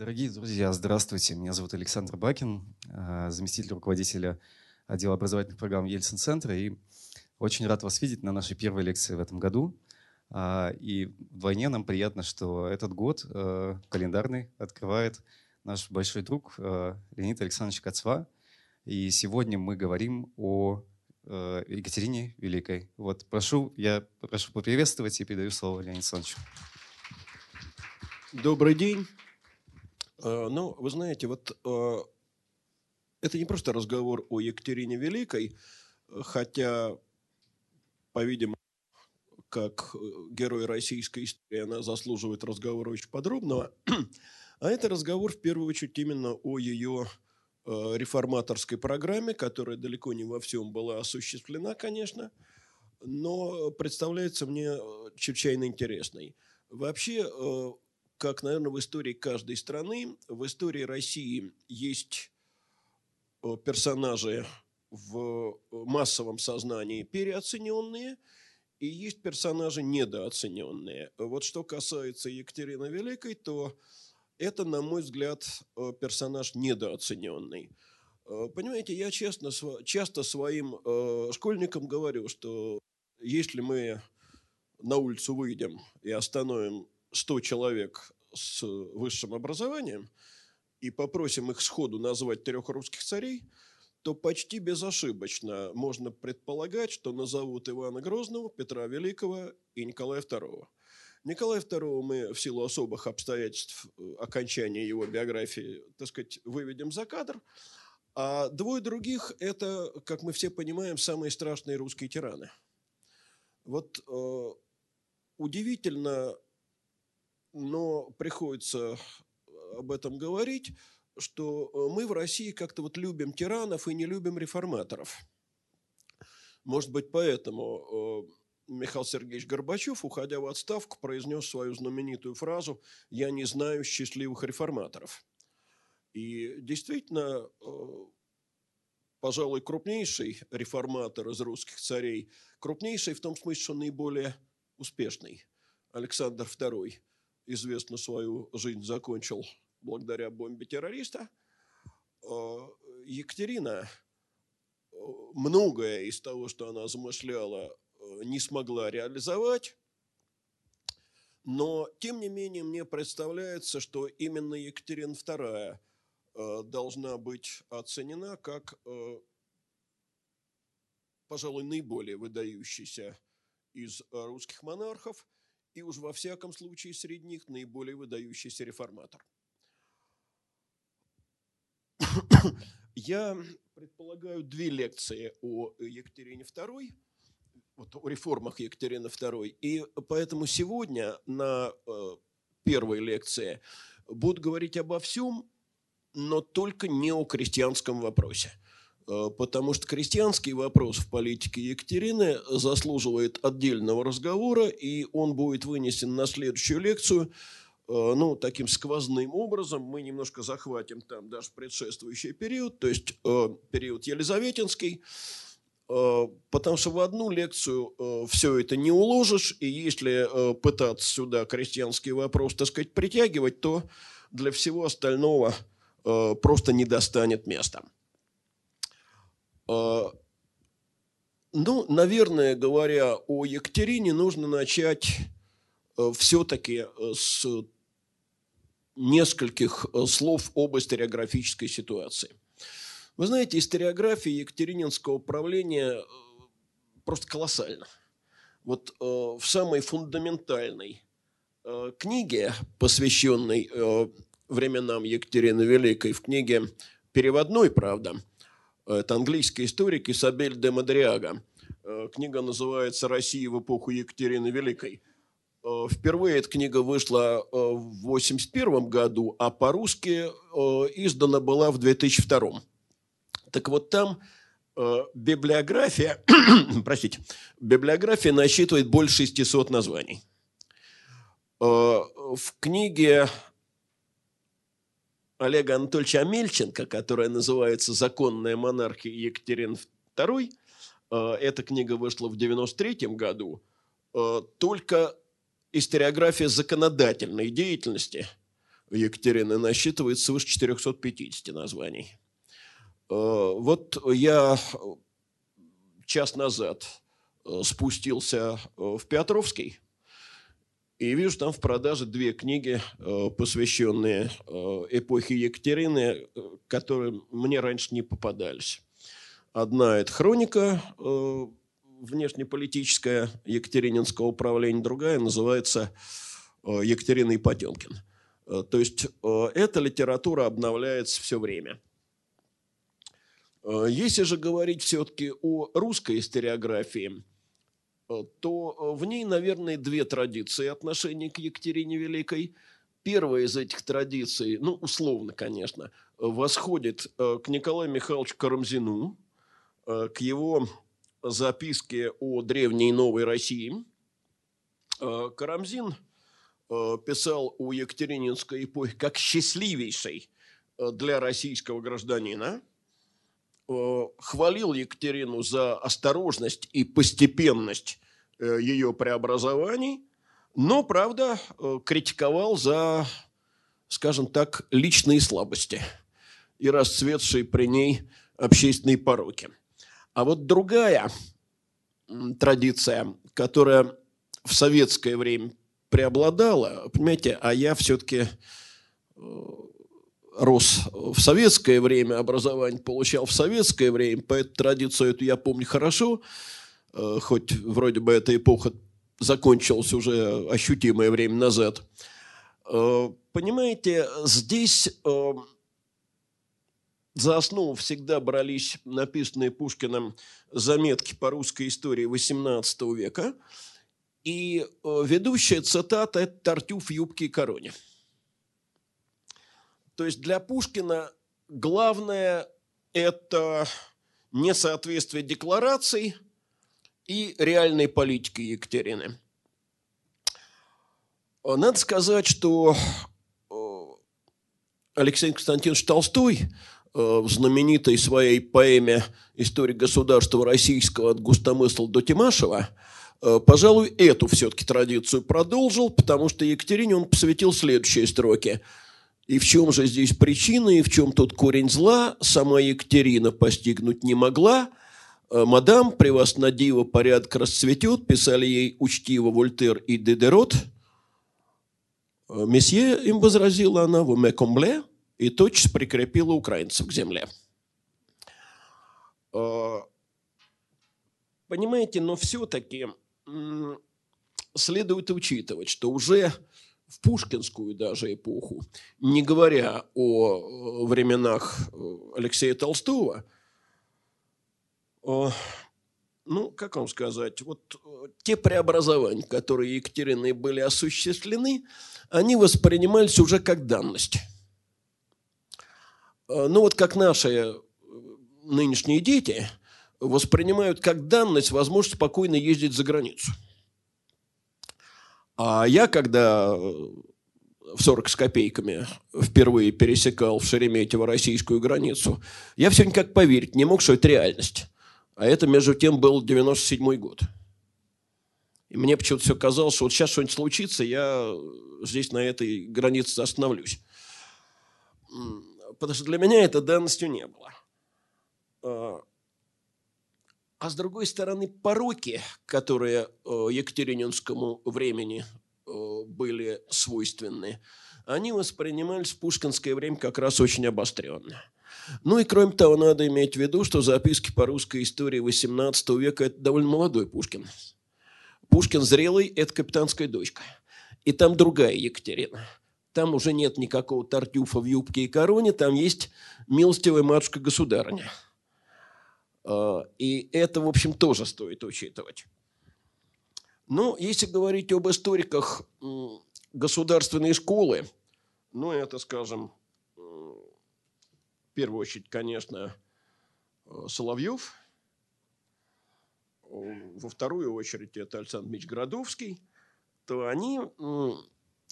Дорогие друзья, здравствуйте. Меня зовут Александр Бакин, э, заместитель руководителя отдела образовательных программ Ельцин-центра. И очень рад вас видеть на нашей первой лекции в этом году. А, и вдвойне нам приятно, что этот год э, календарный открывает наш большой друг Леонид Александрович Кацва. И сегодня мы говорим о Екатерине Великой. Вот прошу, я прошу поприветствовать и передаю слово Леониду Александровичу. Добрый день. Э, ну, вы знаете, вот э, это не просто разговор о Екатерине Великой, хотя, по-видимому, как герой российской истории, она заслуживает разговора очень подробного. А это разговор, в первую очередь, именно о ее э, реформаторской программе, которая далеко не во всем была осуществлена, конечно, но представляется мне чрезвычайно интересной. Вообще, как, наверное, в истории каждой страны, в истории России есть э, персонажи в массовом сознании переоцененные, и есть персонажи недооцененные. Вот что касается Екатерины Великой, то это, на мой взгляд, э, персонаж недооцененный. Э, понимаете, я честно, часто своим школьникам говорю, что если мы на улицу выйдем и остановим 100 человек с высшим образованием и попросим их сходу назвать трех русских царей, то почти безошибочно можно предполагать, что назовут Ивана Грозного, Петра Великого и Николая II. Николая II мы в силу особых обстоятельств э, окончания его биографии, так сказать, выведем за кадр. А двое других – это, как мы все понимаем, самые страшные русские тираны. Вот э, удивительно но приходится об этом говорить, что э, мы в России как-то вот любим тиранов и не любим реформаторов. Может быть, поэтому э, Михаил Сергеевич Горбачев, уходя в отставку, произнес свою знаменитую фразу «Я не знаю счастливых реформаторов». И действительно, э, пожалуй, крупнейший реформатор из русских царей, крупнейший в том смысле, что наиболее успешный, Александр II – известно, свою жизнь закончил благодаря бомбе террориста. А, Екатерина э, многое из того, что она замышляла, э, не смогла реализовать. Но, тем не менее, мне представляется, что именно Екатерина II э, должна быть оценена как, пожалуй, наиболее выдающийся из русских монархов – и уж во всяком случае среди них наиболее выдающийся реформатор. Я предполагаю две лекции о Екатерине II, вот о реформах Екатерины II, и поэтому сегодня на э, первой лекции буду говорить обо всем, но только не о крестьянском вопросе – потому что крестьянский вопрос в политике Екатерины заслуживает отдельного разговора, и он будет вынесен на следующую лекцию, э, ну, таким сквозным образом. Мы немножко захватим там даже предшествующий период, то есть э, период Елизаветинский, потому что в одну лекцию все это не уложишь, и если пытаться сюда крестьянский вопрос, так сказать, притягивать, то для всего остального просто не достанет места. А, ну, наверное, говоря о Екатерине, нужно начать э, все-таки э, с нескольких э, слов об историографической ситуации. Вы знаете, историография Екатерининского правления просто колоссальна. Вот в самой фундаментальной книге, посвященной временам Екатерины Великой, в книге переводной, правда, это английский историк Исабель де Мадриага. Э, книга называется «Россия в эпоху Екатерины Великой». Э, впервые эта книга вышла э, в 1981 году, а по-русски издана была в 2002. Так вот там библиография, простите, библиография насчитывает больше 600 названий. В книге Олега Анатольевича Амельченко, которая называется «Законная монархия Екатерин II». Э, эта книга вышла в 1993 году. Э, только историография законодательной деятельности Екатерины насчитывает свыше 450 названий. Вот я час назад спустился в Петровский и вижу там в продаже две книги, посвященные эпохе Екатерины, которые мне раньше не попадались. Одна – это хроника внешнеполитическая Екатерининского управления, другая называется э, Екатерина и Потемкин. Э, то есть э, эта литература обновляется все время. Если же говорить все-таки о русской историографии, то в ней, наверное, две традиции отношения к Екатерине Великой. Первая из этих традиций, ну, условно, конечно, восходит к Николаю Михайловичу Карамзину, к его записки о древней новой России. Э, Карамзин э, писал о Екатерининской эпохе как счастливейшей э, для российского гражданина, хвалил Екатерину за осторожность и постепенность ее преобразований, но, правда, критиковал за, скажем так, личные слабости и расцветшие при ней общественные пороки – а вот другая традиция, которая в советское время преобладала, понимаете, а я все-таки э, рос в советское время, образование получал в советское время, поэтому традицию эту я помню хорошо, э, хоть вроде бы эта эпоха закончилась уже ощутимое время назад. Э, понимаете, здесь за основу всегда брались написанные Пушкиным заметки по русской истории XVIII века. И э, ведущая цитата – это «Тартюф в юбке и короне». То есть для Пушкина главное – это несоответствие деклараций и реальной политики Екатерины. Надо сказать, что э, Алексей Константинович Толстой – Э, в знаменитой своей поэме «История государства российского от Густомысла до Тимашева», э, пожалуй, эту все-таки традицию продолжил, потому что Екатерине он посвятил следующие строки. «И в чем же здесь причина, и в чем тут корень зла, сама Екатерина постигнуть не могла, э, Мадам, при вас на диво порядок расцветет, писали ей учтиво Вольтер и Дедерот. Месье, им возразила она, в уме комбле, и тотчас прикрепила украинцев к земле. А, понимаете, но все-таки следует учитывать, что уже в пушкинскую даже эпоху, не говоря о э, временах э, Алексея Толстого, ну, как вам сказать, вот э, те преобразования, которые Екатериной были осуществлены, они воспринимались уже как данность. Э, ну вот как наши э, нынешние дети воспринимают как данность возможность спокойно ездить за границу. А я, когда э, в 40 с копейками впервые пересекал в Шереметьево российскую границу, я все никак поверить не мог, что это реальность. А это, между тем, был 97 год. И мне почему-то все казалось, что вот сейчас что-нибудь случится, я здесь на этой границе остановлюсь потому что для меня это данностью не было. А, с другой стороны, пороки, которые э, Екатерининскому времени э, были свойственны, они воспринимались в пушкинское время как раз очень обостренно. Ну и кроме того, надо иметь в виду, что записки по русской истории XVIII века – это довольно молодой Пушкин. Пушкин зрелый – это капитанская дочка. И там другая Екатерина – там уже нет никакого тартюфа в юбке и короне, там есть милостивая матушка-государыня. А, и это, в общем, тоже стоит учитывать. Но если говорить об историках государственной школы, ну, это, скажем, в первую очередь, конечно, Соловьев, во вторую очередь это Александр Мич Градовский, то они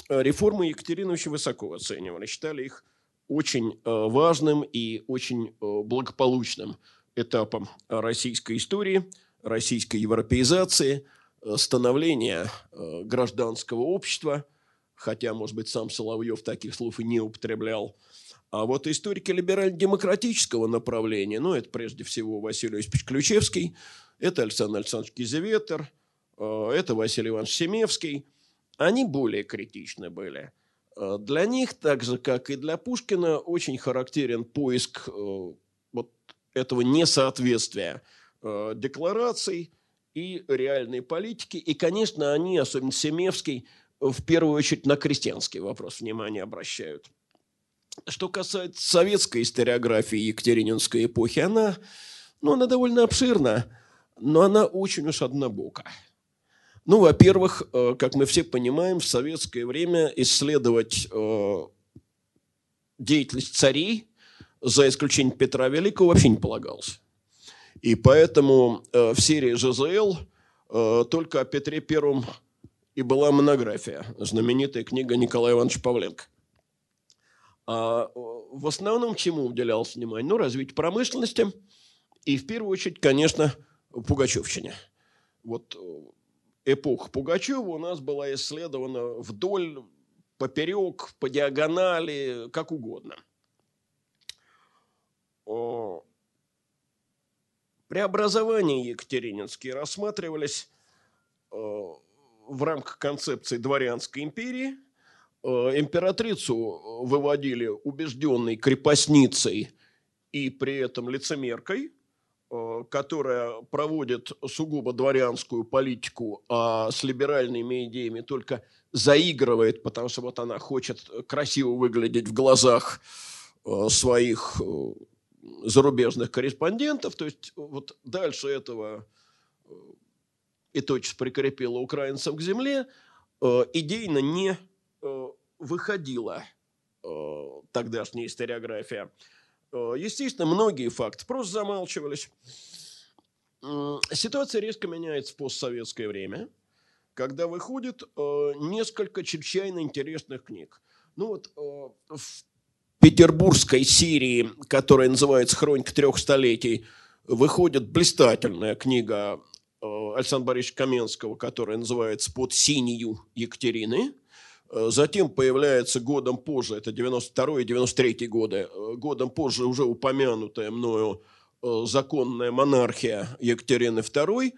Э, реформы Екатерины очень высоко оценивали, считали их очень э, важным и очень э, благополучным этапом российской истории, российской европеизации, становления гражданского общества хотя, может быть, сам Соловьев таких слов и не употреблял. А вот историки либерально-демократического направления, ну, это прежде всего Василий Осипович Ключевский, это Александр Александрович Кизеветер, э, это Василий Иванович Семевский, они более критичны были. Э, для них, так же, как и для Пушкина, очень характерен поиск э, этого несоответствия деклараций и реальной политики. И, конечно, они, особенно Семевский, в первую очередь на крестьянский вопрос внимание обращают. Что касается советской историографии Екатерининской эпохи, она, ну, она довольно обширна, но она очень уж однобока. Ну, во-первых, э, как мы все понимаем, в советское время исследовать э, деятельность царей, за исключением Петра Великого, вообще не полагалось. И поэтому э, в серии ЖЗЛ только о Петре Первом и была монография, знаменитая книга Николая Ивановича Павленко. А в основном чему уделялось внимание? Ну, развитию промышленности и, в первую очередь, конечно, Пугачевщине. Вот э, эпоха Пугачева у нас была исследована вдоль, поперек, по диагонали, как угодно. Преобразования Екатерининские рассматривались э, в рамках концепции дворянской империи – Э, императрицу э, выводили убежденной крепостницей и при этом лицемеркой, которая проводит сугубо дворянскую политику, а с либеральными идеями только заигрывает, потому что вот она хочет красиво выглядеть в глазах своих зарубежных корреспондентов. То есть вот дальше этого и точно прикрепила украинцам к земле, идейно не Э, выходила э, тогдашняя историография. Э, естественно, многие факты просто замалчивались. Ситуация резко меняется в постсоветское время, когда выходит несколько чрезвычайно интересных книг. Ну вот в петербургской серии, которая называется «Хроника трех столетий», выходит блистательная книга Александра Борисовича Каменского, которая называется «Под синью Екатерины», Э, затем появляется годом позже, это 92 и 93 годы, э, годом позже уже упомянутая мною э, законная монархия Екатерины II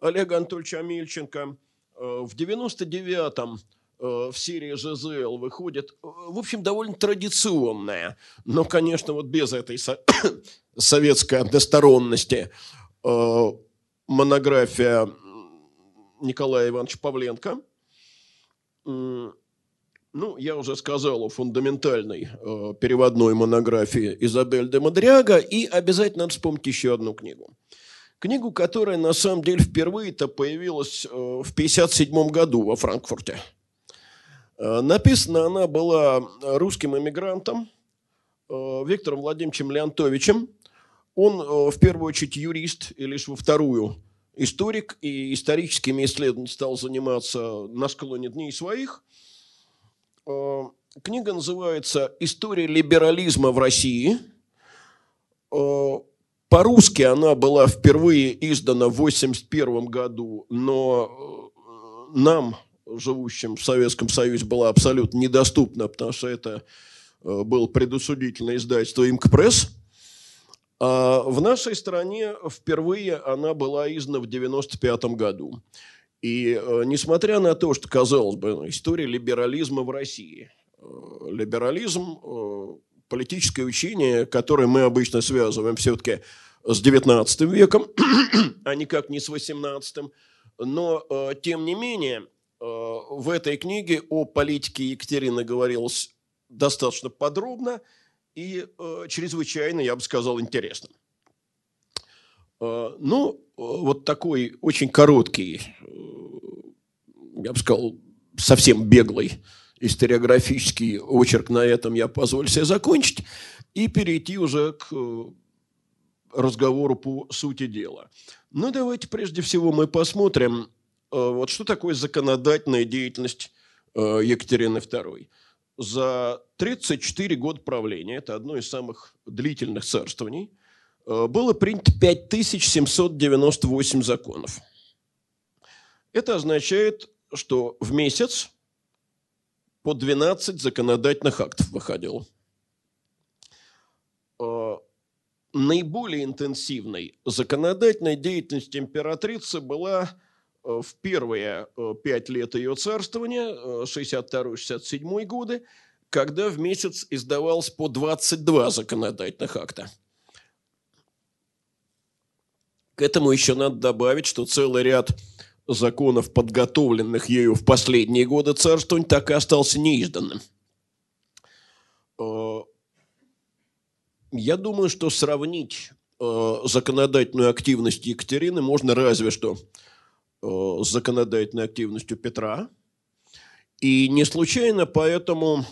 Олега Анатольевича Амельченко. В 99-м в серии ЖЗЛ выходит, в общем, довольно традиционная, но, конечно, вот без этой со- советской односторонности монография Николая Ивановича Павленко – ну, я уже сказал о фундаментальной э, переводной монографии Изабель де Мадряга, и обязательно надо вспомнить еще одну книгу. Книгу, которая на самом деле впервые-то появилась э, в 1957 году во Франкфурте. Э, написана она была русским эмигрантом э, Виктором Владимировичем Леонтовичем. Он э, в первую очередь юрист, и лишь во вторую историк, и историческими исследованиями стал заниматься на склоне дней своих – Э, книга называется «История либерализма в России». Э, по-русски она была впервые издана в 1981 году, но э, нам, живущим в Советском Союзе, была абсолютно недоступна, потому что это был предусудительное издательство «Имкпресс». А в нашей стране впервые она была издана в 1995 году. И э, несмотря на то, что, казалось бы, история либерализма в России, э, либерализм э, – политическое учение, которое мы обычно связываем все-таки с XIX веком, а никак не с XVIII. Но, тем не менее, в этой книге о политике Екатерины говорилось достаточно подробно и чрезвычайно, я бы сказал, интересно. Ну, вот такой очень короткий я бы сказал, совсем беглый историографический очерк на этом я позволю себе закончить и перейти уже к э, разговору по сути дела. Ну, давайте прежде всего мы посмотрим, э, вот что такое законодательная деятельность э, Екатерины II. За 34 года правления, это одно из самых длительных царствований, было принято 5798 законов. Это означает что в месяц по 12 законодательных актов выходило. Э, наиболее интенсивной законодательной деятельность императрицы была э, в первые э, пять лет ее царствования, 62-67 годы, когда в месяц издавалось по 22 законодательных акта. К этому еще надо добавить, что целый ряд законов, подготовленных ею в последние годы царствования, так и остался неизданным. Я думаю, что сравнить э, законодательную активность Екатерины можно разве что э, с законодательной активностью Петра. И не случайно поэтому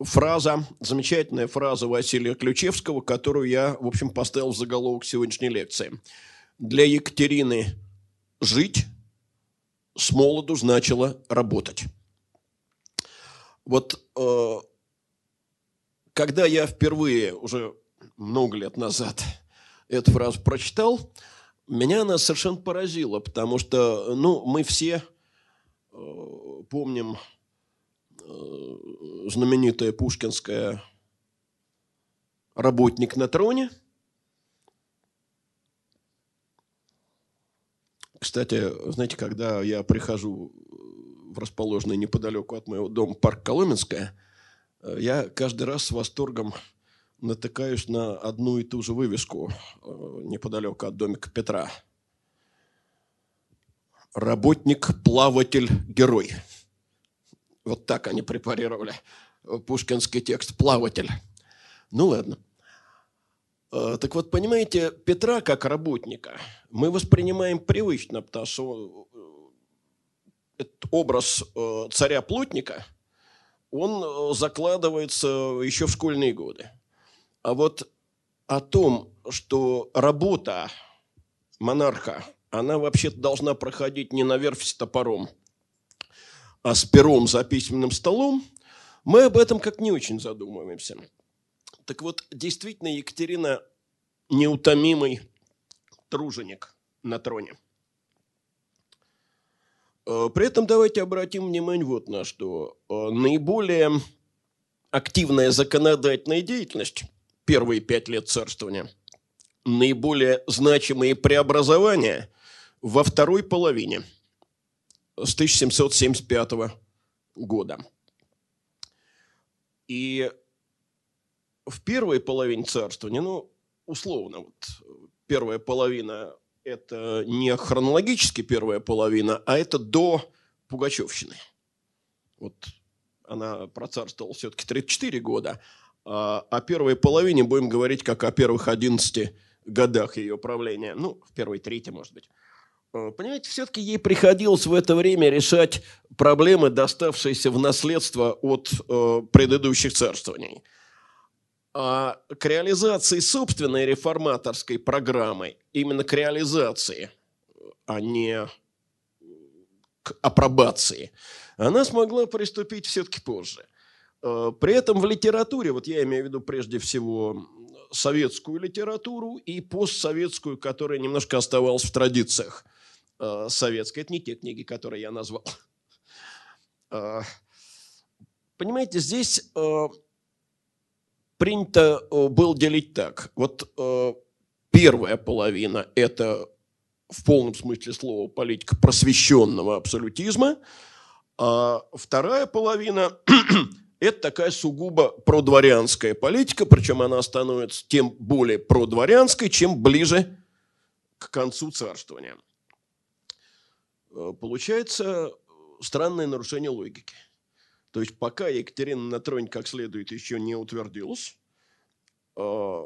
фраза, замечательная фраза Василия Ключевского, которую я, в общем, поставил в заголовок сегодняшней лекции. Для Екатерины жить с молоду значило работать. Вот э, когда я впервые, уже много лет назад, эту фразу прочитал, меня она совершенно поразила, потому что ну, мы все э, помним э, знаменитое пушкинское «Работник на троне». Кстати, знаете, когда я прихожу в расположенный неподалеку от моего дома парк Коломенская – Э, я каждый раз с восторгом натыкаюсь на одну и ту же вывеску э, неподалеку от домика Петра. Работник, плаватель, герой. Вот так они препарировали пушкинский текст «плаватель». Ну ладно. Э, так вот, понимаете, Петра как работника мы воспринимаем привычно, потому что этот образ царя-плотника – он э, закладывается еще в школьные годы. А вот о том, что работа монарха, она вообще-то должна проходить не на верфи с топором, а с пером за письменным столом, мы об этом как не очень задумываемся. Так вот, действительно, Екатерина неутомимый труженик на троне – Э, при этом давайте обратим внимание вот на что. Э, наиболее активная законодательная деятельность первые пять лет царствования, наиболее значимые преобразования во второй половине с 1775 года. И в первой половине царствования, ну, условно, вот первая половина это не хронологически первая половина, а это до Пугачевщины. Вот она процарствовала все-таки 34 года, о первой половине будем говорить как о первых 11 годах ее правления. Ну, в первой трети, может быть. А, понимаете, все-таки ей приходилось в это время решать проблемы, доставшиеся в наследство от э, предыдущих царствований – а к реализации собственной реформаторской программы, именно к реализации, а не к апробации, она смогла приступить все-таки позже. Э, при этом в литературе, вот я имею в виду прежде всего советскую литературу и постсоветскую, которая немножко оставалась в традициях э, советской. Это не те книги, которые я назвал. Э, понимаете, здесь принято было делить так. Вот первая половина – это в полном смысле слова политика просвещенного абсолютизма, а вторая половина – это такая сугубо продворянская политика, причем она становится тем более продворянской, чем ближе к концу царствования. Э, получается странное нарушение логики – то есть пока Екатерина на троне как следует еще не утвердилась, э,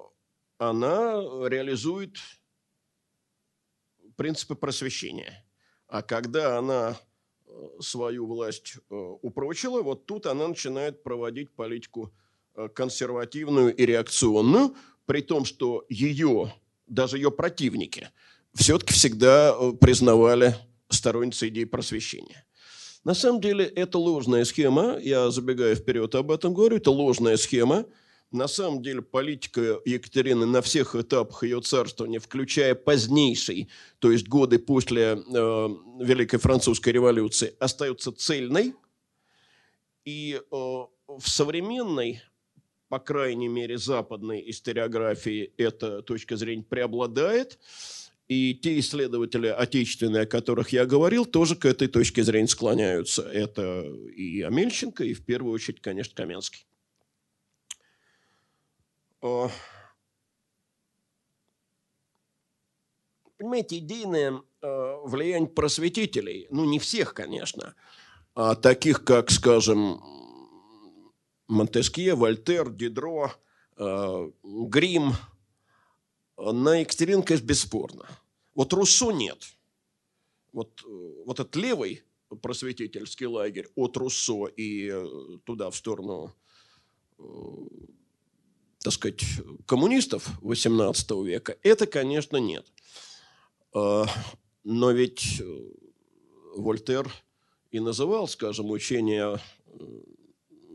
она реализует принципы просвещения. А когда она свою власть э, упрочила, вот тут она начинает проводить политику консервативную и реакционную, при том, что ее, даже ее противники, все-таки всегда признавали сторонницей идеи просвещения. На самом деле это ложная схема, я забегаю вперед об этом говорю, это ложная схема. На самом деле политика Екатерины на всех этапах ее царствования, включая позднейший, то есть годы после э, Великой Французской революции, остается цельной. И в современной, по крайней мере, западной историографии эта точка зрения преобладает. И те исследователи отечественные, о которых я говорил, тоже к этой точке зрения склоняются. Это и Амельченко, и в первую очередь, конечно, Каменский. Понимаете, идейное влияние просветителей, ну не всех, конечно, а таких, как, скажем, Монтескье, Вольтер, Дидро, Грим, на Екатерину, конечно, бесспорно. Вот Руссо нет. Вот, вот этот левый просветительский лагерь от Руссо и туда, в сторону, так сказать, коммунистов XVIII века, это, конечно, нет. Но ведь Вольтер и называл, скажем, учение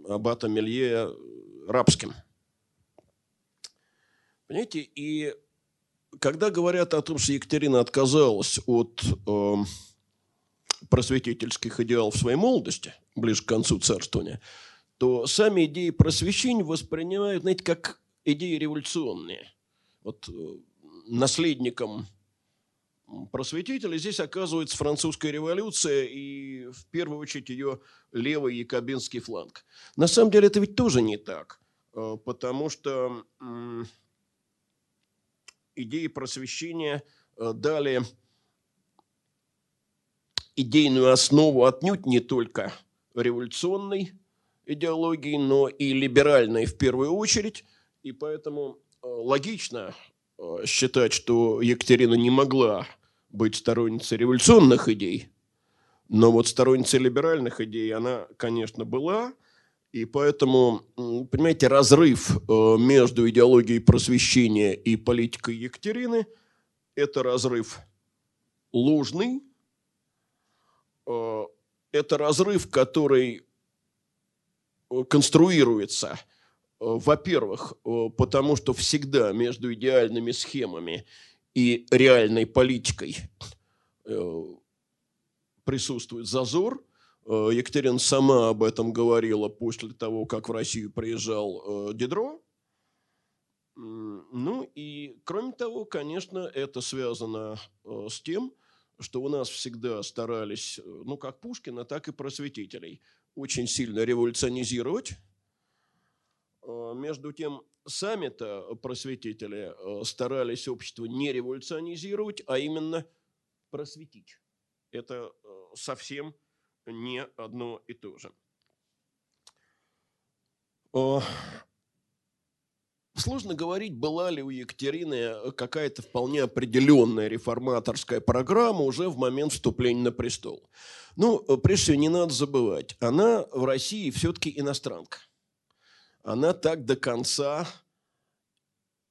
аббата Мелье рабским. Понимаете, и когда говорят о том, что Екатерина отказалась от э, просветительских идеалов своей молодости, ближе к концу царствования, то сами идеи просвещения воспринимают, знаете, как идеи революционные. Вот э, наследником просветителя здесь оказывается французская революция и в первую очередь ее левый якобинский фланг. На самом деле это ведь тоже не так, э, потому что идеи просвещения э, дали идейную основу отнюдь не только революционной идеологии, но и либеральной в первую очередь. И поэтому э, логично э, считать, что Екатерина не могла быть сторонницей революционных идей, но вот сторонницей либеральных идей она, конечно, была – и поэтому, понимаете, разрыв э, между идеологией просвещения и политикой Екатерины – это разрыв ложный, это разрыв, который конструируется, во-первых, потому что всегда между идеальными схемами и реальной политикой присутствует зазор – Э, Екатерина сама об этом говорила после того, как в Россию приезжал э, Дидро. Ну и, кроме того, конечно, это связано э, с тем, что у нас всегда старались, ну, как Пушкина, так и просветителей, очень сильно революционизировать. Между тем, сами-то просветители старались общество не революционизировать, а именно просветить. Это совсем не одно и то же. Сложно говорить, была ли у Екатерины какая-то вполне определенная реформаторская программа уже в момент вступления на престол. Ну, прежде всего, не надо забывать, она в России все-таки иностранка. Она так до конца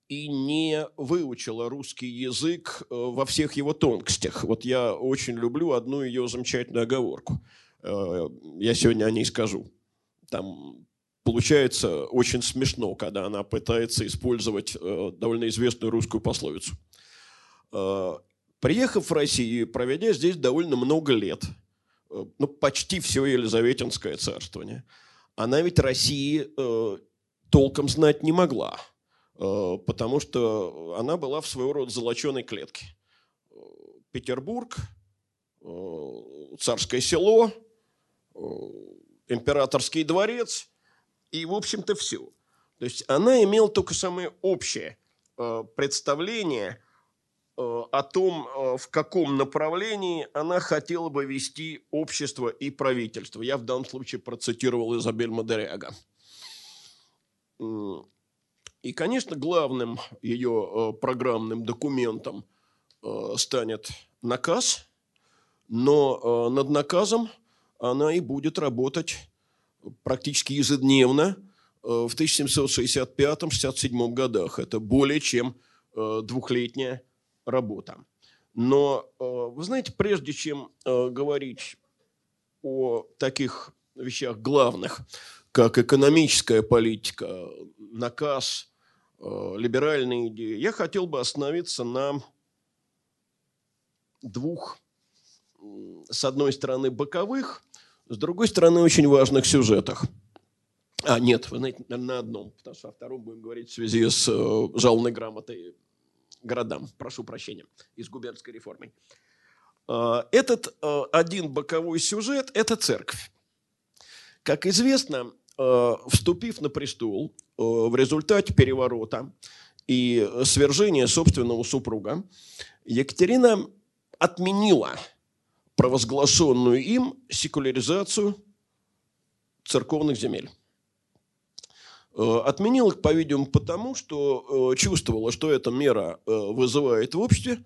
и не выучила русский язык э, во всех его тонкостях. Вот я очень люблю одну ее замечательную оговорку – Э, я сегодня о ней скажу. Там получается очень смешно, когда она пытается использовать э, довольно известную русскую пословицу. Э, приехав в Россию, проведя здесь довольно много лет, ну, почти все Елизаветинское царствование, она ведь России толком знать не могла, потому что она была в своего рода золоченой клетке. Петербург, царское село – Э, императорский дворец, и, в общем-то, все. То есть она имела только самое общее э, представление э, о том, в каком направлении она хотела бы вести общество и правительство. Я в данном случае процитировал Изабель Мадеряга. И, конечно, главным ее программным документом станет наказ, но над наказом – она и будет работать практически ежедневно э, в 1765-67 годах. Это более чем э, двухлетняя работа. Но, э, вы знаете, прежде чем говорить о таких вещах главных, как экономическая политика, наказ, либеральные идеи, я хотел бы остановиться на двух, с одной стороны, боковых, с другой стороны, очень важных сюжетах. А, нет, вы знаете, на одном, потому что о втором будем говорить в связи с э, жалобной грамотой городам, прошу прощения, и с губернской реформой. Э, этот э, один боковой сюжет – это церковь. Как известно, э, вступив на престол э, в результате переворота и свержения собственного супруга, Екатерина отменила провозглашенную им секуляризацию церковных земель. Э, отменила их, по-видимому, потому, что э, чувствовала, что эта мера э, вызывает в обществе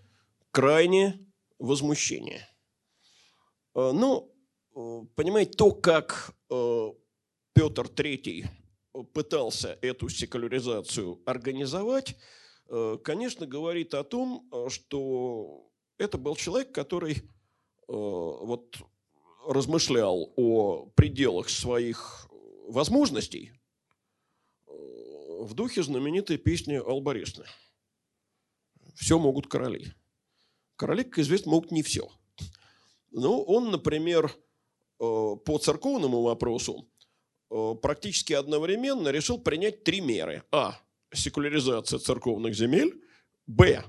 крайнее возмущение. Ну, понимаете, то, как Петр III пытался эту секуляризацию организовать, конечно, говорит о том, что это был человек, который вот размышлял о пределах своих возможностей, в духе знаменитой песни Албаресны. Все могут короли. Короли, как известно, могут не все. Ну, он, например, э, по церковному вопросу э, практически одновременно решил принять три меры. А. Секуляризация церковных земель. Б.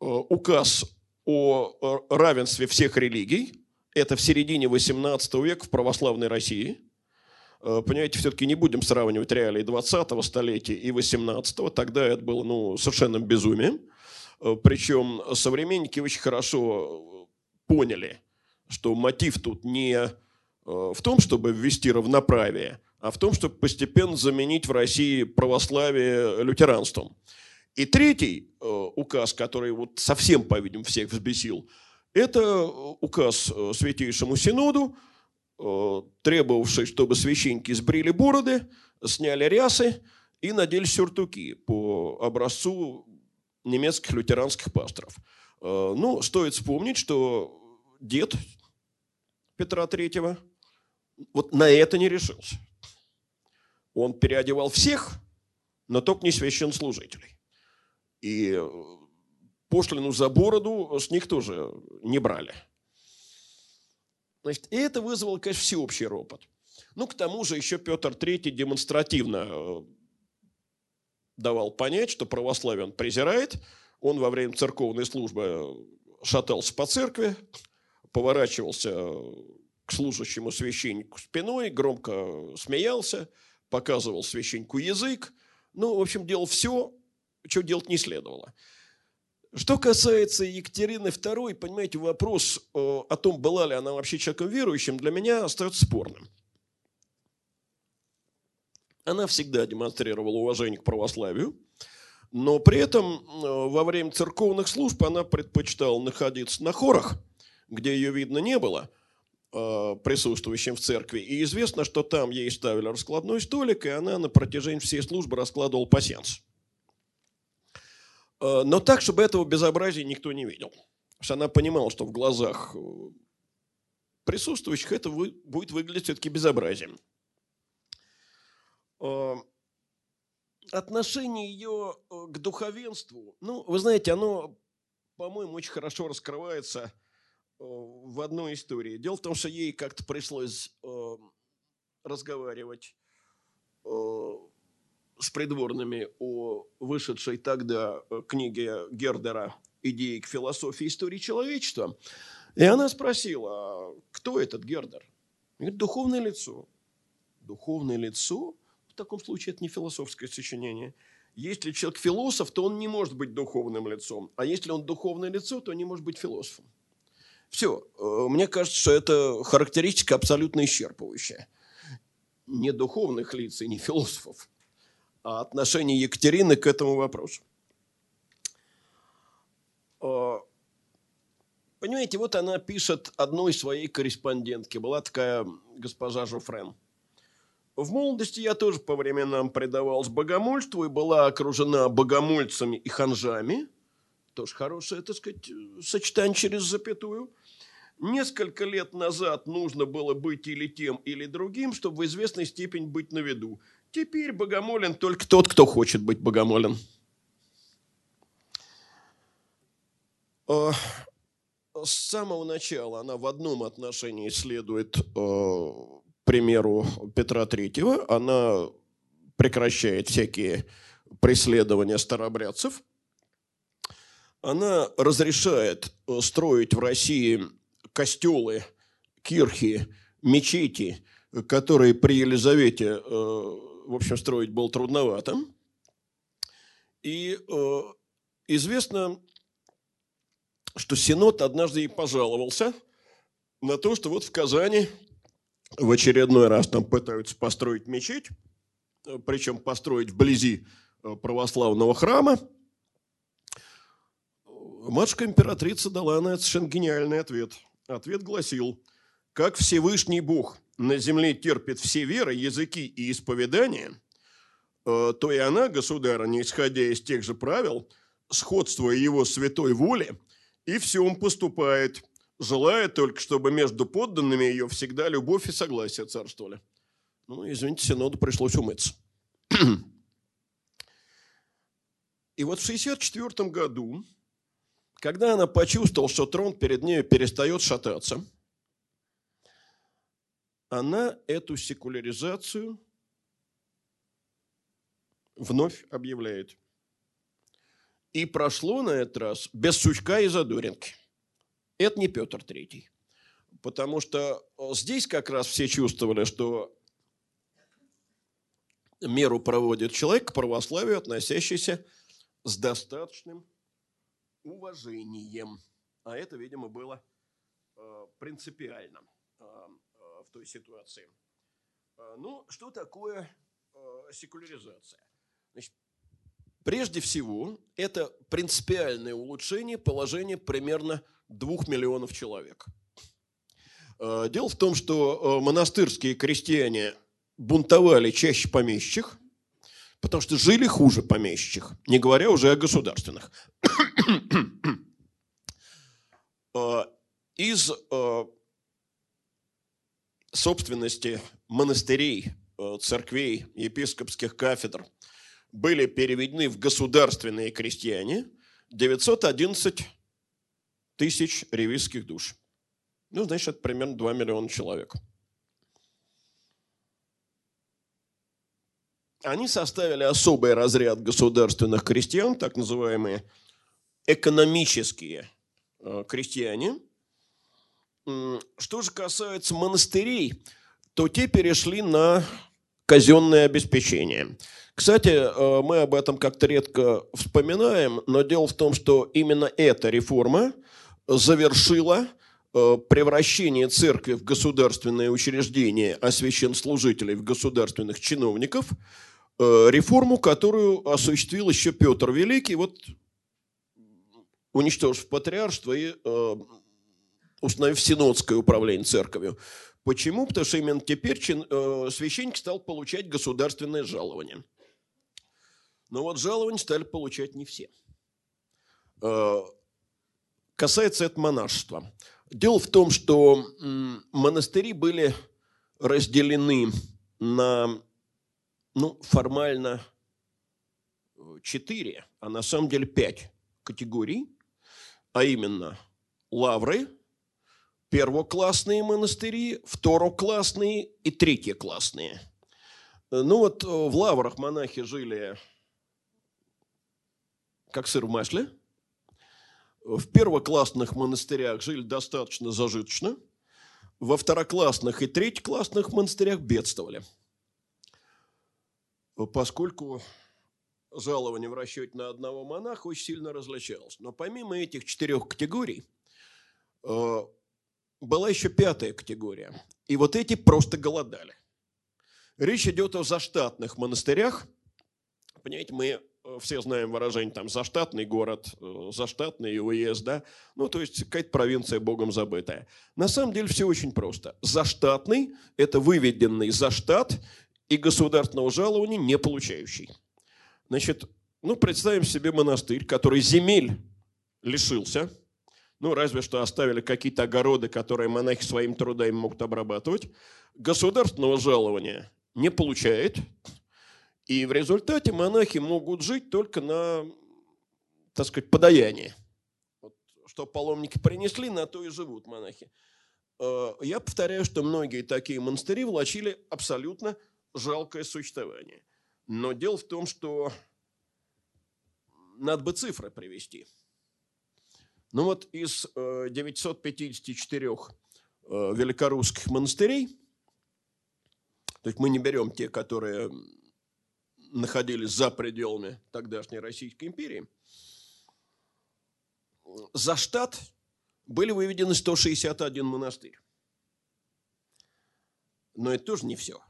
Э, указ о равенстве всех религий. Это в середине XVIII века в православной России – Э, понимаете, все-таки не будем сравнивать реалии 20-го столетия и 18-го. Тогда это было ну, совершенным безумием. Э, Причем современники очень хорошо поняли, что мотив тут не э, в том, чтобы ввести равноправие, а в том, чтобы постепенно заменить в России православие лютеранством. И третий указ, который вот совсем, по-видимому, всех взбесил, это указ Святейшему Синоду – Э, требовавший, чтобы священники сбрили бороды, сняли рясы и надели сюртуки по образцу немецких лютеранских пасторов. Э, ну, стоит вспомнить, что дед Петра Третьего вот на это не решился. Он переодевал всех, но только не священнослужителей. И пошлину за бороду с них тоже не брали – Значит, и это вызвало, конечно, всеобщий ропот. Ну, к тому же еще Петр III демонстративно э, давал понять, что православие он презирает. Он во время церковной службы э, шатался по церкви, поворачивался э, к служащему священнику спиной, громко смеялся, показывал священнику язык. Ну, в общем, делал все, что делать не следовало. Что касается Екатерины II, понимаете, вопрос э, о том, была ли она вообще человеком верующим, для меня остается спорным. Она всегда демонстрировала уважение к православию, но при этом э, во время церковных служб она предпочитала находиться на хорах, где ее видно не было, э, присутствующим в церкви. И известно, что там ей ставили раскладной столик, и она на протяжении всей службы раскладывала пасьянс. Э, но так, чтобы этого безобразия никто не видел. Потому что она понимала, что в глазах э, присутствующих это будет выглядеть все-таки безобразием. Э, отношение ее к духовенству, ну, вы знаете, оно, по-моему, очень хорошо раскрывается в одной истории. Дело в том, что ей как-то пришлось разговаривать с придворными о вышедшей тогда э, книге Гердера «Идеи к философии истории человечества». И она спросила, «А кто этот Гердер? Говорит, духовное лицо. Духовное лицо? В таком случае это не философское сочинение. Если человек философ, то он не может быть духовным лицом. А если он духовное лицо, то не может быть философом. Все. Э, мне кажется, что это характеристика абсолютно исчерпывающая. Не духовных лиц и не философов отношение Екатерины к этому вопросу. А, понимаете, вот она пишет одной своей корреспондентке. Была такая госпожа Жуфрен. В молодости я тоже по временам предавалась богомольству и была окружена богомольцами и ханжами. Тоже хорошее, так сказать, сочетание через запятую. Несколько лет назад нужно было быть или тем, или другим, чтобы в известной степени быть на виду. Теперь богомолен только тот, кто хочет быть богомолен. А, а, с самого начала она в одном отношении следует э, примеру Петра Третьего. Она прекращает всякие преследования старобрядцев. Она разрешает э, строить в России костелы, кирхи, мечети, которые при Елизавете, в общем, строить было трудновато. И э, известно, что Синод однажды ей пожаловался на то, что вот в Казани в очередной раз там пытаются построить мечеть, причем построить вблизи православного храма. Матушка императрица дала на это совершенно гениальный ответ. Ответ гласил, как Всевышний Бог на земле терпит все веры, языки и исповедания, э, то и она, государыня, исходя из тех же правил, сходствуя его святой воле, и всем поступает, желая только, чтобы между подданными ее всегда любовь и согласие царствовали. Ну, извините, Синоду пришлось умыться. И вот в 1964 году, когда она почувствовала, что трон перед ней перестает шататься, она эту секуляризацию вновь объявляет. И прошло на этот раз без сучка и задоринки. Это не Петр Третий. Потому что здесь как раз все чувствовали, что меру проводит человек к православию, относящийся с достаточным уважением. А это, видимо, было э, принципиально э, э, в той ситуации. Ну, что такое секуляризация? Значит, прежде всего, это принципиальное улучшение положения примерно двух миллионов человек. Дело в том, что монастырские крестьяне бунтовали чаще помещих, потому что жили хуже помещичьих, не говоря уже о государственных. Из собственности монастырей, э, церквей, епископских кафедр были переведены в государственные крестьяне 911 тысяч ревизских душ. Ну, значит, это примерно 2 миллиона человек – они составили особый разряд государственных крестьян, так называемые экономические э, крестьяне. Что же касается монастырей, то те перешли на казенное обеспечение. Кстати, э, мы об этом как-то редко вспоминаем, но дело в том, что именно эта реформа завершила э, превращение церкви в государственное учреждение, а священслужителей в государственных чиновников – Э, реформу, которую осуществил еще Петр Великий, вот уничтожив патриаршество и установив синодское управление церковью. Почему? Потому что именно теперь чин, э, священник стал получать государственное жалование. Но вот жалование стали получать не все. Э, касается это монашества. Дело в том, что монастыри были разделены на ну, формально э, четыре, а на самом деле пять категорий, а именно лавры, первоклассные монастыри, второклассные и третьеклассные. Ну вот э, в лаврах монахи жили как сыр в масле. В первоклассных монастырях жили достаточно зажиточно. Во второклассных и третьеклассных монастырях бедствовали – поскольку жалование в расчете на одного монаха очень сильно различалось. Но помимо этих четырех категорий, э, была еще пятая категория. И вот эти просто голодали. Речь идет о заштатных монастырях. Понимаете, мы э, все знаем выражение там заштатный город, э, заштатный уезд, да? Ну, то есть какая-то провинция богом забытая. На самом деле все очень просто. Заштатный – это выведенный за штат и государственного жалования не получающий. Значит, ну, представим себе монастырь, который земель лишился, ну, разве что оставили какие-то огороды, которые монахи своим трудами могут обрабатывать, государственного жалования не получает, и в результате монахи могут жить только на, так сказать, подаянии. Вот, что паломники принесли, на то и живут монахи. Э, я повторяю, что многие такие монастыри влачили абсолютно жалкое существование. Но дело в том, что надо бы цифры привести. Ну вот из 954 э, э, великорусских монастырей, то есть мы не берем те, которые находились за пределами тогдашней Российской империи, за штат были выведены 161 монастырь. Но это тоже не все,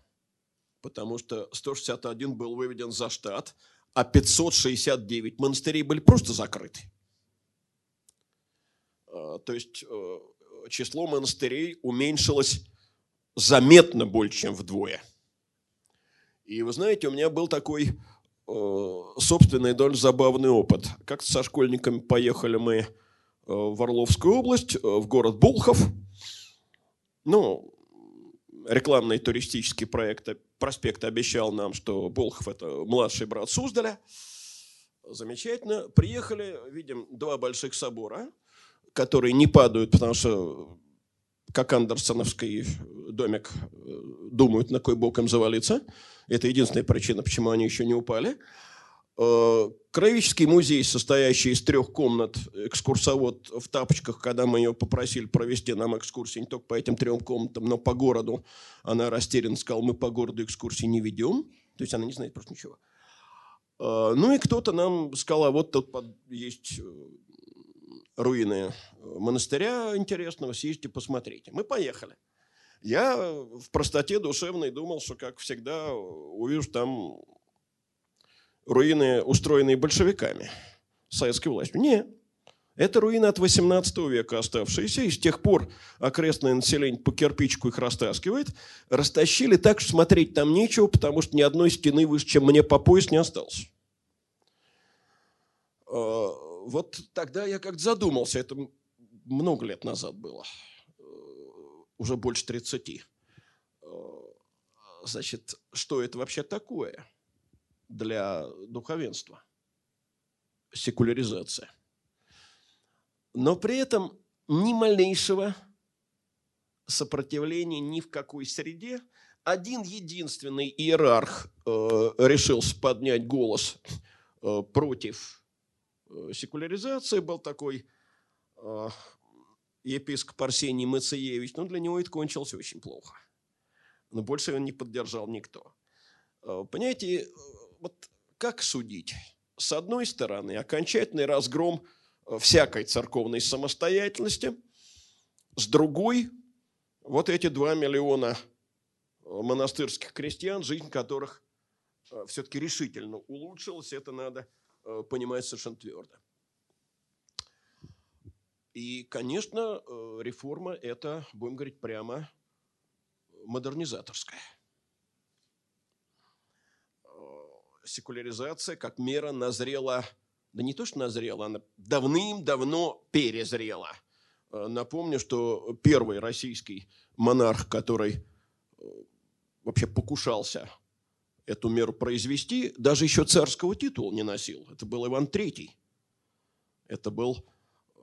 потому что 161 был выведен за штат, а 569 монастырей были просто закрыты. А, то есть э, число монастырей уменьшилось заметно больше, чем вдвое. И вы знаете, у меня был такой э, собственный довольно забавный опыт. Как-то со школьниками поехали мы э, в Орловскую область, в город Булхов. Ну, рекламный туристический проект, проспект обещал нам, что Болхов – это младший брат Суздаля. Замечательно. Приехали, видим два больших собора, которые не падают, потому что как Андерсоновский домик думают, на кой бок им завалиться. Это единственная причина, почему они еще не упали. Э, Краеведческий музей, состоящий из трех комнат, экскурсовод в тапочках, когда мы ее попросили провести нам экскурсии не только по этим трем комнатам, но по городу, она растерянно сказала, мы по городу экскурсии не ведем. То есть она не знает просто ничего. Э, ну и кто-то нам сказал, а вот тут есть э, руины монастыря интересного, съездите, посмотрите. Мы поехали. Я в простоте душевной думал, что, как всегда, увижу там руины, устроенные большевиками, советской властью. Нет. Это руины от 18 века оставшиеся, и с тех пор окрестное население по кирпичку их растаскивает. Растащили так, что смотреть там нечего, потому что ни одной стены выше, чем мне по пояс, не осталось. Вот тогда я как-то задумался, это много лет назад было, уже больше 30. А, значит, что это вообще такое? для духовенства. Секуляризация. Но при этом ни малейшего сопротивления ни в какой среде. Один единственный иерарх э, решился поднять голос э, против э, секуляризации. Был такой э, епископ Арсений Мациевич. Но для него это кончилось очень плохо. Но больше его не поддержал никто. Э, понимаете, вот как судить? С одной стороны, окончательный разгром э, всякой церковной самостоятельности. С другой, вот эти два миллиона э, монастырских крестьян, жизнь которых э, все-таки решительно улучшилась, это надо понимать совершенно твердо. И, конечно, реформа – это, будем говорить прямо, модернизаторская – секуляризация как мера назрела, да не то, что назрела, она давным-давно перезрела. Э, напомню, что первый российский монарх, который э, вообще покушался эту меру произвести, даже еще царского титула не носил. Это был Иван III. Это был э,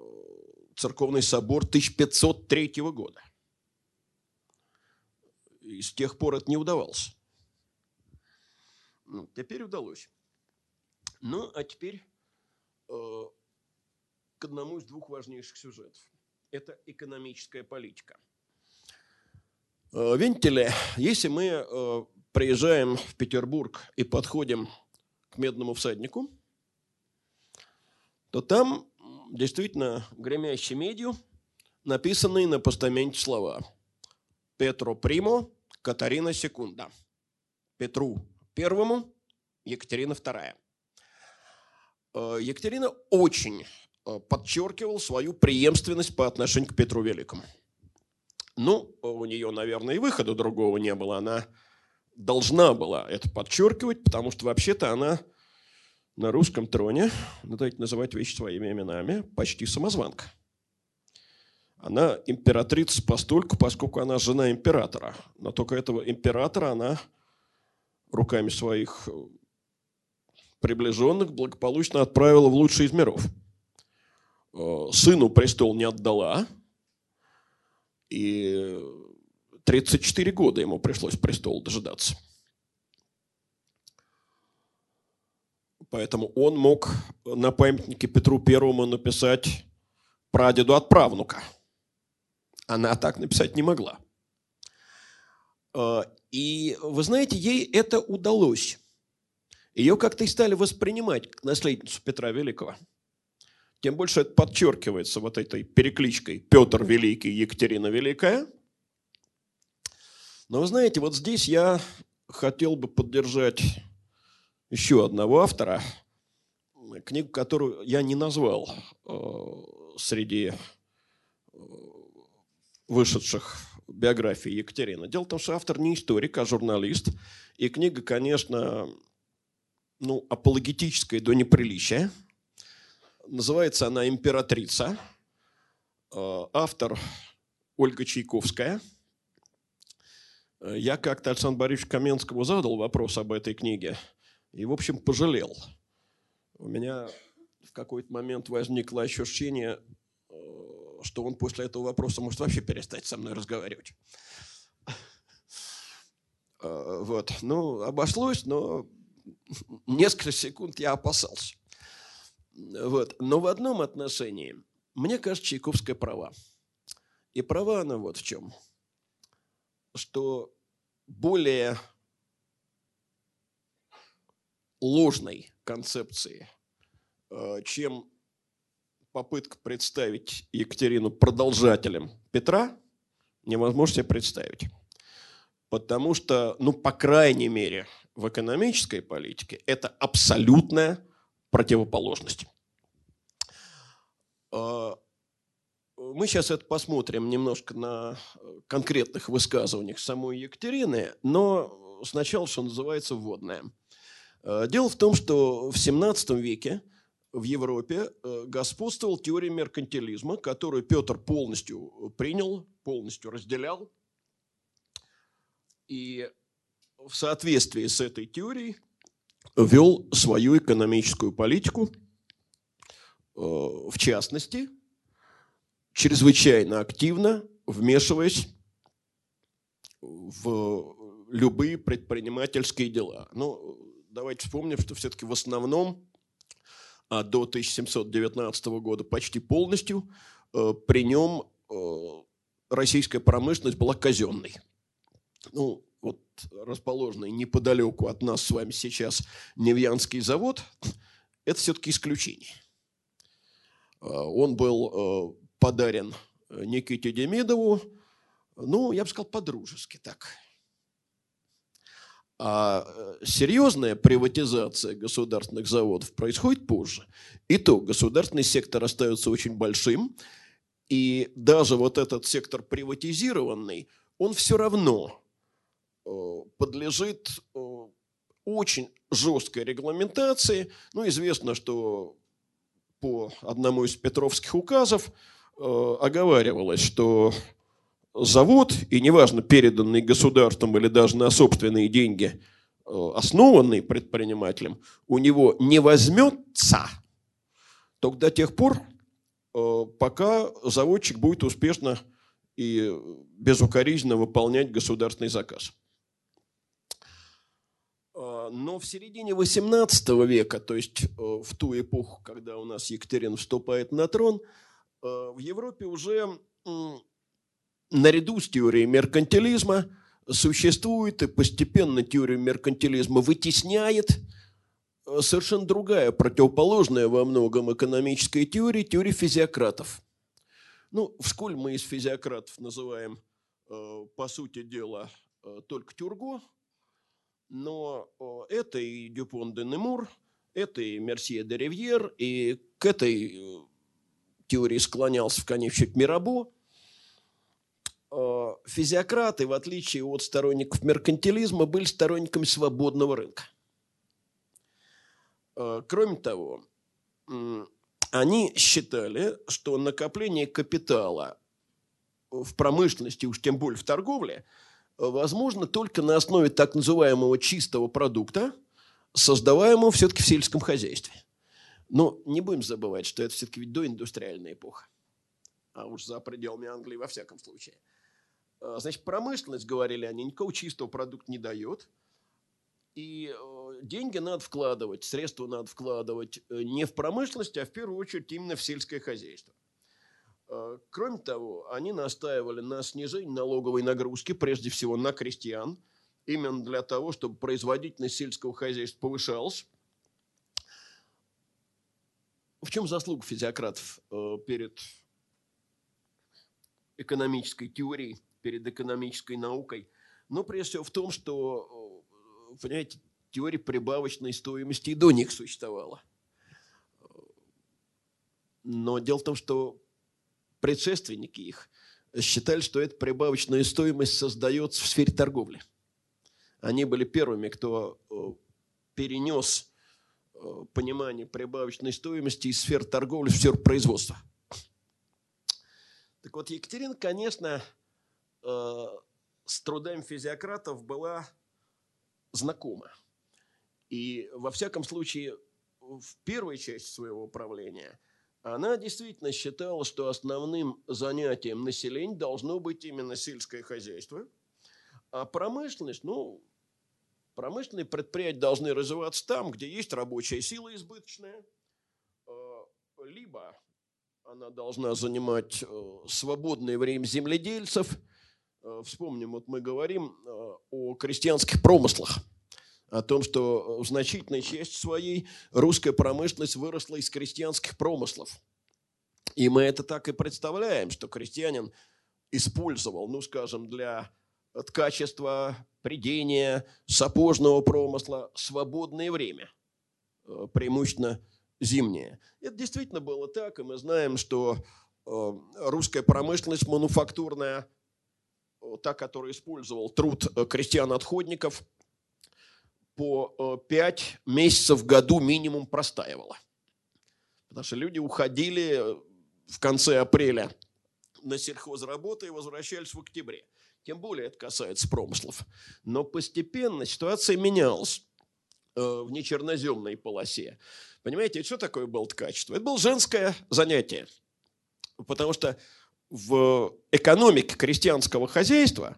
церковный собор 1503 года. И с тех пор это не удавалось. Ну, теперь удалось. Ну, а теперь э, к одному из двух важнейших сюжетов. Это экономическая политика. Э, видите ли, если мы э, приезжаем в Петербург и подходим к Медному всаднику, то там действительно гремящей медью написанные на постаменте слова «Петро Примо, Катарина Секунда». Петру Первому Екатерина II. Э, Екатерина очень э, подчеркивал свою преемственность по отношению к Петру Великому. Ну, у нее, наверное, и выхода другого не было. Она должна была это подчеркивать, потому что вообще-то она на русском троне, давайте называть вещи своими именами, почти самозванка. Она императрица постольку, поскольку она жена императора. Но только этого императора она руками своих э, приближенных благополучно отправила в лучший из миров. сыну престол не отдала, и 34 года ему пришлось престол дожидаться. Поэтому он мог на памятнике Петру Первому написать прадеду от правнука. Она так написать не могла. И вы знаете, ей это удалось. Ее как-то и стали воспринимать как наследницу Петра Великого. Тем больше это подчеркивается вот этой перекличкой Петр Великий, Екатерина Великая. Но вы знаете, вот здесь я хотел бы поддержать еще одного автора, книгу, которую я не назвал э, среди э, вышедших биографий Екатерины. Дело в том, что автор не историк, а журналист. И книга, конечно, ну, апологетическая до неприличия. Называется она «Императрица». Э, автор Ольга Чайковская. Я как-то Александру Борисовичу Каменскому задал вопрос об этой книге и, в общем, пожалел. У меня в какой-то момент возникло ощущение, что он после этого вопроса может вообще перестать со мной разговаривать. А, вот. Ну, обошлось, но несколько секунд я опасался. Вот. Но в одном отношении, мне кажется, Чайковская права. И права она вот в чем. Что более ложной концепции, а, чем попытка представить Екатерину продолжателем Петра невозможно себе представить. Потому что, ну, по крайней мере, в экономической политике это абсолютная противоположность. Мы сейчас это посмотрим немножко на конкретных высказываниях самой Екатерины, но сначала, что называется, вводное. А, дело в том, что в XVII веке в Европе э, господствовал теория меркантилизма, которую Петр полностью э, принял, полностью разделял. И в соответствии с этой теорией вел свою экономическую политику, э, в частности, чрезвычайно активно вмешиваясь в любые предпринимательские дела. Ну, давайте вспомним, что все-таки в основном а до 1719 года почти полностью, э, при нем э, российская промышленность была казенной. Ну, вот расположенный неподалеку от нас с вами сейчас Невьянский завод, это все-таки исключение. Э, он был подарен Никите Демидову, ну, я бы сказал, по-дружески так – а э, серьезная приватизация государственных заводов происходит позже. И то государственный сектор остается очень большим, и даже вот этот сектор приватизированный, он все равно э, подлежит э, очень жесткой регламентации. Ну, известно, что по одному из петровских указов оговаривалось, что завод, и неважно, переданный государством или даже на собственные деньги, э, основанный предпринимателем, у него не возьмется только до тех пор, э, пока заводчик будет успешно и безукоризненно выполнять государственный заказ. Э, но в середине XVIII века, то есть в ту эпоху, когда у нас Екатерина вступает на трон, в Европе уже наряду с теорией меркантилизма существует и постепенно теорию меркантилизма вытесняет э, совершенно другая, противоположная во многом экономической теории, теория физиократов. Ну, в мы из физиократов называем, э, по сути дела, э, только Тюрго, но это и Дюпон де Немур, это и Мерсье де Ривьер, и к этой теории склонялся в конечном Мирабо – Э, физиократы, в отличие от сторонников меркантилизма, были сторонниками свободного рынка. Э, кроме того, они считали, что накопление капитала в промышленности, уж тем более в торговле, возможно только на основе так называемого чистого продукта, создаваемого все-таки в сельском хозяйстве. Но не будем забывать, что это все-таки ведь доиндустриальная эпоха. А уж за пределами Англии во всяком случае. А, значит, промышленность, говорили они, никакого чистого продукта не дает. И э, деньги надо вкладывать, средства надо вкладывать э, не в промышленность, а в первую очередь именно в сельское хозяйство. А, кроме того, они настаивали на снижении налоговой нагрузки, прежде всего на крестьян, именно для того, чтобы производительность сельского хозяйства повышалась. В чем заслуга физиократов э, перед экономической теорией, перед экономической наукой? Ну, прежде всего в том, что, э, понимаете, теория прибавочной стоимости и до них существовала. Но дело в том, что предшественники их считали, что эта прибавочная стоимость создается в сфере торговли. Они были первыми, кто э, перенес понимание прибавочной стоимости из сфер торговли в сферу производства. Так вот, Екатерина, конечно, э, с трудами физиократов была знакома. И во всяком случае, в первой части своего управления она действительно считала, что основным занятием населения должно быть именно сельское хозяйство, а промышленность, ну, Промышленные предприятия должны развиваться там, где есть рабочая сила избыточная, э, либо она должна занимать э, свободное время земледельцев. Э, вспомним, вот мы говорим о крестьянских промыслах, о том, что в значительной части своей русская промышленность выросла из крестьянских промыслов. И мы это так и представляем, что крестьянин использовал, ну, скажем, для ткачества, придения, сапожного промысла, свободное время, э, преимущественно зимнее. Это действительно было так, и мы знаем, что э, русская промышленность мануфактурная, э, та, которая использовал труд крестьян-отходников, по пять месяцев в году минимум простаивала. Потому что люди уходили в конце апреля на сельхозработы и возвращались в октябре. Тем более это касается промыслов. Но постепенно ситуация менялась э, в нечерноземной полосе. Понимаете, что такое было ткачество? Это было женское занятие. Потому что в экономике крестьянского хозяйства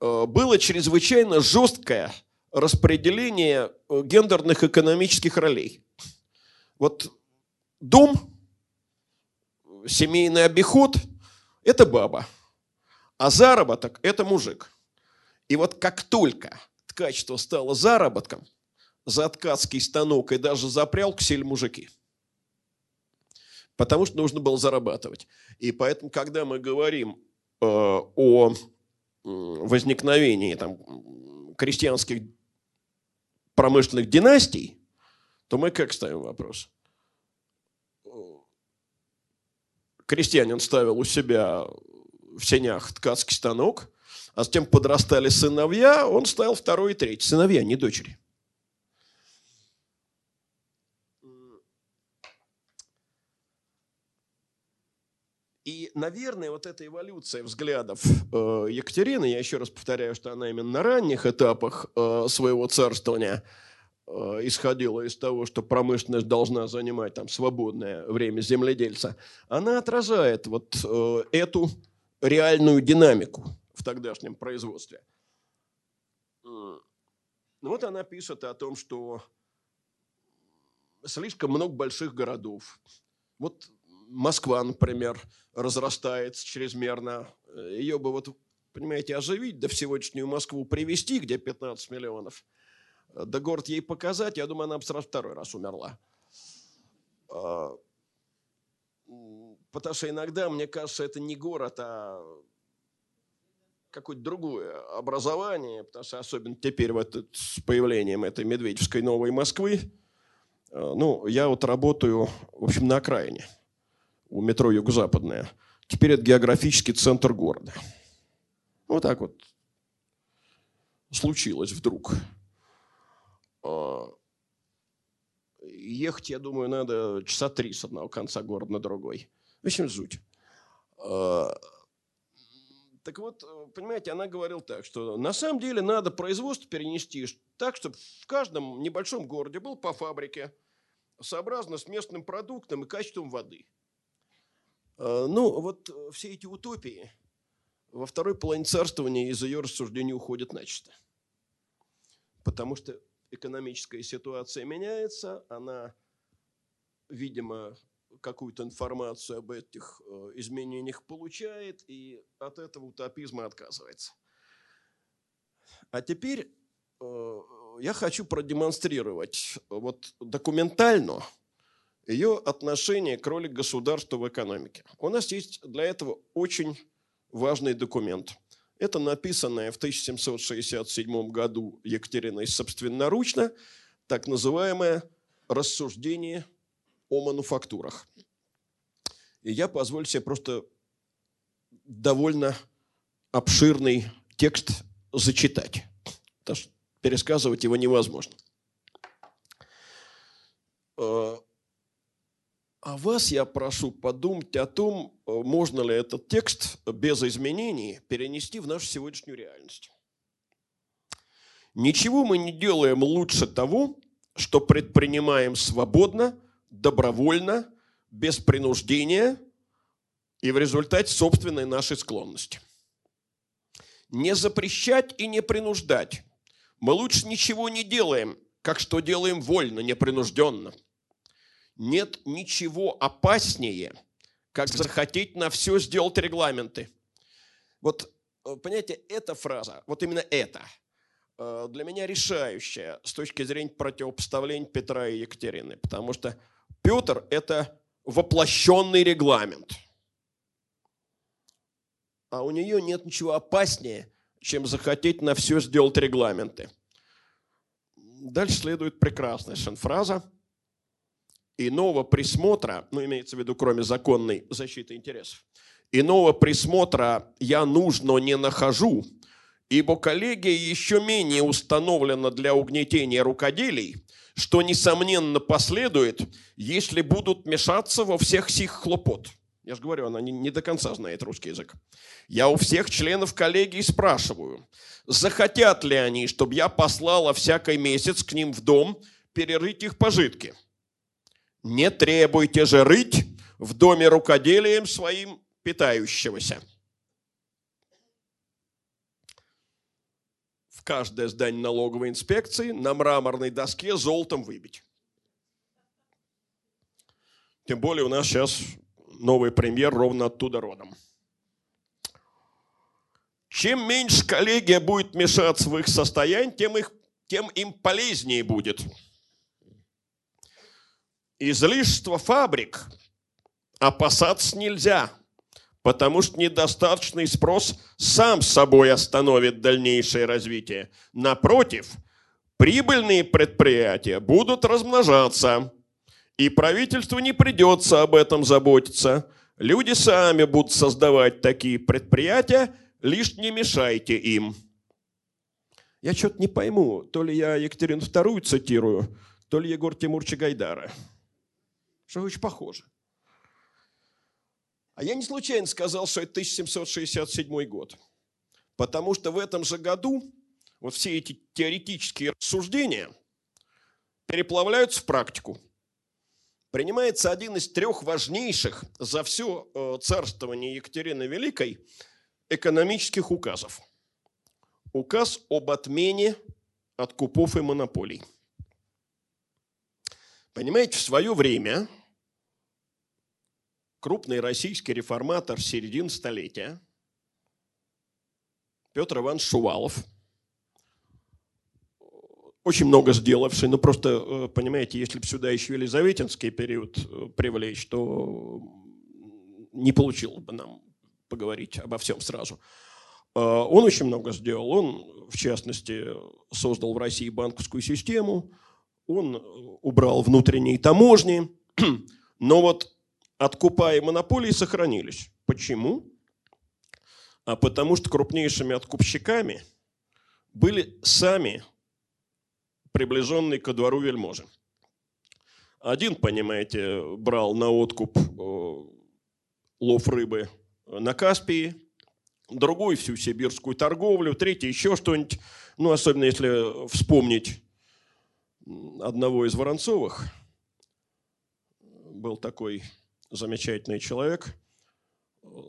э, было чрезвычайно жесткое распределение э, гендерных экономических ролей. Вот дом, семейный обиход – это баба – а заработок – это мужик. И вот как только ткачество стало заработком, за ткацкий станок и даже за прялку сели мужики. Потому что нужно было зарабатывать. И поэтому, когда мы говорим э, о возникновении там, крестьянских промышленных династий, то мы как ставим вопрос? Э, крестьянин ставил у себя в сенях ткацкий станок, а затем подрастали сыновья, он ставил второй и третий. Сыновья, не дочери. И, наверное, вот эта эволюция взглядов э, Екатерины, я еще раз повторяю, что она именно на ранних этапах э, своего царствования э, исходила из того, что промышленность должна занимать там свободное время земледельца, она отражает вот эту реальную динамику в тогдашнем производстве. Ну вот она пишет о том, что слишком много больших городов. Вот Москва, например, разрастается чрезмерно. Ее бы вот, понимаете, оживить, да в сегодняшнюю Москву привести, где 15 миллионов, да город ей показать, я думаю, она бы сразу второй раз умерла. Потому что иногда, мне кажется, это не город, а какое-то другое образование, потому что особенно теперь вот с появлением этой Медведевской новой Москвы, э, ну, я вот работаю, в общем, на окраине, у метро Юго-Западная. Теперь это географический центр города. Вот так вот случилось вдруг. А, ехать, я думаю, надо часа три с одного конца города на другой. В общем, жуть. А, так вот, понимаете, она говорила так, что на самом деле надо производство перенести так, чтобы в каждом небольшом городе был по фабрике, сообразно с местным продуктом и качеством воды. Э, ну, вот все эти утопии во второй половине царствования из ее рассуждений уходят начисто. Потому что экономическая ситуация меняется, она, видимо, какую-то информацию об этих э, изменениях получает и от этого утопизма отказывается. А теперь э, я хочу продемонстрировать вот документально ее отношение к роли государства в экономике. У нас есть для этого очень важный документ. Это написанное в 1767 году Екатериной собственноручно так называемое рассуждение о мануфактурах. И я позволю себе просто довольно обширный текст зачитать, потому что пересказывать его невозможно. Э, а вас я прошу подумать о том, э, можно ли этот текст без изменений перенести в нашу сегодняшнюю реальность. Ничего мы не делаем лучше того, что предпринимаем свободно – добровольно, без принуждения и в результате собственной нашей склонности. Не запрещать и не принуждать. Мы лучше ничего не делаем, как что делаем вольно, непринужденно. Нет ничего опаснее, как захотеть на все сделать регламенты. Вот, э, понимаете, эта фраза, вот именно это, э, для меня решающая с точки зрения противопоставления Петра и Екатерины. Потому что Петр – это воплощенный регламент. А у нее нет ничего опаснее, чем захотеть на все сделать регламенты. Дальше следует прекрасная фраза. Иного присмотра, ну, имеется в виду, кроме законной защиты интересов, иного присмотра я нужно не нахожу, ибо коллегия еще менее установлена для угнетения рукоделий, что, несомненно, последует, если будут мешаться во всех сих хлопот. Я же говорю, она не, не до конца знает русский язык. Я у всех членов коллегии спрашиваю, захотят ли они, чтобы я послала всякий месяц к ним в дом перерыть их пожитки. Не требуйте же рыть в доме рукоделием своим питающегося. Каждое здание налоговой инспекции на мраморной доске золотом выбить. Тем более у нас сейчас новый премьер ровно оттуда родом. Чем меньше коллегия будет мешаться в их состояние, тем, их, тем им полезнее будет. Излишество фабрик опасаться нельзя – потому что недостаточный спрос сам собой остановит дальнейшее развитие. Напротив, прибыльные предприятия будут размножаться, и правительству не придется об этом заботиться. Люди сами будут создавать такие предприятия, лишь не мешайте им. Я что-то не пойму, то ли я Екатерину II цитирую, то ли Егор Тимурча Гайдара. Что очень похоже. А я не случайно сказал, что это 1767 год. Потому что в этом же году вот все эти теоретические рассуждения переплавляются в практику. Принимается один из трех важнейших за все э, царствование Екатерины Великой экономических указов. Указ об отмене откупов и монополий. Понимаете, в свое время крупный российский реформатор середины столетия, Петр Иванович Шувалов, очень много сделавший, но просто, э, понимаете, если бы сюда еще Елизаветинский период э, привлечь, то не получилось бы нам поговорить обо всем сразу. Э, он очень много сделал. Он, в частности, создал в России банковскую систему, он убрал внутренние таможни, но вот откупа и монополии сохранились. Почему? А потому что крупнейшими откупщиками были сами приближенные ко двору вельможи. Один, понимаете, брал на откуп э, лов рыбы на Каспии, другой всю сибирскую торговлю, третий еще что-нибудь. Ну, особенно если вспомнить одного из Воронцовых – был такой замечательный человек,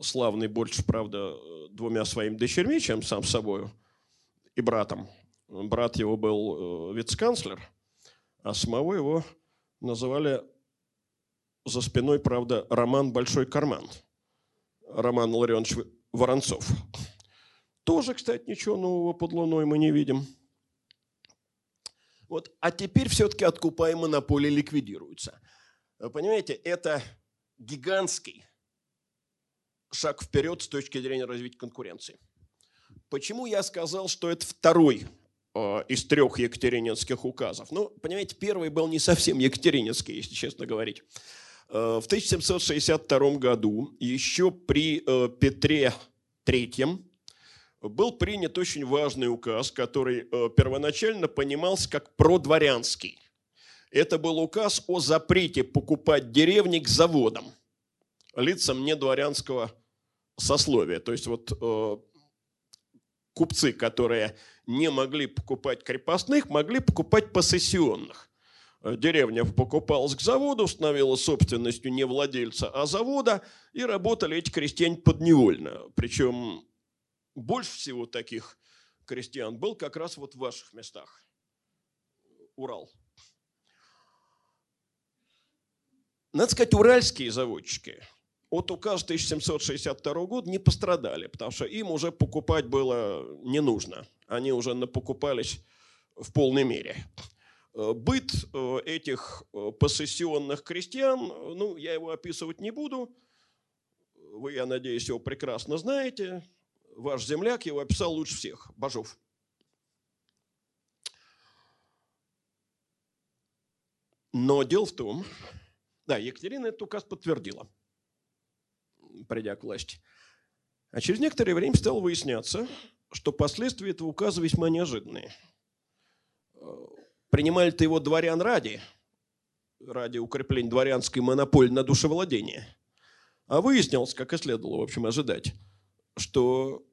славный больше, правда, двумя своими дочерьми, чем сам собой, и братом. Брат его был э, вице-канцлер, а самого его называли за спиной, правда, Роман Большой Карман. Роман Ларионович Воронцов. Тоже, кстати, ничего нового под луной мы не видим. Вот. А теперь все-таки откупая монополии ликвидируются. Понимаете, это гигантский шаг вперед с точки зрения развития конкуренции. Почему я сказал, что это второй э, из трех екатерининских указов? Ну, понимаете, первый был не совсем екатерининский, если честно говорить. Э, в 1762 году, еще при э, Петре III, был принят очень важный указ, который первоначально понимался как продворянский. Это был указ о запрете покупать деревни к заводам лицам недворянского сословия. То есть вот э, купцы, которые не могли покупать крепостных, могли покупать посессионных. Деревня покупалась к заводу, становилась собственностью не владельца, а завода, и работали эти крестьяне подневольно. Причем больше всего таких крестьян был как раз вот в ваших местах. Урал. Надо сказать, уральские заводчики от указа 1762 года не пострадали, потому что им уже покупать было не нужно. Они уже напокупались в полной мере. Быт э, этих э, посессионных крестьян, ну, я его описывать не буду. Вы, я надеюсь, его прекрасно знаете ваш земляк его описал лучше всех, Бажов. Но дело в том, да, Екатерина этот указ подтвердила, придя к власти. А через некоторое время стало выясняться, что последствия этого указа весьма неожиданные. Принимали-то его дворян ради, ради укрепления дворянской монополии на душевладение. А выяснилось, как и следовало, в общем, ожидать, что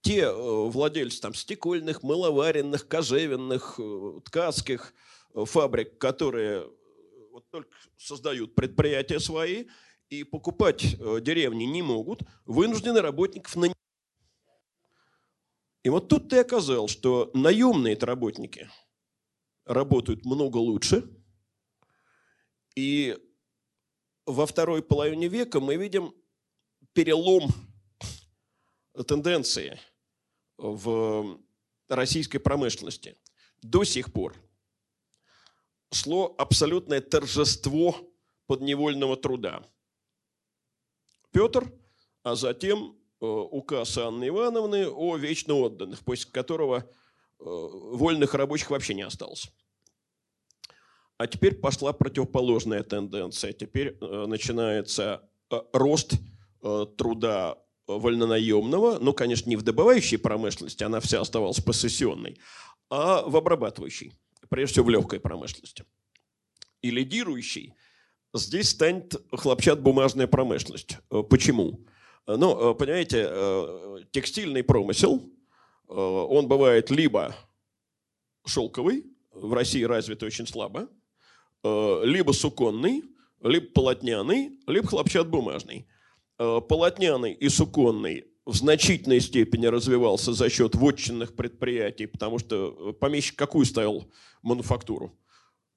те э, владельцы там, стекольных, мыловаренных, кожевенных, э, ткацких фабрик, которые вот только создают предприятия свои и покупать деревни не могут, вынуждены работников нанимать. И вот тут ты оказал, что наемные работники работают много лучше, и во второй половине века мы видим перелом тенденции в российской промышленности. До сих пор шло абсолютное торжество подневольного труда. Петр, а затем э, указ Анны Ивановны о вечно отданных, после которого э, вольных рабочих вообще не осталось. А теперь пошла противоположная тенденция. Теперь э, начинается рост труда вольнонаемного, ну, конечно, не в добывающей промышленности, она вся оставалась посессионной, а в обрабатывающей, прежде всего в легкой промышленности. И лидирующей здесь станет хлопчат-бумажная промышленность. Э, почему? Ну, э, понимаете, э, текстильный промысел, он бывает либо шелковый, в России развит очень слабо, либо суконный, либо полотняный, либо хлопчат-бумажный. Э, полотняный и суконный в значительной степени развивался за счет вотчинных предприятий, потому что э, помещик какую ставил мануфактуру?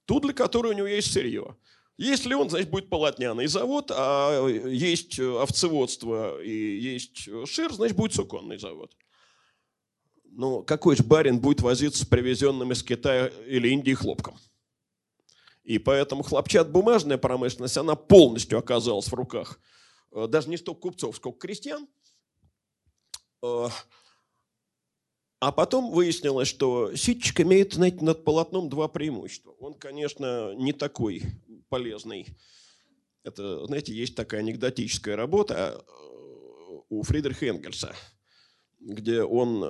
Ту, для которой у него есть сырье. Если он, значит, будет полотняный завод, а есть овцеводство и есть шир, значит, будет суконный завод. Ну, какой же барин будет возиться с привезенным из Китая или Индии хлопком? И поэтому хлопчат-бумажная промышленность, она полностью оказалась в руках Э, даже не столько купцов, сколько крестьян. Э, а потом выяснилось, что ситчик имеет, знаете, над полотном два преимущества. Он, конечно, не такой полезный. Это, знаете, есть такая анекдотическая работа э, у Фридриха Энгельса, где он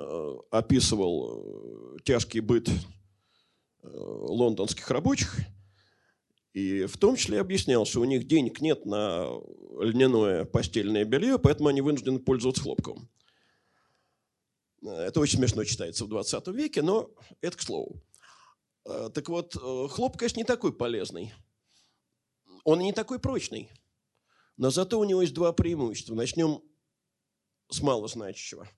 описывал тяжкий быт лондонских рабочих – и в том числе объяснял, что у них денег нет на льняное постельное белье, поэтому они вынуждены пользоваться хлопком. Это очень смешно читается в 20 веке, но это к слову. Э, так вот, э, хлоп, конечно, не такой полезный. он не такой прочный, но зато у него есть два преимущества. Начнем с малозначащего.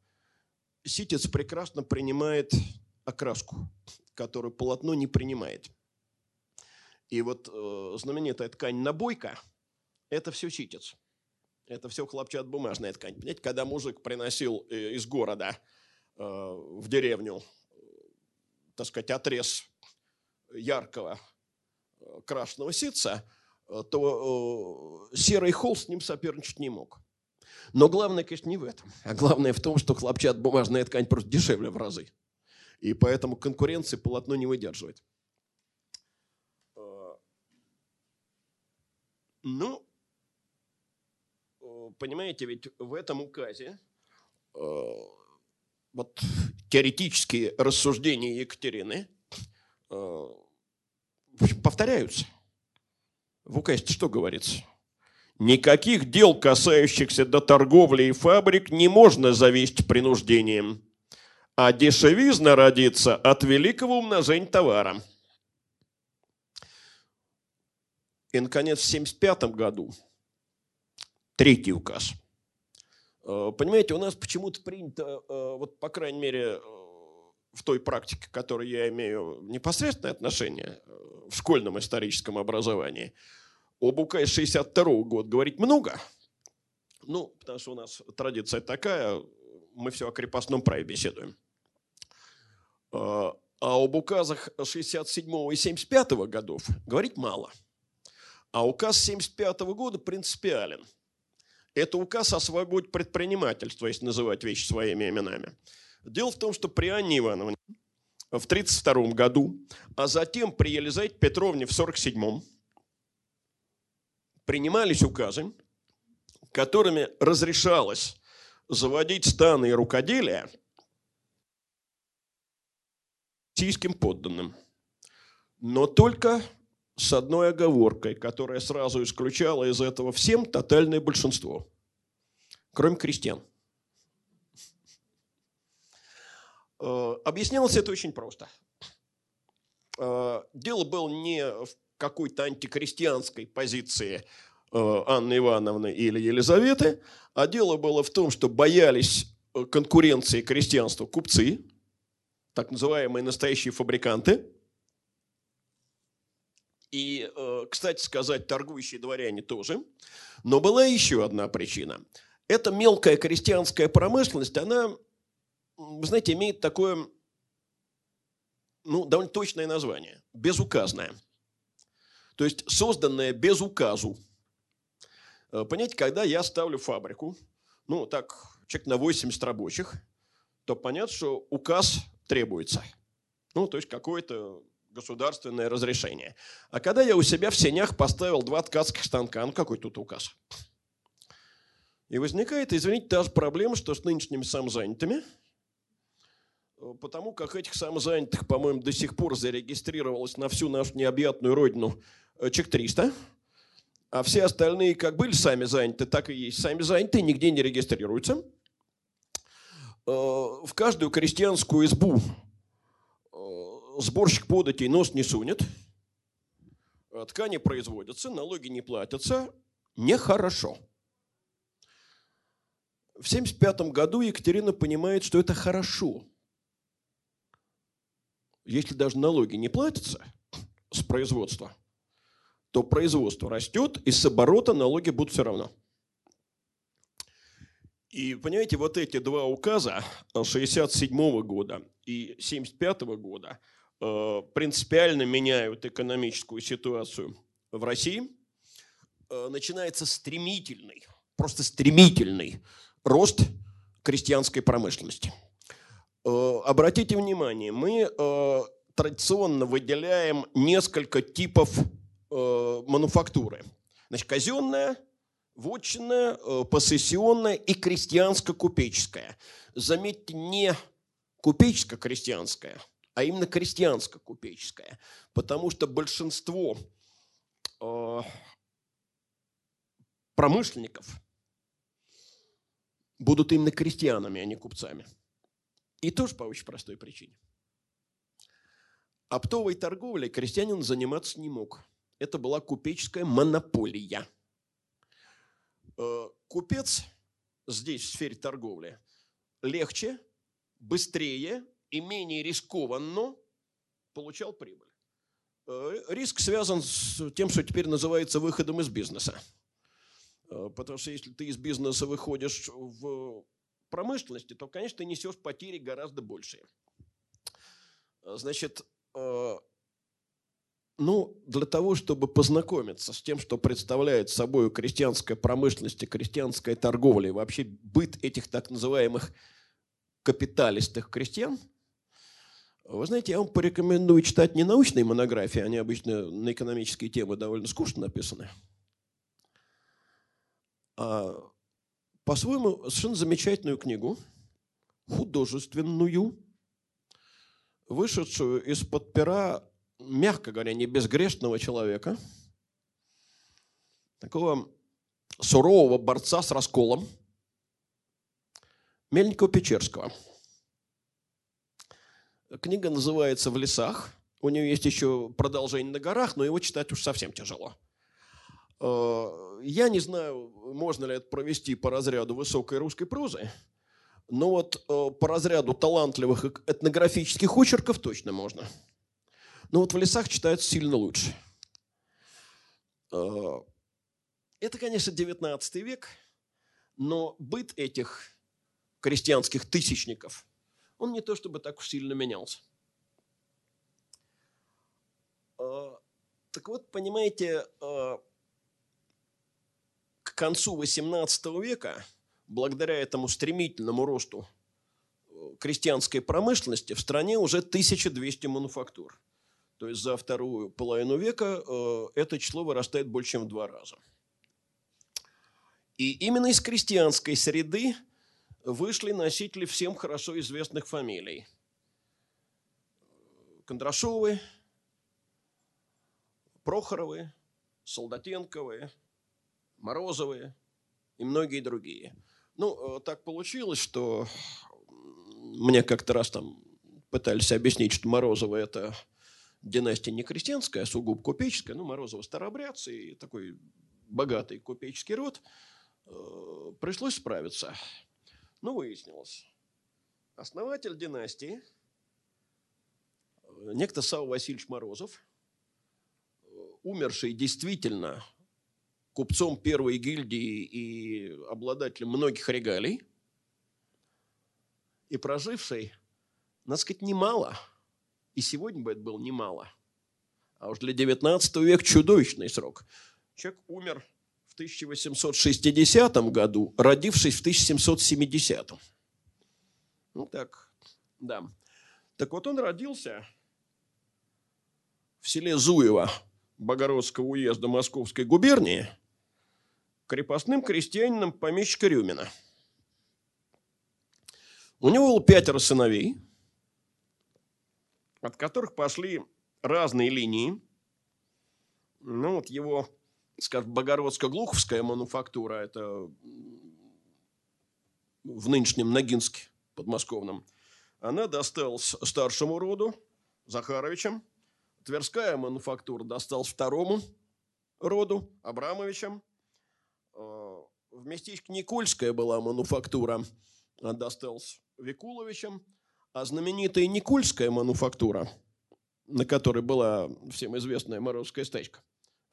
Ситец прекрасно принимает окраску, которую полотно не принимает. И вот э, знаменитая ткань набойка – это все ситец. Это все хлопчат-бумажная ткань. Понимаете, когда мужик приносил э, из города в деревню, так сказать, отрез яркого э, красного ситца, э, то э, серый холст с ним соперничать не мог. Но главное, конечно, не в этом. А главное в том, что хлопчат-бумажная ткань просто дешевле в разы. И поэтому конкуренции полотно не выдерживает. Ну, понимаете, ведь в этом указе вот теоретические рассуждения Екатерины повторяются. В указе что говорится? Никаких дел, касающихся до торговли и фабрик, не можно завести принуждением, а дешевизна родится от великого умножения товара. И, наконец, в 1975 году третий указ. Э, понимаете, у нас почему-то принято, э, вот по крайней мере, э, в той практике, к которой я имею непосредственное отношение в школьном историческом образовании – об указе 62 -го года говорить много. Ну, потому что у нас традиция такая, мы все о крепостном праве беседуем. А, об указах 67 и 75 -го годов говорить мало. А указ 75 -го года принципиален. Это указ о свободе предпринимательства, если называть вещи своими именами. Дело в том, что при Анне Ивановне в 1932 году, а затем при Елизавете Петровне в 1947 принимались указы, которыми разрешалось заводить станы и рукоделия российским подданным. Но только с одной оговоркой, которая сразу исключала из этого всем тотальное большинство, кроме крестьян. Э, объяснялось это очень просто. Э, дело было не в какой-то антикрестьянской позиции э, Анны Ивановны или Елизаветы, а дело было в том, что боялись конкуренции крестьянства купцы, так называемые настоящие фабриканты, и, э, кстати сказать, торгующие дворяне тоже. Но была еще одна причина. Эта мелкая крестьянская промышленность, она, вы знаете, имеет такое ну, довольно точное название – безуказное – то есть созданная без указу. Э, понимаете, когда я ставлю фабрику, ну так, человек на 80 рабочих, то понятно, что указ требуется. Ну, то есть какое-то государственное разрешение. А когда я у себя в сенях поставил два ткацких станка, ну какой тут указ? И возникает, извините, та же проблема, что с нынешними самозанятыми – потому как этих самозанятых, по-моему, до сих пор зарегистрировалось на всю нашу необъятную родину э, чек 300, а все остальные как были сами заняты, так и есть сами заняты, нигде не регистрируются. Э, в каждую крестьянскую избу сборщик податей нос не сунет, ткани производятся, налоги не платятся, нехорошо. В 1975 году Екатерина понимает, что это хорошо – если даже налоги не платятся с производства, то производство растет, и с оборота налоги будут все равно. И понимаете, вот эти два указа 67 года и 75 года э, принципиально меняют экономическую ситуацию в России. Э, начинается стремительный, просто стремительный рост крестьянской промышленности – Э, обратите внимание, мы э, традиционно выделяем несколько типов э, мануфактуры. Значит, казенная, вотчинная, посессионная и крестьянско-купеческая. Заметьте, не купеческо-крестьянская, а именно крестьянско-купеческая. Потому что большинство промышленников будут именно крестьянами, а не купцами. И тоже по очень простой причине. Оптовой торговлей крестьянин заниматься не мог. это была купеческая монополия. Э, купец здесь, в сфере торговли, легче, быстрее и менее рискованно получал прибыль. Э, риск связан с тем, что теперь называется выходом из бизнеса. Э, потому что если ты из бизнеса выходишь в промышленности, то, конечно, ты несешь потери гораздо большие. Значит, ну, для того, чтобы познакомиться с тем, что представляет собой крестьянская промышленность и крестьянская торговля, и вообще быт этих так называемых капиталистых крестьян, вы знаете, я вам порекомендую читать не научные монографии, они обычно на экономические темы довольно скучно написаны, а по-своему совершенно замечательную книгу, художественную, вышедшую из-под пера мягко говоря, не безгрешного человека, такого сурового борца с расколом, Мельникова-Печерского. Книга называется «В лесах». У нее есть еще продолжение на горах, но его читать уж совсем тяжело. Э, я не знаю, можно ли это провести по разряду высокой русской прозы, но вот э, по разряду талантливых этнографических очерков точно можно – но вот в лесах читается сильно лучше. А, это, конечно, 19 век, но быт этих крестьянских тысячников, он не то чтобы так уж сильно менялся. А, так вот, понимаете, а, к концу 18 века, благодаря этому стремительному росту э, крестьянской промышленности, в стране уже 1200 мануфактур – то есть за вторую половину века э, это число вырастает больше, чем в два раза. И именно из крестьянской среды вышли носители всем хорошо известных фамилий. Кондрашовы, Прохоровы, Солдатенковы, Морозовы и многие другие. Ну, э, так получилось, что мне как-то раз там пытались объяснить, что Морозовы – это династия не крестьянская, а сугубо купеческая, ну, Морозова старобрядцы и такой богатый купеческий род, э, пришлось справиться. Ну, выяснилось. Основатель династии, э, некто Сау Васильевич Морозов, э, умерший действительно купцом первой гильдии и обладателем многих регалий, и проживший, надо сказать, немало – и сегодня бы это было немало. А уж для 19 века чудовищный срок. Человек умер 1860 году, родившись в 1770. Ну так, да. Так вот он родился в селе Зуево Богородского уезда Московской губернии крепостным крестьянином помещика Рюмина. У него было пятеро сыновей – от которых пошли разные линии. Ну, вот его, скажем, Богородско-Глуховская мануфактура, это в нынешнем Ногинске подмосковном, она досталась старшему роду, Захаровичам. Тверская мануфактура досталась второму роду, Абрамовичам. Э, в местечке Никольская была мануфактура, досталась Викуловичам – а знаменитая Никольская мануфактура, на которой была всем известная Морозская стачка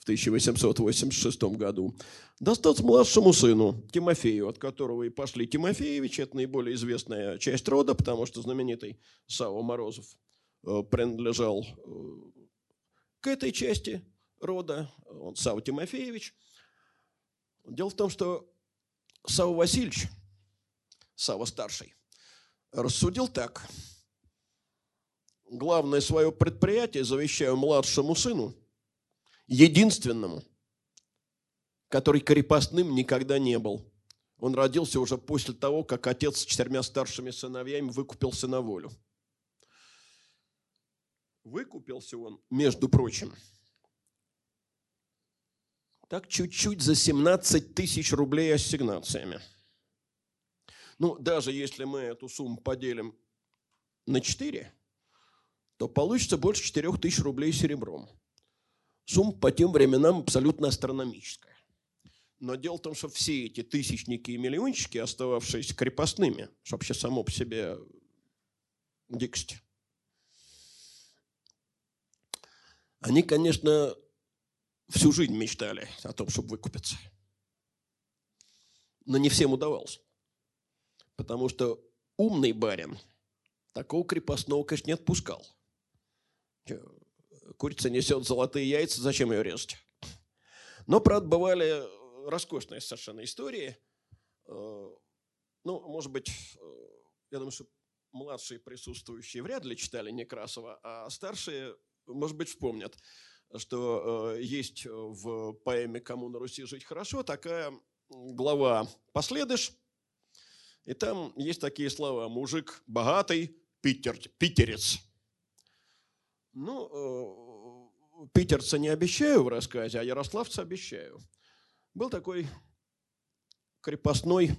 1886 году, досталась младшему сыну Тимофею, от которого и пошли Тимофеевич. Это наиболее известная часть рода, потому что знаменитый Сава Морозов э, принадлежал э, к этой части рода, он Сава Тимофеевич. Дело в том, что Сава Васильевич, Сава старший, рассудил так. Главное свое предприятие завещаю младшему сыну, единственному, который крепостным никогда не был. Он родился уже после того, как отец с четырьмя старшими сыновьями выкупился на волю. Выкупился он, между прочим, так чуть-чуть за 17 тысяч рублей ассигнациями – ну, даже если мы эту сумму поделим на 4, то получится больше 4 тысяч рублей серебром. Сумма по тем временам абсолютно астрономическая. Но дело в том, что все эти тысячники и миллиончики, остававшиеся крепостными, вообще само по себе дикость, они, конечно, всю жизнь мечтали о том, чтобы выкупиться. Но не всем удавалось. Потому что умный барин такого крепостного, конечно, не отпускал. Курица несет золотые яйца, зачем ее резать? Но, правда, бывали роскошные совершенно истории. Э, ну, может быть, э, я думаю, что младшие присутствующие вряд ли читали Некрасова, а старшие, может быть, вспомнят, что э, есть в поэме «Кому на Руси жить хорошо» такая глава «Последыш», и там есть такие слова «мужик богатый, питер, питерец». Ну, питерца не обещаю в рассказе, а ярославца обещаю. Был такой крепостной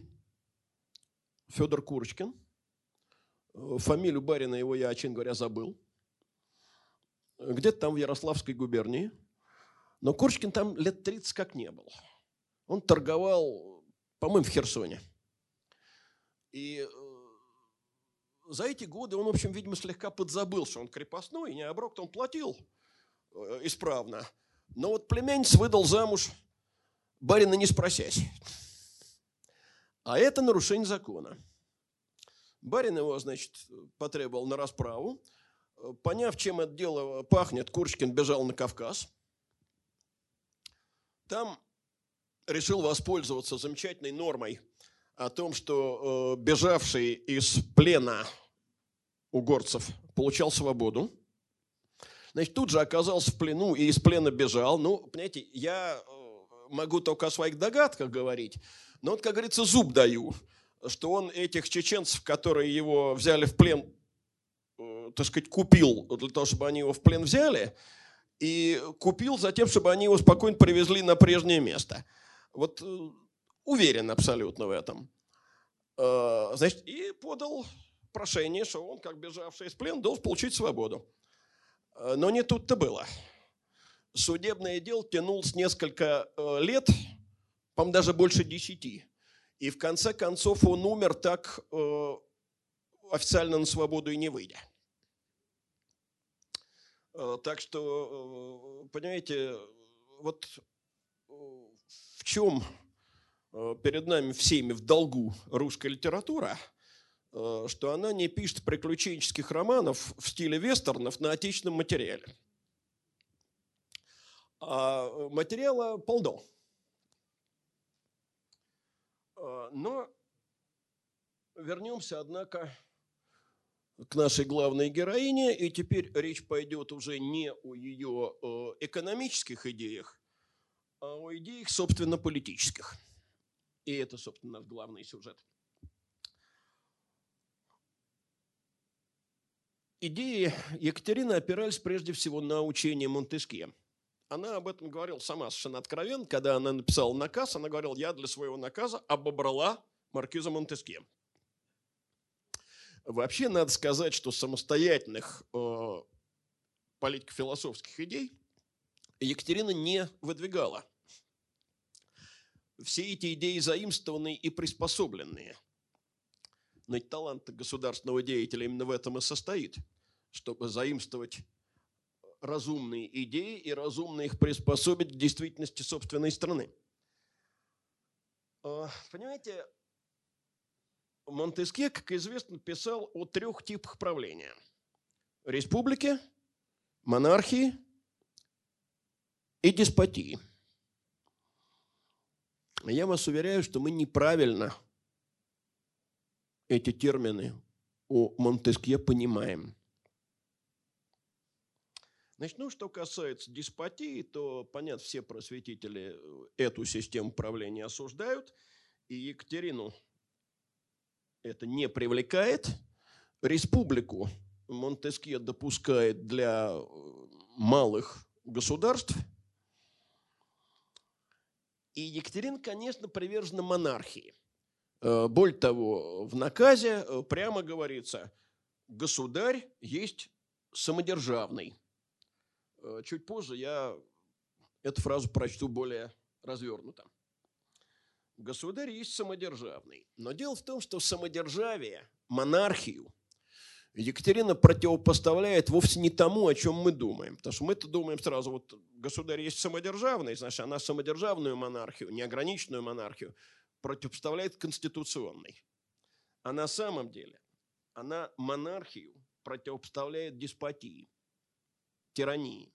Федор Курочкин. Фамилию барина его я, честно говоря, забыл. Где-то там в Ярославской губернии. Но Курочкин там лет 30 как не был. Он торговал, по-моему, в Херсоне. И э, за эти годы он, в общем, видимо, слегка подзабыл, что он крепостной, не оброк он платил исправно. Но вот племянниц выдал замуж – барина не спросясь. А это нарушение закона. Барин его, значит, потребовал на расправу. Поняв, чем это дело пахнет, Курочкин бежал на Кавказ. Там решил воспользоваться замечательной нормой о том, что э, бежавший из плена у горцев получал свободу. Значит, тут же оказался в плену и из плена бежал. Ну, понимаете, я э, могу только о своих догадках говорить, но вот, как говорится, зуб даю, что он этих чеченцев, которые его взяли в плен, э, так сказать, купил для того, чтобы они его в плен взяли, и купил за тем, чтобы они его спокойно привезли на прежнее место. Вот э, уверен абсолютно в этом. Значит, и подал прошение, что он, как бежавший из плена, должен получить свободу. Но не тут-то было судебное дело тянулось несколько э, лет, по-моему, даже больше десяти. И в конце концов он умер так э, официально на свободу и не выйдя. Э, так что, понимаете, вот в чем перед нами всеми в долгу русская литература, что она не пишет приключенческих романов в стиле вестернов на отечественном материале. А, э, материала полно. А, но вернемся, однако, к нашей главной героине, и теперь речь пойдет уже не о ее э, экономических идеях, а о идеях, собственно, политических. И это, собственно, наш главный сюжет. Идеи Екатерины опирались прежде всего на учение Монтескье – она об этом говорила сама совершенно откровенно, когда она написала наказ, она говорила, я для своего наказа обобрала маркиза Монтескье. Вообще надо сказать, что самостоятельных э, политико-философских идей Екатерина не выдвигала. Все эти идеи заимствованные и приспособленные. Но талант государственного деятеля именно в этом и состоит, чтобы заимствовать разумные идеи и разумно их приспособить к действительности собственной страны. А, понимаете, Монтескье, как известно, писал о трех типах правления. Республике, монархии и деспотии. Я вас уверяю, что мы неправильно эти термины у Монтескье понимаем. Значит, ну, что касается деспотии, то, понятно, все просветители э, эту систему правления осуждают, и Екатерину это не привлекает. Республику Монтескье допускает для э, малых государств. И Екатерина, конечно, привержена монархии. Э, более того, в наказе прямо говорится, государь есть самодержавный – Э, чуть позже я эту фразу прочту более развернуто. Государь есть самодержавный. Но дело в том, что самодержавие, монархию Екатерина противопоставляет вовсе не тому, о чем мы думаем. Потому что мы-то думаем сразу, вот государь есть самодержавный, значит, она самодержавную монархию, неограниченную монархию противопоставляет конституционной. А на самом деле она монархию противопоставляет деспотии, тирании.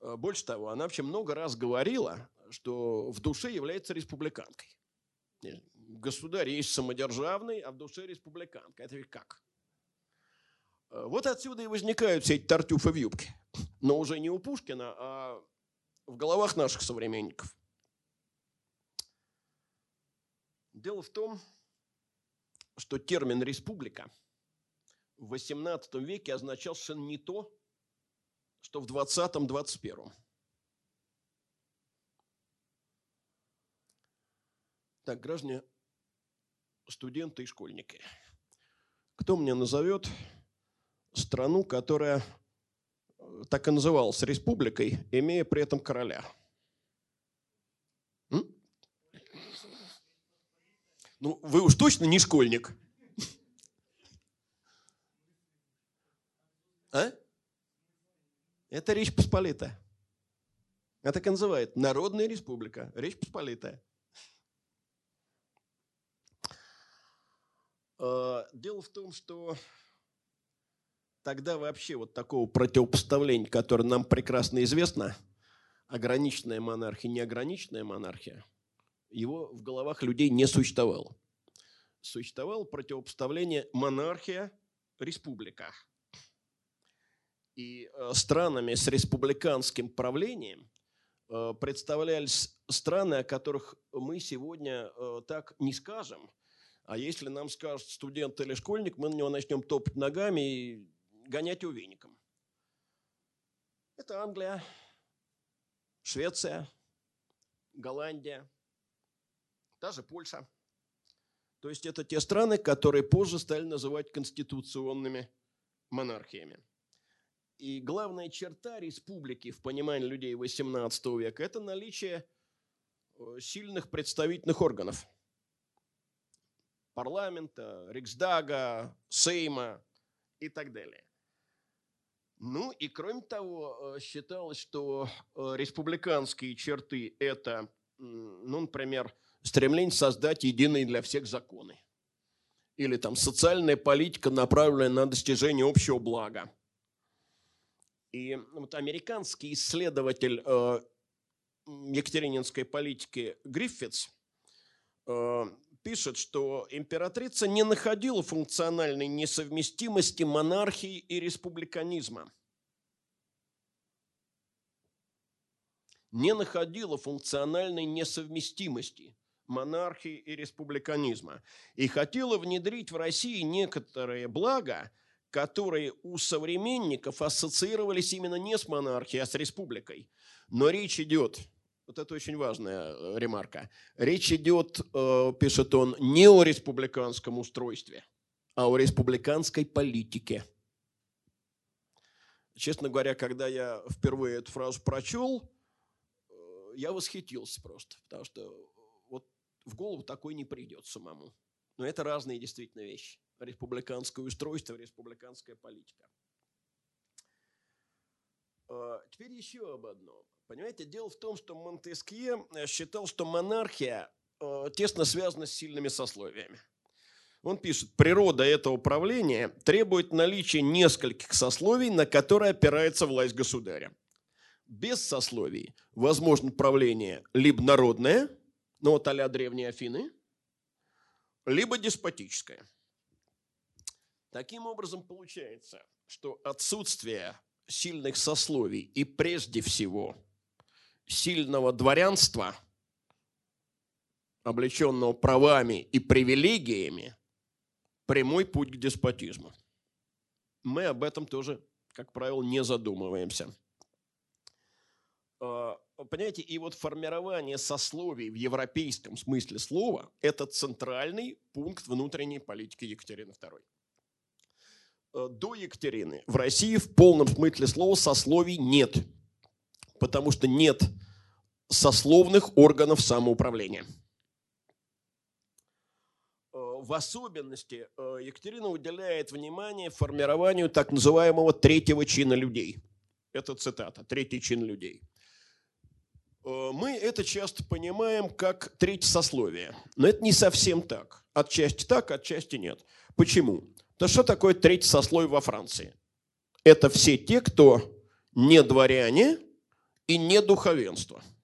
Э, больше того, она вообще много раз говорила, что в душе является республиканкой. Государь есть самодержавный, а в душе республиканка. Это ведь как? Э, вот отсюда и возникают все эти тартюфы в юбке. Но уже не у Пушкина, а в головах наших современников. Дело в том, что термин «республика» в XVIII веке означал совершенно не то, что в 20-21. Так, граждане, студенты и школьники, кто мне назовет страну, которая э, так и называлась республикой, имея при этом короля? Ну, вы уж точно не школьник. А? Это Речь Посполитая. Это так и называют. Народная республика. Речь Посполитая. А, дело в том, что тогда вообще вот такого противопоставления, которое нам прекрасно известно, ограниченная монархия, неограниченная монархия, его в головах людей не существовало. Существовало противопоставление монархия-республика. И э, странами с республиканским правлением э, представлялись страны, о которых мы сегодня э, так не скажем. А если нам скажет студент или школьник, мы на него начнем топать ногами и гонять его веником. Это Англия, Швеция, Голландия, даже Польша. То есть это те страны, которые позже стали называть конституционными монархиями. И главная черта республики в понимании людей XVIII века – это наличие э, сильных представительных органов. Парламента, Риксдага, Сейма и так далее. Ну и кроме того, э, считалось, что э, республиканские черты – это, ну, например, стремление создать единые для всех законы. Или там социальная политика, направленная на достижение общего блага. И вот американский исследователь э, екатерининской политики Гриффитс пишет, что императрица не находила функциональной несовместимости монархии и республиканизма. Не находила функциональной несовместимости монархии и республиканизма. И хотела внедрить в России некоторые блага, которые у современников ассоциировались именно не с монархией, а с республикой. Но речь идет вот это очень важная э, ремарка. Речь идет, э, пишет он, не о республиканском устройстве, а о республиканской политике. Честно говоря, когда я впервые эту фразу прочел, э, я восхитился просто, потому что в голову такой не придет самому. Но это разные действительно вещи. Республиканское устройство, республиканская политика. Теперь еще об одном. Понимаете, дело в том, что Монтескье э, считал, что монархия э, тесно связана с сильными сословиями. Он пишет, природа этого правления требует наличия нескольких сословий, на которые опирается власть государя. Без сословий возможно правление либо народное, ну вот а древние Афины, либо деспотическое. Таким образом, получается, что отсутствие сильных сословий и прежде всего сильного дворянства, облеченного правами и привилегиями, прямой путь к деспотизму. Мы об этом тоже, как правило, не задумываемся. Понимаете, и вот формирование сословий в европейском смысле слова – это центральный пункт внутренней политики Екатерины II. А, до Екатерины в России в полном смысле слова сословий нет – потому что нет сословных органов самоуправления. Э, в особенности э, Екатерина уделяет внимание формированию так называемого третьего чина людей. Это цитата, третий чин людей. Э, мы это часто понимаем как третье сословие, но это не совсем так. Отчасти так, отчасти нет. Почему? Да что такое третье сословие во Франции? Это все те, кто не дворяне и не духовенство –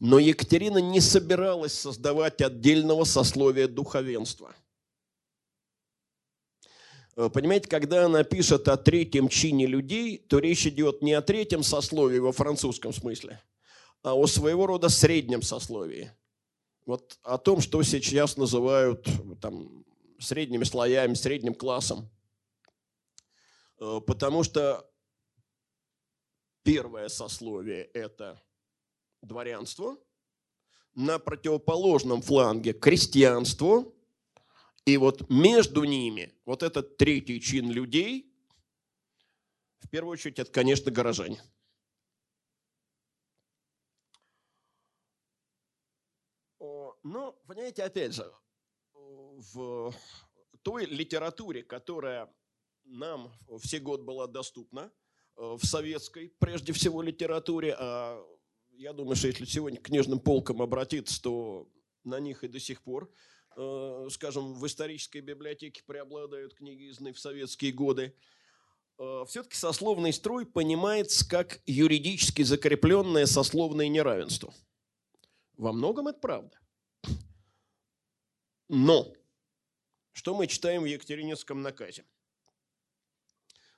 но Екатерина не собиралась создавать отдельного сословия духовенства. Э, понимаете, когда она пишет о третьем чине людей, то речь идет не о третьем сословии во французском смысле, а о своего рода среднем сословии. Вот о том, что сейчас называют там, средними слоями, средним классом. Э, потому что первое сословие – это дворянство, на противоположном фланге крестьянство, и вот между ними вот этот третий чин людей, в первую очередь, это, конечно, горожане. Но, понимаете, опять же, в той литературе, которая нам все год была доступна, э, в советской, прежде всего, литературе, а я думаю, что если сегодня к книжным полкам обратиться, то на них и до сих пор, э, скажем, в исторической библиотеке преобладают книги, изданные в советские годы. Э, все-таки сословный строй понимается как юридически закрепленное сословное неравенство. Во многом это правда. Но что мы читаем в Екатерининском наказе?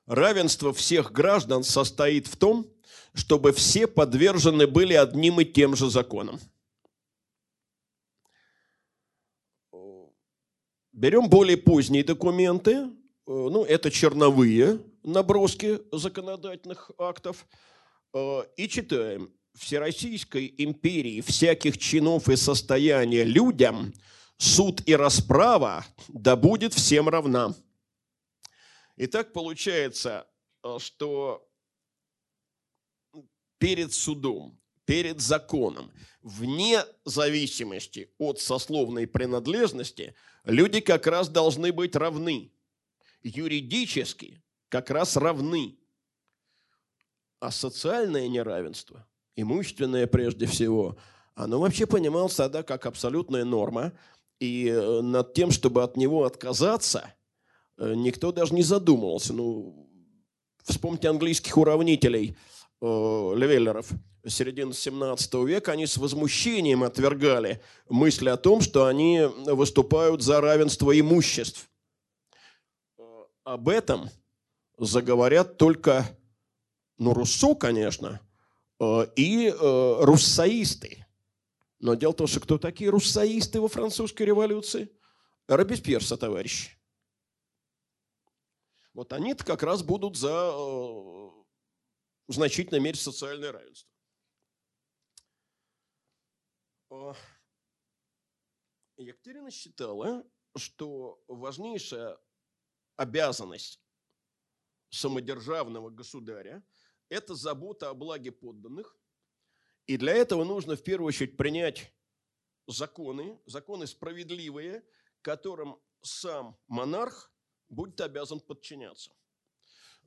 Равенство всех граждан состоит в том, чтобы все подвержены были одним и тем же законам. Берем более поздние документы, ну, это черновые наброски законодательных актов, и читаем. Всероссийской империи всяких чинов и состояния людям суд и расправа да будет всем равна. И так получается, что перед судом, перед законом, вне зависимости от сословной принадлежности, люди как раз должны быть равны. Юридически как раз равны. А социальное неравенство, имущественное прежде всего, оно вообще понималось тогда как абсолютная норма. И э, над тем, чтобы от него отказаться, э, никто даже не задумывался. Ну, вспомните английских уравнителей – Левеллеров середины 17 века, они с возмущением отвергали мысли о том, что они выступают за равенство имуществ. Э, об этом заговорят только, ну, Руссо, конечно, э, и руссоисты. Но дело в том, что кто такие руссоисты во французской революции? Робеспьер, товарищи. Вот они-то как раз будут за в значительной мере социальное равенство. Екатерина считала, что важнейшая обязанность самодержавного государя – это забота о благе подданных. И для этого нужно в первую очередь принять законы, законы справедливые, которым сам монарх будет обязан подчиняться.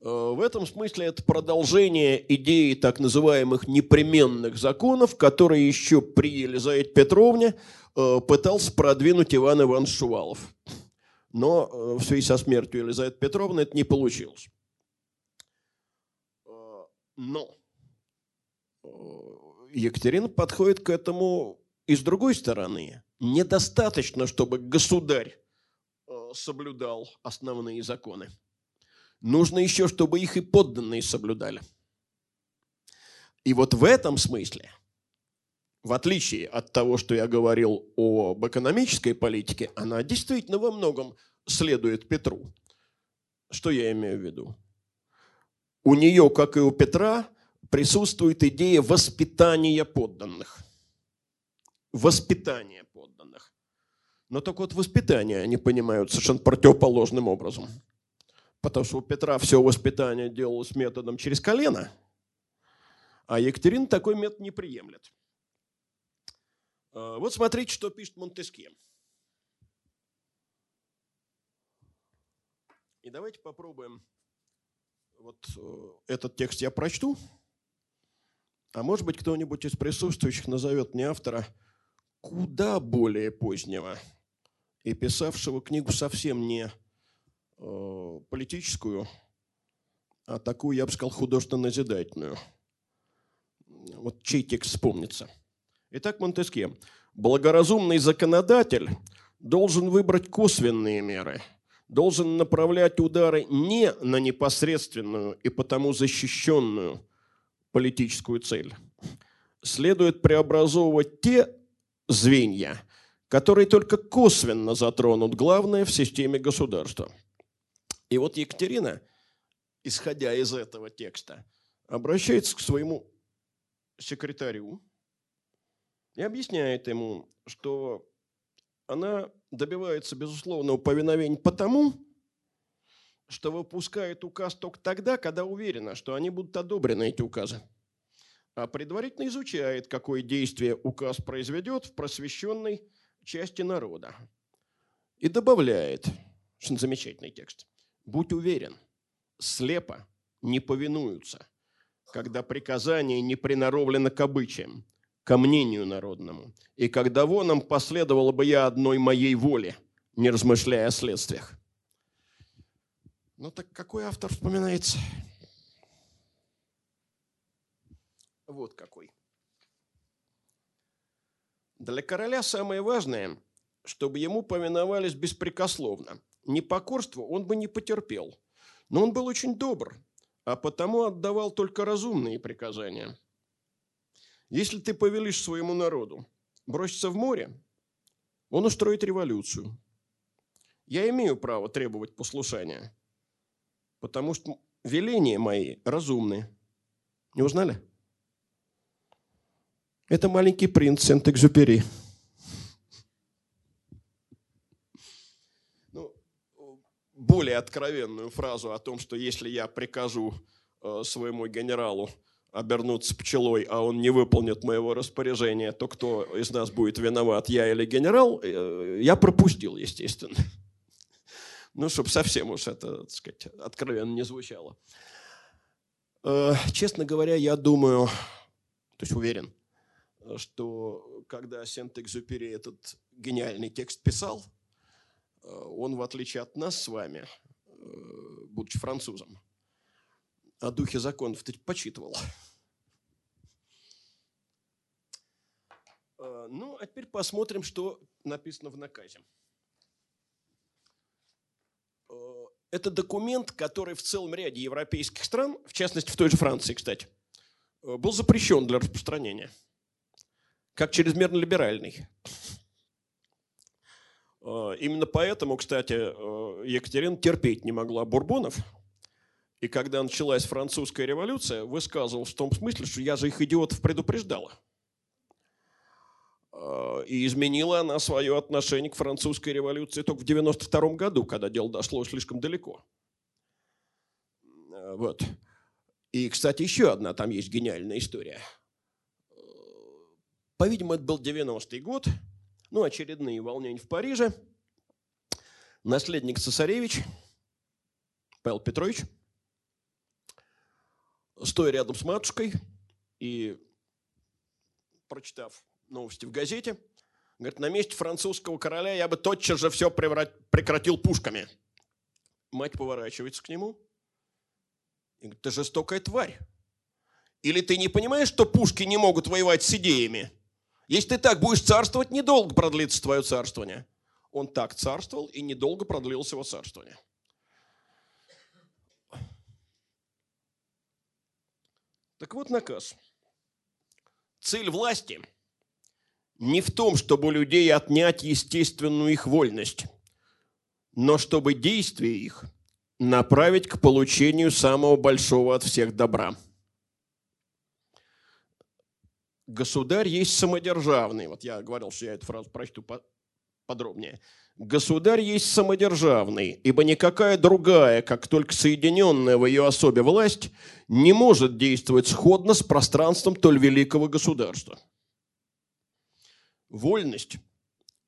Э, в этом смысле это продолжение идеи так называемых непременных законов, которые еще при Елизавете Петровне э, пытался продвинуть Иван Иванович Шувалов. Но э, в связи со смертью Елизаветы Петровны это не получилось. Но Екатерина подходит к этому и с другой стороны. Недостаточно, чтобы государь соблюдал основные законы нужно еще, чтобы их и подданные соблюдали. И вот в этом смысле, в отличие от того, что я говорил об экономической политике, она действительно во многом следует Петру. Что я имею в виду? У нее, как и у Петра, присутствует идея воспитания подданных. Воспитание подданных. Но только вот воспитание они понимают совершенно противоположным образом – потому что у Петра все воспитание делалось методом через колено, А Екатерина такой метод не приемлет. Вот смотрите, что пишет Монтеске. И давайте попробуем. Вот э, этот текст я прочту. А может быть, кто-нибудь из присутствующих назовет мне автора куда более позднего и писавшего книгу совсем не политическую, а такую, я бы сказал, художественно-назидательную. Вот чей текст вспомнится. Итак, Монтеске. Благоразумный законодатель должен выбрать косвенные меры – должен направлять удары не на непосредственную и потому защищенную политическую цель. Следует преобразовывать те звенья, которые только косвенно затронут главное в системе государства. И вот Екатерина, исходя из этого текста, обращается к своему секретарю и объясняет ему, что она добивается безусловного повиновения потому, что выпускает указ только тогда, когда уверена, что они будут одобрены, эти указы. А предварительно изучает, какое действие указ произведет в просвещенной части народа. И добавляет, что замечательный текст, «Будь уверен, слепо не повинуются, когда приказание не приноровлено к обычаям, ко мнению народному. И когда воном последовало бы я одной моей воле, не размышляя о следствиях. Ну так какой автор вспоминается? Вот какой. Для короля самое важное, чтобы ему повиновались беспрекословно. Непокорство он бы не потерпел, но он был очень добр, а потому отдавал только разумные приказания – если ты повелишь своему народу броситься в море, он устроит революцию. Я имею право требовать послушания, потому что веления мои разумные. Не узнали? Это маленький принц Сент-Экзюпери. Ну, более откровенную фразу о том, что если я прикажу э, своему генералу обернуться пчелой, а он не выполнит моего распоряжения, то кто из нас будет виноват, я или генерал, э, я пропустил, естественно. Ну, чтобы совсем уж это, так сказать, откровенно не звучало. Э, честно говоря, я думаю, то есть уверен, что когда Сент-Экзюпери этот гениальный текст писал, он, в отличие от нас с вами, будучи французом, о духе законов почитывал. А, ну, а теперь посмотрим, что написано в наказе. Это документ, который в целом ряде европейских стран, в частности в той же Франции, кстати, был запрещен для распространения, как чрезмерно либеральный. Именно поэтому, кстати, Екатерина терпеть не могла бурбонов – и когда началась французская революция, высказывал в том смысле, что я же их идиотов предупреждала. А, и изменила она свое отношение к французской революции только в 92 году, когда дело дошло слишком далеко. Вот. И, кстати, еще одна там есть гениальная история. По-видимому, это был 90-й год, ну, очередные волнения в Париже. Наследник цесаревич Павел Петрович – стоя рядом с матушкой и прочитав новости в газете, говорит, на месте французского короля я бы тотчас же все прекратил пушками. Мать поворачивается к нему и говорит, ты жестокая тварь. Или ты не понимаешь, что пушки не могут воевать с идеями? Если ты так будешь царствовать, недолго продлится твое царствование. Он так царствовал, и недолго продлилось его царствование. Так вот наказ. Цель власти не в том, чтобы людей отнять естественную их вольность, но чтобы действия их направить к получению самого большого от всех добра. Государь есть самодержавный. Вот я говорил, что я эту фразу прочту подробнее. Государь есть самодержавный, ибо никакая другая, как только соединенная в ее особе власть, не может действовать сходно с пространством толь великого государства. Вольность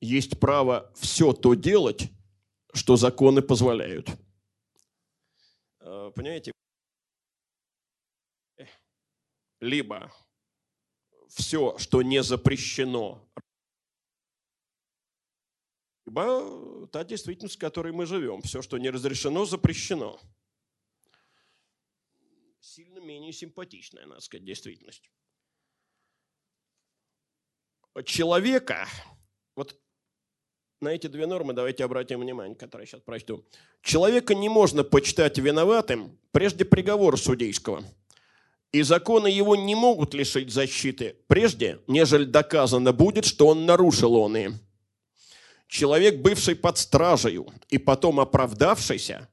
есть право все то делать, что законы позволяют. Э, понимаете? Либо все, что не запрещено, либо та действительность, в которой мы живем. Все, что не разрешено, запрещено. Сильно менее симпатичная, надо сказать, действительность. Человека, вот на эти две нормы давайте обратим внимание, которые я сейчас прочту. Человека не можно почитать виноватым прежде приговора судейского. И законы его не могут лишить защиты прежде, нежели доказано будет, что он нарушил он и. Человек, бывший под стражей и потом оправдавшийся,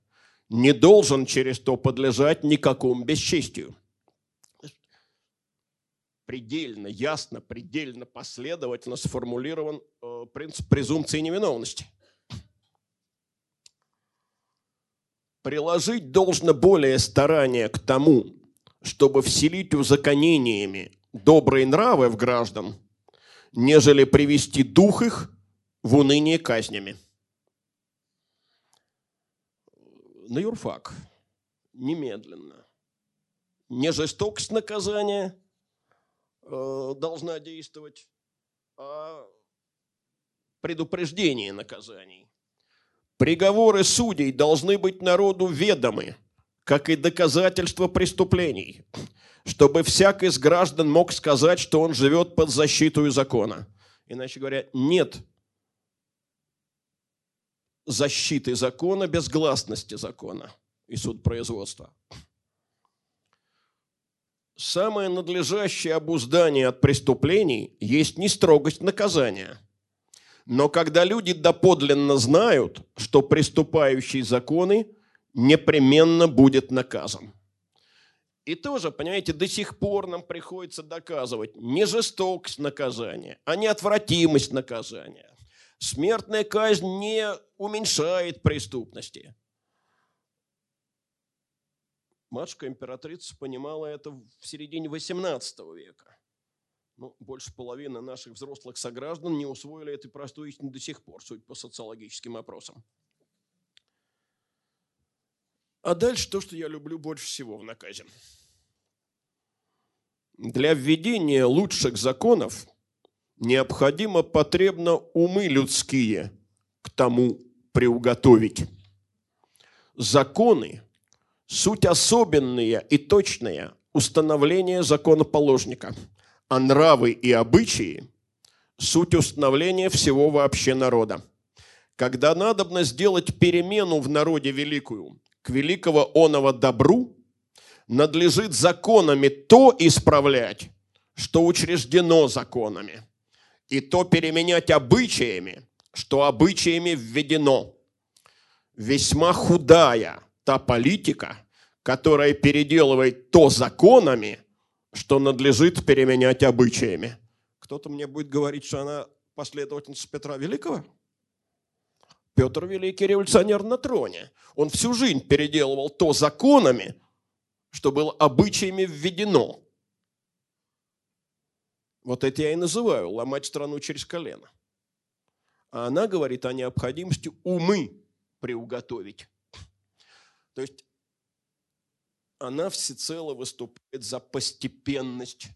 не должен через то подлежать никакому бесчестию предельно ясно, предельно последовательно сформулирован э, принцип презумпции невиновности. Приложить должно более старания к тому, чтобы вселить узаконениями добрые нравы в граждан, нежели привести дух их в уныние казнями. На юрфак немедленно. Не жестокость наказания – Э, должна действовать о предупреждении наказаний. Приговоры судей должны быть народу ведомы, как и доказательства преступлений, чтобы всякий из граждан мог сказать, что он живет под защитой закона. Иначе говоря, нет защиты закона без гласности закона и судпроизводства самое надлежащее обуздание от преступлений есть не строгость наказания. Но когда люди доподлинно знают, что приступающий законы непременно будет наказан. И тоже, понимаете, до сих пор нам приходится доказывать не жестокость наказания, а неотвратимость наказания. Смертная казнь не уменьшает преступности. Матушка императрица понимала это в середине XVIII века. Ну, больше половины наших взрослых сограждан не усвоили этой простой истины до сих пор, суть по социологическим опросам. А дальше то, что я люблю больше всего в наказе. Для введения лучших законов необходимо потребно умы людские к тому приуготовить. Законы Суть особенная и точная установление законоположника, а нравы и обычаи – суть установления всего вообще народа. Когда надобно сделать перемену в народе великую к великого оного добру, надлежит законами то исправлять, что учреждено законами, и то переменять обычаями, что обычаями введено. Весьма худая – та политика, которая переделывает то законами, что надлежит переменять обычаями. Кто-то мне будет говорить, что она последовательница Петра Великого? Петр Великий революционер на троне. Он всю жизнь переделывал то законами, что было обычаями введено. Вот это я и называю ломать страну через колено. А она говорит о необходимости умы приуготовить. То есть она всецело выступает за постепенность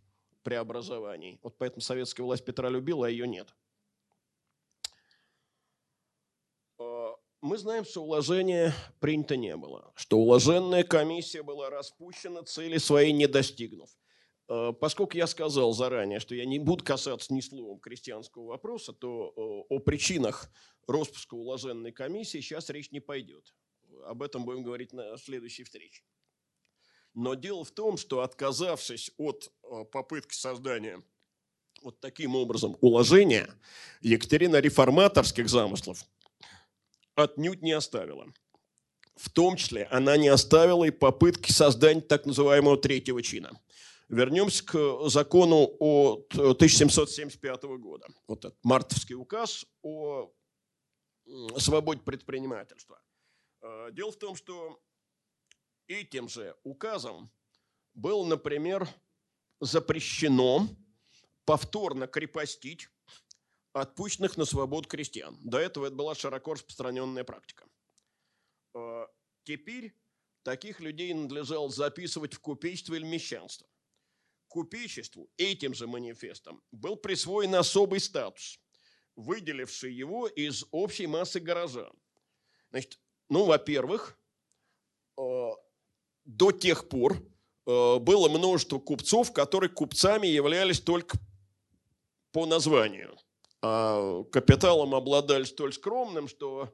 преобразований. Вот поэтому советская власть Петра любила, а ее нет. А, мы знаем, что уложения принято не было, что уложенная комиссия была распущена, цели своей не достигнув. А, поскольку я сказал заранее, что я не буду касаться ни словом крестьянского вопроса, то о причинах распуска уложенной комиссии сейчас речь не пойдет об этом будем говорить на следующей встрече. Но дело в том, что отказавшись от э, попытки создания вот таким образом уложения, Екатерина реформаторских замыслов отнюдь не оставила. В том числе она не оставила и попытки создания так называемого третьего чина. Вернемся к закону от 1775 года. Вот этот мартовский указ о свободе предпринимательства. Э, дело в том, что этим же указом было, например, запрещено повторно крепостить отпущенных на свободу крестьян. До этого это была широко распространенная практика. Э, теперь таких людей надлежало записывать в купечество или мещанство. Купечеству этим же манифестом был присвоен особый статус, выделивший его из общей массы горожан. Значит, ну, во-первых, э, до тех пор э, было множество купцов, которые купцами являлись только по названию, а капиталом обладали столь скромным, что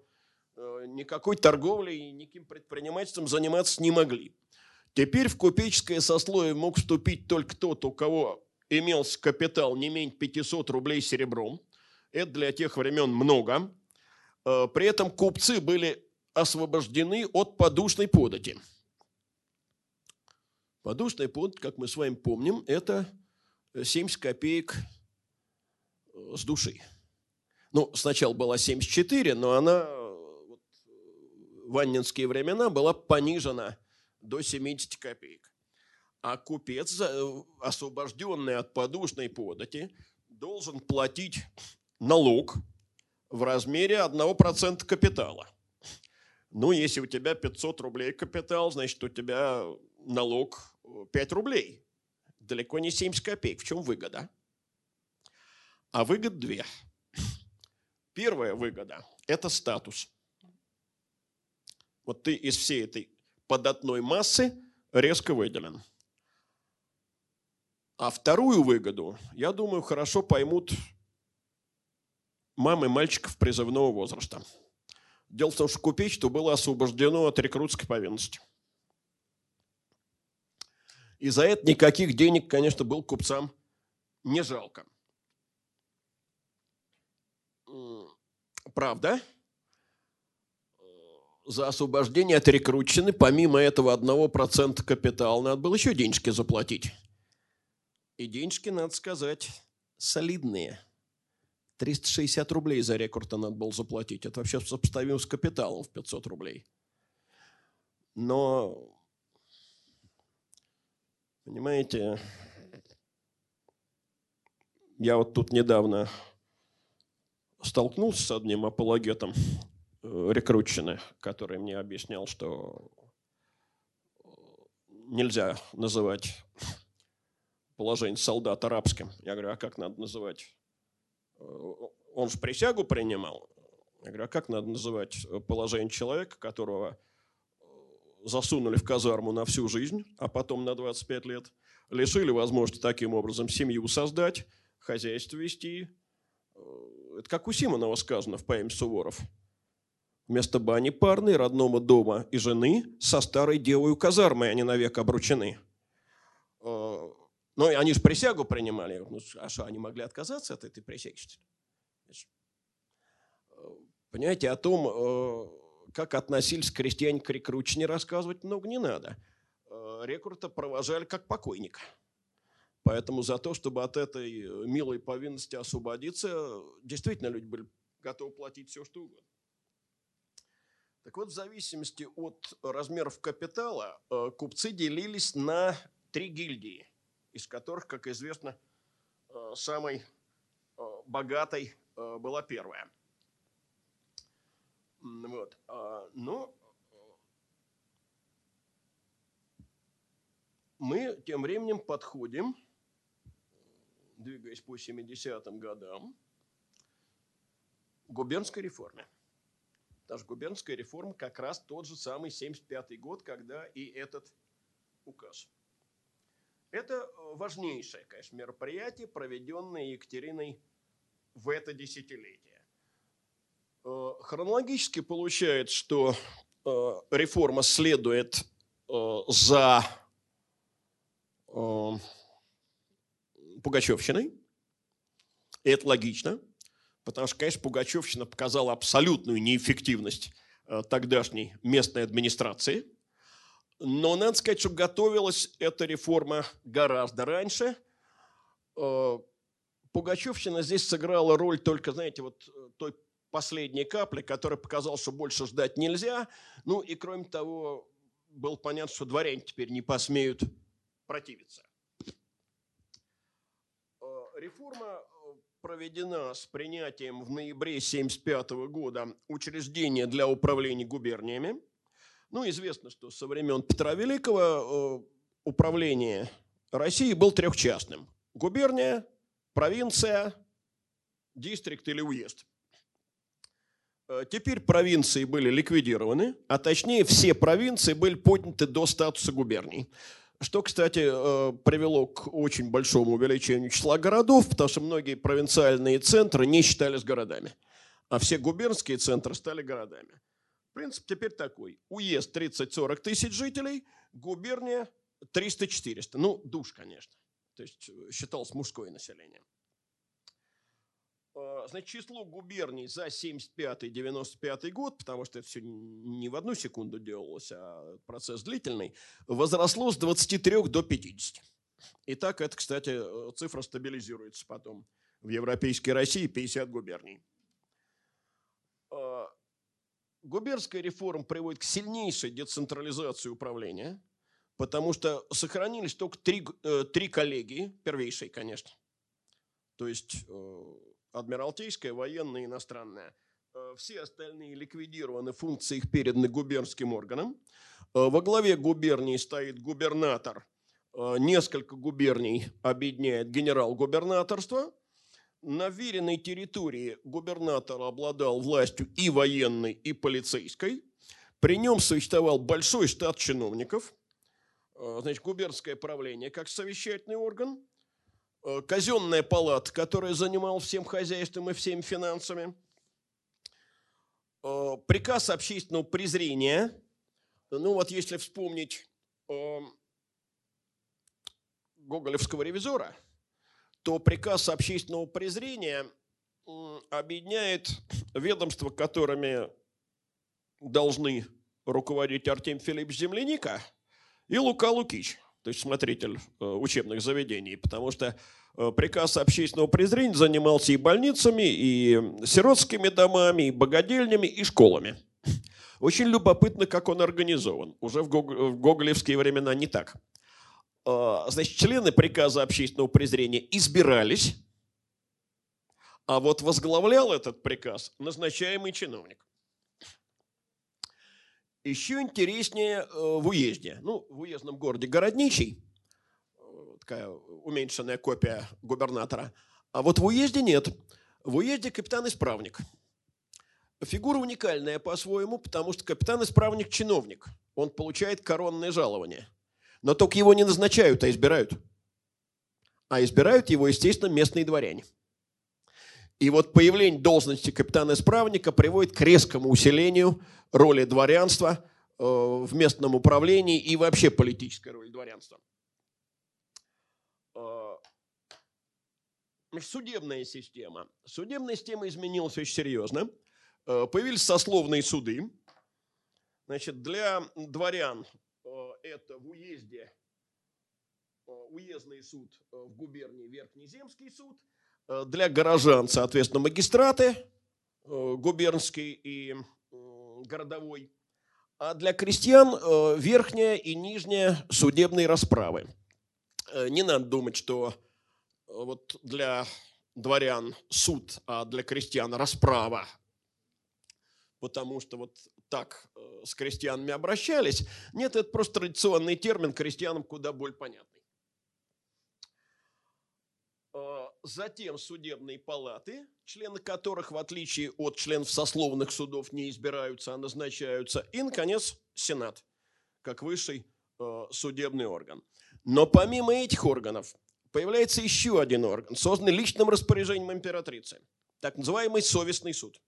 э, никакой торговлей и никаким предпринимательством заниматься не могли. Теперь в купеческое сословие мог вступить только тот, у кого имелся капитал не менее 500 рублей серебром. Это для тех времен много. При этом купцы были освобождены от подушной подати. Подушная подать, как мы с вами помним, это 70 копеек э, с души. Ну, сначала была 74, но она вот, в аннинские времена была понижена до 70 копеек. А купец, э, освобожденный от подушной подати, должен платить налог в размере 1% капитала. Ну, если у тебя 500 рублей капитал, значит, у тебя налог 5 рублей. Далеко не 70 копеек. В чем выгода? А выгод две. Первая выгода – это статус. Вот ты из всей этой податной массы резко выделен. А вторую выгоду, я думаю, хорошо поймут мамы мальчиков призывного возраста – Дело в том, что купечество было освобождено от рекрутской повинности. И за это никаких денег, конечно, был купцам не жалко. Правда, за освобождение от рекрутчины, помимо этого одного процента капитала, надо было еще денежки заплатить. И денежки, надо сказать, солидные – 360 рублей за рекорд надо было заплатить. Это вообще сопоставимо с капиталом в 500 рублей. Но, понимаете, я вот тут недавно столкнулся с одним апологетом э, рекрутчины, который мне объяснял, что нельзя называть положение солдата арабским. Я говорю, а как надо называть? он же присягу принимал. Я говорю, а как надо называть положение человека, которого э, засунули в казарму на всю жизнь, а потом на 25 лет, лишили возможности таким образом семью создать, хозяйство вести. Э, это как у Симонова сказано в поэме Суворов. Вместо бани парной, родного дома и жены со старой девою казармой они навек обручены. Э, ну, они же присягу принимали. Ну, а что, они могли отказаться от этой присяги? Понимаете, о том, э, как относились крестьяне к рекручине, рассказывать много не надо. Э, рекрута провожали как покойника. Поэтому за то, чтобы от этой э, милой повинности освободиться, действительно люди были готовы платить все, что угодно. Так вот, в зависимости от размеров капитала, купцы делились на три гильдии – из которых, как известно, э, самой э, богатой э, была первая. Вот. А, но мы тем временем подходим, двигаясь по 70-м годам, губернской реформе. Даже губернская реформа как раз тот же самый 75-й год, когда и этот указ – это э, важнейшее, конечно, мероприятие, проведенное Екатериной в это десятилетие. Э, хронологически получается, что э, реформа следует за Пугачевщиной. И это логично, потому что, конечно, Пугачевщина показала абсолютную неэффективность тогдашней местной администрации – но надо сказать, что готовилась эта реформа гораздо раньше. Э, Пугачевщина здесь сыграла роль только, знаете, вот э, той последней капли, которая показала, что больше ждать нельзя. Ну и кроме того, было понятно, что дворяне теперь не посмеют противиться. Э, реформа э, проведена с принятием в ноябре 1975 года учреждения для управления губерниями. Ну, известно, что со времен Петра Великого э, управление России был трехчастным. Губерния, провинция, дистрикт или уезд. Теперь провинции были ликвидированы, а точнее все провинции были подняты до статуса губерний. Что, кстати, э, привело к очень большому увеличению числа городов, потому что многие провинциальные центры не считались городами, а все губернские центры стали городами. Принцип теперь такой. Уезд 30-40 тысяч жителей, губерния 300-400. Ну, душ, конечно. То есть э, считалось мужское население. А, значит, число губерний за 75-95 год, потому что это все не в одну секунду делалось, а процесс длительный, возросло с 23 до 50. И так это, кстати, цифра стабилизируется потом. В Европейской России 50 губерний. А, губернская реформа приводит к сильнейшей децентрализации управления, потому что сохранились только три, э, три коллегии, первейшие, конечно. То есть э, адмиралтейская, военная иностранная. Э, все остальные ликвидированы, функции их переданы губернским органам. Э, во главе губернии стоит губернатор. Э, несколько губерний объединяет генерал-губернаторство. На веренной территории губернатор обладал властью и военной, и полицейской. При нем существовал большой штат чиновников. Значит, губернское правление как совещательный орган – казенная палата, которая занимала всем хозяйством и всеми финансами, э, приказ общественного презрения, ну вот если вспомнить э, гоголевского ревизора, то приказ общественного презрения объединяет ведомства, которыми должны руководить Артем Филиппович Земляника и Лука Лукич то есть смотритель э, учебных заведений, потому что э, приказ общественного презрения занимался и больницами, и сиротскими домами, и богадельнями, и школами. Очень любопытно, как он организован. Уже в гоголевские времена не так. А, значит, члены приказа общественного презрения избирались, а вот возглавлял этот приказ назначаемый чиновник. Еще интереснее э, в уезде. Ну, в уездном городе Городничий, э, такая уменьшенная копия губернатора. А вот в уезде нет. В уезде капитан-исправник. Фигура уникальная по-своему, потому что капитан-исправник – чиновник. Он получает коронное жалование. Но только его не назначают, а избирают. А избирают его, естественно, местные дворяне. И вот появление должности капитана-исправника приводит к резкому усилению роли дворянства э, в местном управлении и вообще политической роли дворянства. Э, судебная система. Судебная система изменилась очень серьезно. Э, появились сословные суды. Значит, для дворян это в уезде уездный суд в губернии Верхнеземский суд – для горожан, соответственно, магистраты, э, губернский и городовой, а для крестьян э, верхняя и нижняя судебные расправы. Не надо думать, что вот для дворян суд, а для крестьян расправа, потому что вот так с крестьянами обращались. Нет, это просто традиционный термин, крестьянам куда более понятный. Затем судебные палаты, члены которых, в отличие от членов сословных судов, не избираются, а назначаются. И, наконец, Сенат, как высший э, судебный орган. Но помимо этих органов появляется еще один орган, созданный личным распоряжением императрицы, так называемый совестный суд.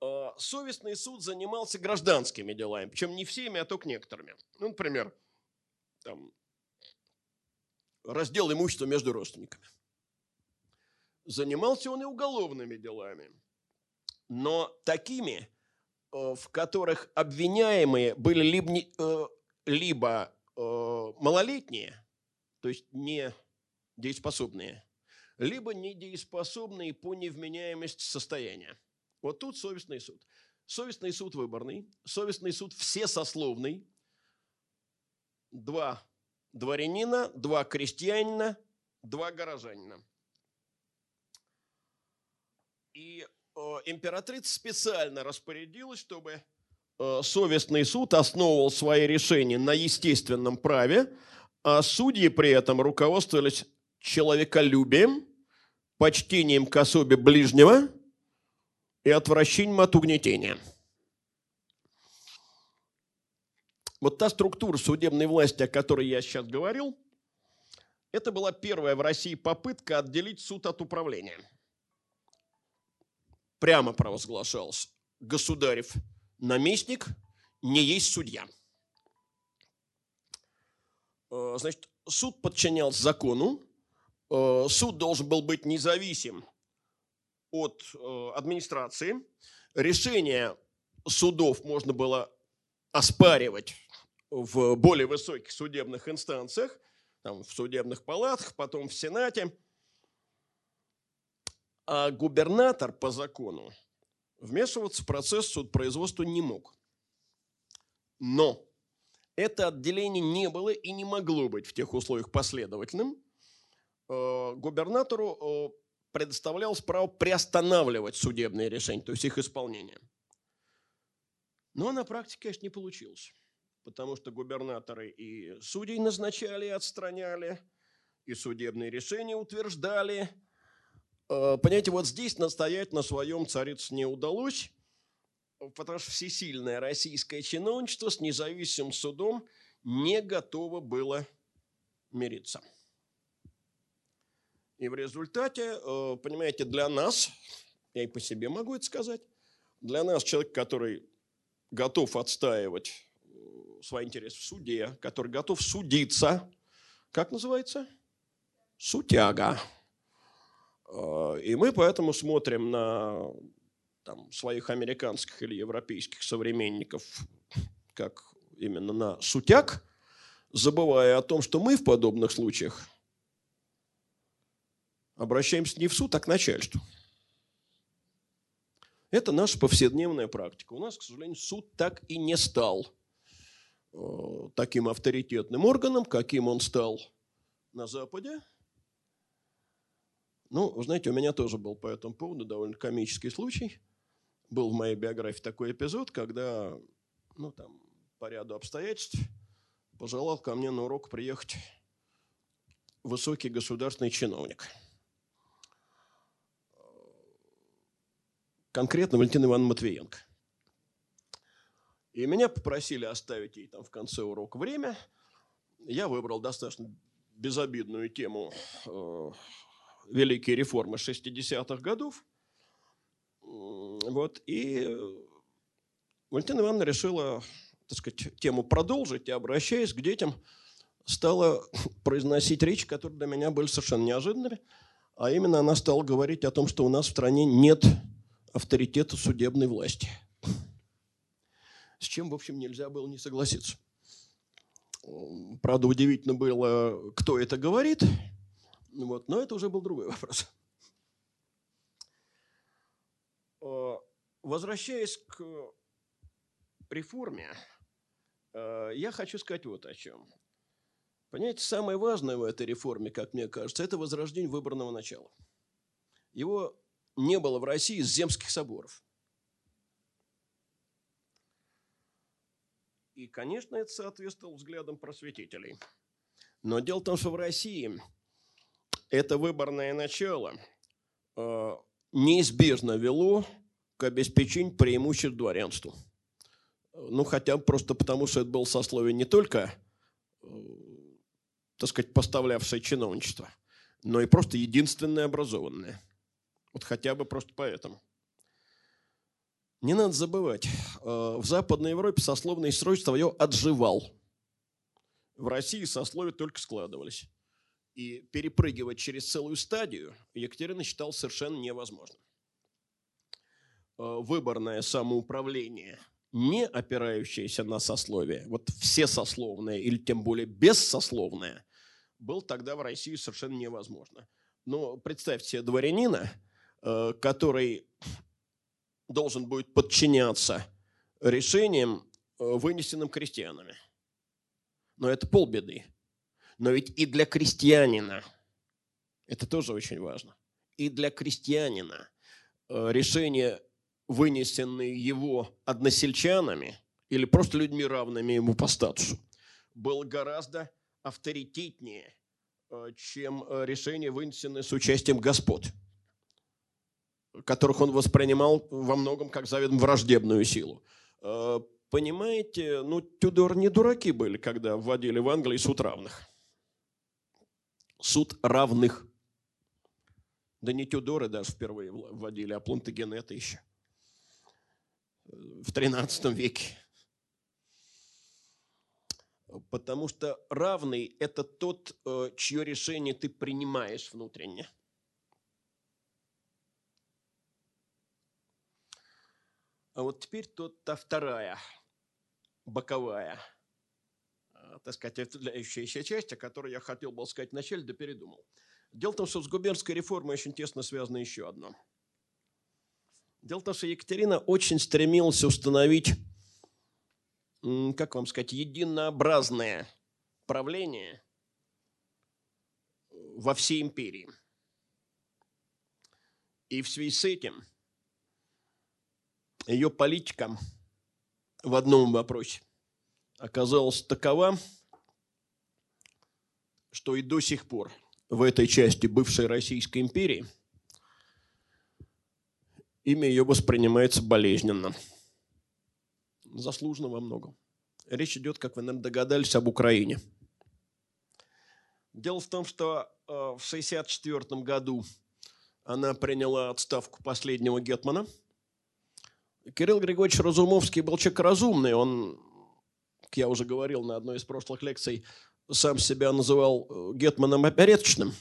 Э, совестный суд занимался гражданскими делами, причем не всеми, а только некоторыми. Ну, например, там, раздел имущества между родственниками. Занимался он и уголовными делами, но такими, э, в которых обвиняемые были либо, э, либо э, малолетние, то есть не дееспособные, либо недееспособные по невменяемости состояния. Вот тут совестный суд. Совестный суд выборный, совестный суд всесословный. Два дворянина, два крестьянина, два горожанина. И э, императрица специально распорядилась, чтобы э, совестный суд основывал свои решения на естественном праве, а судьи при этом руководствовались человеколюбием, почтением к особе ближнего и отвращением от угнетения. Вот та структура судебной власти, о которой я сейчас говорил, это была первая в России попытка отделить суд от управления. Прямо провозглашался государев наместник не есть судья. Э, значит, суд подчинялся закону, Э, суд должен был быть независим от э, администрации. Решение судов можно было оспаривать в более высоких судебных инстанциях, там, в судебных палатах, потом в Сенате. А губернатор по закону вмешиваться в процесс судопроизводства не мог. Но это отделение не было и не могло быть в тех условиях последовательным – Э, губернатору э, предоставлялось право приостанавливать судебные решения, то есть их исполнение. Но на практике, конечно, не получилось, потому что губернаторы и судей назначали отстраняли, и судебные решения утверждали. Э, понимаете, вот здесь настоять на своем царице не удалось, потому что всесильное российское чиновничество с независимым судом не готово было мириться. И в результате, э, понимаете, для нас, я и по себе могу это сказать, для нас человек, который готов отстаивать свои интересы в суде, который готов судиться, как называется? Сутяга. Э, и мы поэтому смотрим на там, своих американских или европейских современников как именно на сутяг, забывая о том, что мы в подобных случаях – обращаемся не в суд, а к начальству. Это наша повседневная практика. У нас, к сожалению, суд так и не стал таким авторитетным органом, каким он стал на Западе. Ну, вы знаете, у меня тоже был по этому поводу довольно комический случай. Был в моей биографии такой эпизод, когда, ну, там, по ряду обстоятельств пожелал ко мне на урок приехать высокий государственный чиновник – конкретно Валентина Ивановна Матвиенко. И меня попросили оставить ей там в конце урока время. Я выбрал достаточно безобидную тему э, великие реформы 60-х годов. Вот, и Валентина Ивановна решила, так сказать, тему продолжить и, обращаясь к детям, стала произносить речь, которые для меня были совершенно неожиданными. А именно она стала говорить о том, что у нас в стране нет авторитета судебной власти. С чем, в общем, нельзя было не согласиться. Правда, удивительно было, кто это говорит, вот, но это уже был другой вопрос. Э, возвращаясь к реформе, э, я хочу сказать вот о чем. Понимаете, самое важное в этой реформе, как мне кажется, это возрождение выборного начала. Его не было в России земских соборов. И, конечно, это соответствовало взглядам просветителей. Но дело в том, что в России это выборное начало э, неизбежно вело к обеспечению преимуществ дворянству. Ну, хотя бы просто потому, что это было сословие не только, э, так сказать, поставлявшее чиновничество, но и просто единственное образованное – вот хотя бы просто поэтому. Не надо забывать, э, в Западной Европе сословный строй свое отживал. В России сословия только складывались. И перепрыгивать через целую стадию Екатерина считал совершенно невозможным. Э, выборное самоуправление, не опирающееся на сословие, вот все сословные или тем более бессословное, был тогда в России совершенно невозможно. Ну, представьте себе дворянина, э, который должен будет подчиняться решениям, э, вынесенным крестьянами. Но это полбеды. Но ведь и для крестьянина, это тоже очень важно, и для крестьянина э, решения, вынесенные его односельчанами или просто людьми, равными ему по статусу, было гораздо авторитетнее, э, чем решение, вынесенное с участием господ – которых он воспринимал во многом как заведомо враждебную силу. Э, понимаете, ну, Тюдор не дураки были, когда вводили в Англии суд равных. Суд равных. Да не Тюдоры даже впервые вводили, а Плантагенеты еще. В 13 веке. Потому что равный – это тот, э, чье решение ты принимаешь внутренне – А вот теперь тут та вторая, боковая, а, так сказать, отделяющаяся часть, о которой я хотел бы сказать вначале, да передумал. Дело в том, что с губернской реформой очень тесно связано еще одно. Дело в том, что Екатерина очень стремилась установить, как вам сказать, единообразное правление во всей империи. И в связи с этим – ее политика в одном вопросе оказалась такова, что и до сих пор в этой части бывшей Российской империи имя ее воспринимается болезненно. Заслуженно во многом. Речь идет, как вы, наверное, догадались, об Украине. Дело в том, что э, в 1964 году она приняла отставку последнего гетмана – Кирилл Григорьевич Разумовский был человек разумный. Он, как я уже говорил на одной из прошлых лекций, сам себя называл э, гетманом опереточным.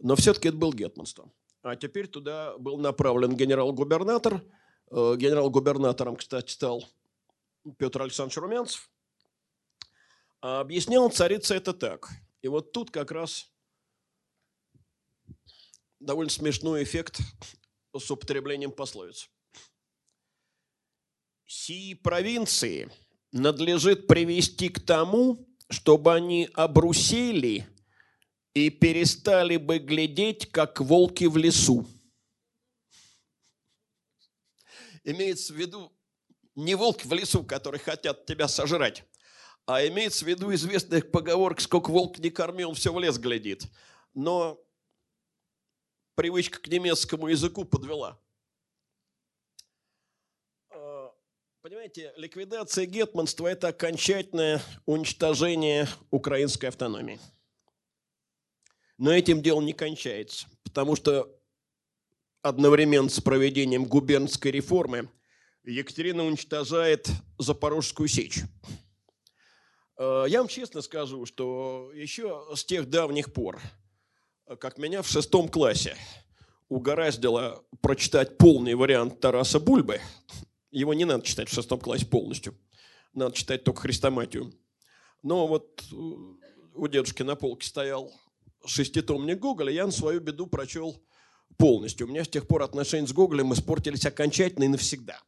Но все-таки это был гетманство. А теперь туда был направлен генерал-губернатор. Э, генерал-губернатором, кстати, стал Петр Александрович Румянцев. А объяснял царица это так. И вот тут как раз довольно смешной эффект с употреблением пословиц сии провинции надлежит привести к тому, чтобы они обрусели и перестали бы глядеть, как волки в лесу. Имеется в виду не волки в лесу, которые хотят тебя сожрать, а имеется в виду известная поговорка, сколько волк не корми, он все в лес глядит. Но привычка к немецкому языку подвела – Понимаете, ликвидация гетманства – это окончательное уничтожение украинской автономии. Но этим дело не кончается, потому что одновременно с проведением губернской реформы Екатерина уничтожает Запорожскую сечь. Э, я вам честно скажу, что еще с тех давних пор, как меня в шестом классе угораздило прочитать полный вариант Тараса Бульбы, его не надо читать в шестом классе полностью. Надо читать только хрестоматию. Но вот э, у дедушки на полке стоял шеститомник Гоголя, я на свою беду прочел полностью. У меня с тех пор отношения с Гоголем испортились окончательно и навсегда.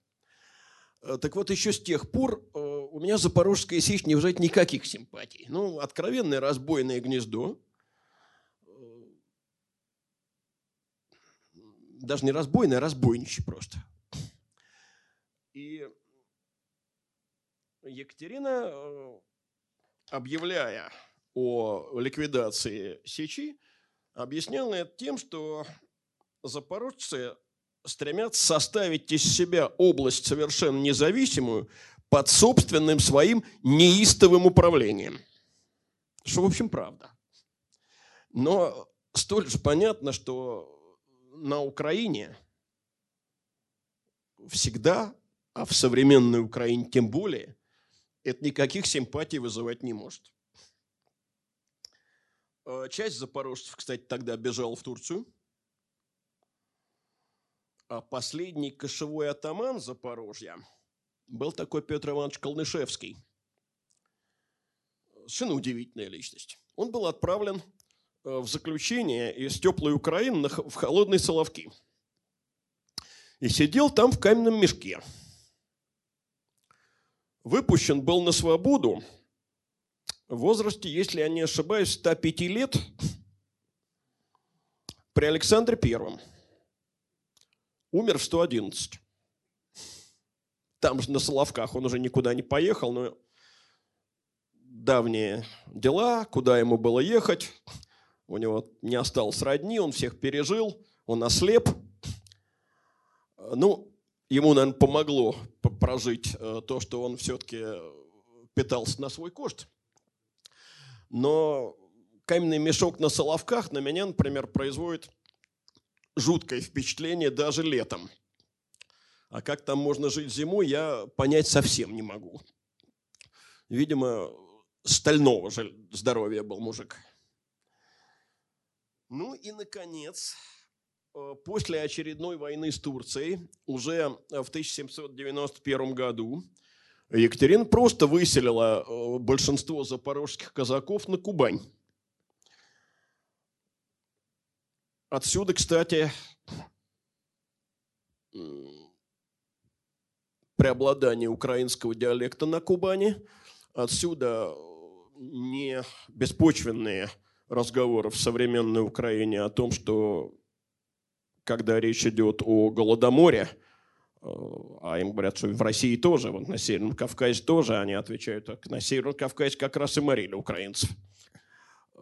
Э, так вот, еще с тех пор э, у меня Запорожская сечь не вызывает никаких симпатий. Ну, откровенное разбойное гнездо. Даже не разбойное, а разбойничье просто. И Екатерина, э, объявляя о ликвидации Сечи, объясняла это тем, что запорожцы стремятся составить из себя область совершенно независимую под собственным своим неистовым управлением. Что, в общем, правда. Но столь же понятно, что на Украине всегда а в современной Украине тем более, это никаких симпатий вызывать не может. Э, часть запорожцев, кстати, тогда бежала в Турцию. А последний кошевой атаман Запорожья был такой Петр Иванович Колнышевский. Совершенно удивительная личность. Он был отправлен в заключение из теплой Украины в холодные Соловки. И сидел там в каменном мешке. Выпущен был на свободу в возрасте, если я не ошибаюсь, 105 лет при Александре Первом. Умер в 111. Там же на Соловках он уже никуда не поехал, но давние дела, куда ему было ехать. У него не осталось родни, он всех пережил, он ослеп. Ну, ему, наверное, помогло прожить э, то, что он все-таки питался на свой кошт. Но каменный мешок на Соловках на меня, например, производит жуткое впечатление даже летом. А как там можно жить зимой, я понять совсем не могу. Видимо, стального здоровья был мужик. Ну и, наконец, э, после очередной войны с Турцией, уже в 1791 году, Екатерина просто выселила э, большинство запорожских казаков на Кубань. Отсюда, кстати, преобладание украинского диалекта на Кубани. Отсюда не беспочвенные разговоры в современной Украине о том, что когда речь идет о Голодоморе, э, а им говорят, что в России тоже, вот на Северном Кавказе тоже, они отвечают, так, на Северном Кавказе как раз и морили украинцев. Э,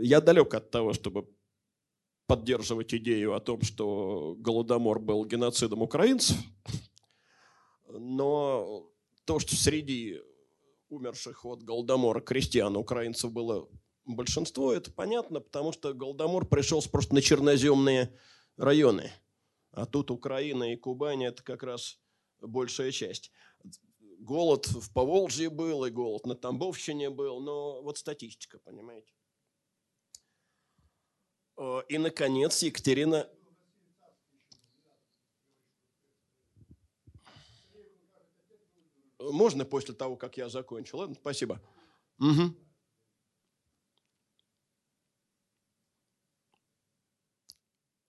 я далек от того, чтобы поддерживать идею о том, что Голодомор был геноцидом украинцев, но то, что среди умерших от Голодомора крестьян украинцев было большинство, это понятно, потому что Голодомор пришелся просто на черноземные районы. А тут Украина и Кубань – это как раз большая часть. Голод в Поволжье был, и голод на Тамбовщине был, но вот статистика, понимаете. Э, и, наконец, Екатерина... Можно после того, как я закончил? Ладно, спасибо. Угу.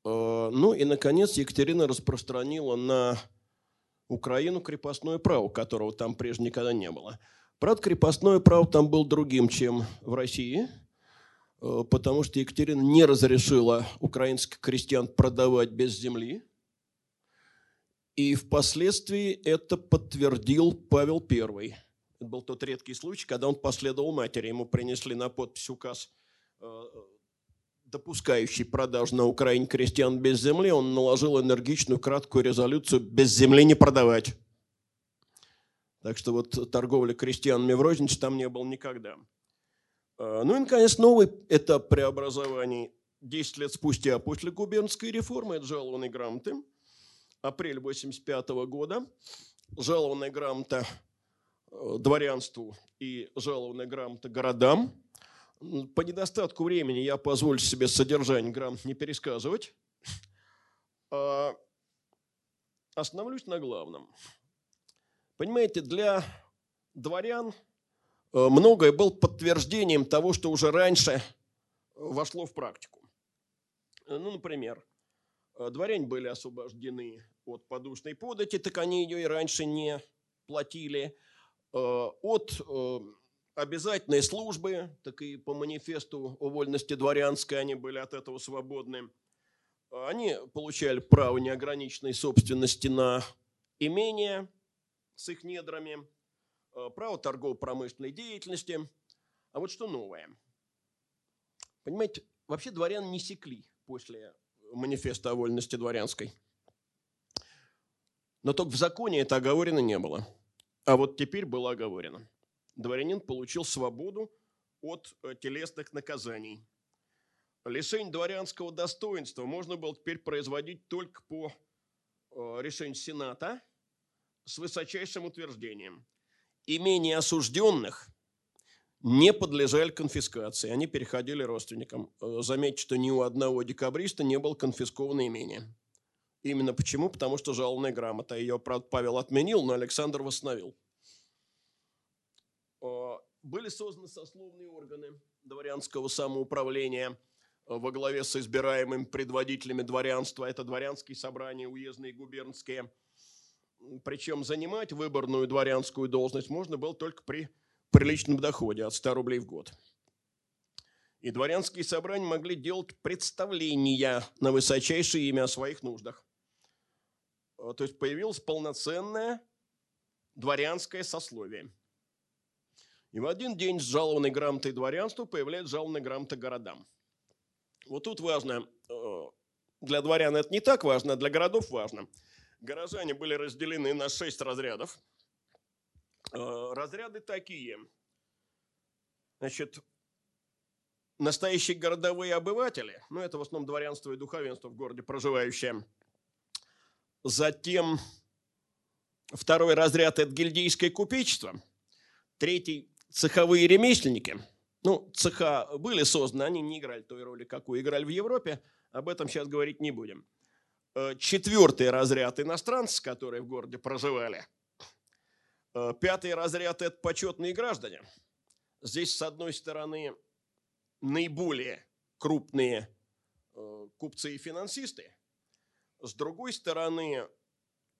Ну и, наконец, Екатерина распространила на Украину крепостное право, которого там прежде никогда не было. Правда, крепостное право там было другим, чем в России – Э, потому что Екатерина не разрешила украинских крестьян продавать без земли. И впоследствии это подтвердил Павел I. Это был тот редкий случай, когда он последовал матери. Ему принесли на подпись указ, э, допускающий продажу на Украине крестьян без земли. Он наложил энергичную, краткую резолюцию «без земли не продавать». Так что вот торговля крестьянами в рознице там не было никогда. А, ну и, наконец, новый этап преобразований 10 лет спустя после губернской реформы – это жалованные грамоты. Апрель 85 года. Жалованная грамота э, дворянству и жалованная грамота городам. По недостатку времени я позволю себе содержание грамот не пересказывать. А остановлюсь на главном. Понимаете, для дворян – Э, многое был подтверждением того, что уже раньше вошло в практику. Э, ну, например, э, дворяне были освобождены от подушной подати, так они ее и раньше не платили. От обязательной службы, так и по манифесту о вольности дворянской они были от этого свободны. Они получали право неограниченной собственности на имение с их недрами – Э, право торгово-промышленной деятельности. А вот что новое. Понимаете, вообще дворян не секли после манифеста о вольности дворянской. Но только в законе это оговорено не было. А вот теперь было оговорено. Дворянин получил свободу от э, телесных наказаний. Лишение дворянского достоинства можно было теперь производить только по э, решению Сената с высочайшим утверждением – имения осужденных не подлежали конфискации, они переходили родственникам. Э, заметьте, что ни у одного декабриста не было конфисковано имение. Именно почему? Потому что жалобная грамота. Ее, правда, Павел отменил, но Александр восстановил. Э, были созданы сословные органы дворянского самоуправления во главе с избираемыми предводителями дворянства. Это дворянские собрания, уездные, губернские. Причем занимать выборную дворянскую должность можно было только при приличном доходе от 100 рублей в год. И дворянские собрания могли делать представления на высочайшее имя о своих нуждах. То есть появилось полноценное дворянское сословие. И в один день с жалованной грамотой дворянству появляется жалованная грамота городам. Вот тут важно, э, для дворян это не так важно, а для городов важно. Горожане были разделены на шесть разрядов. Э, разряды такие. Значит, настоящие городовые обыватели, ну это в основном дворянство и духовенство в городе проживающее. Затем второй разряд – это гильдейское купечество. Третий – цеховые ремесленники. Ну, цеха были созданы, они не играли той роли, какую играли в Европе. Об этом сейчас говорить не будем. Э, четвертый разряд – иностранцы, которые в городе проживали. Э, пятый разряд – это почетные граждане. Здесь, с одной стороны, наиболее крупные э, купцы и финансисты. С другой стороны,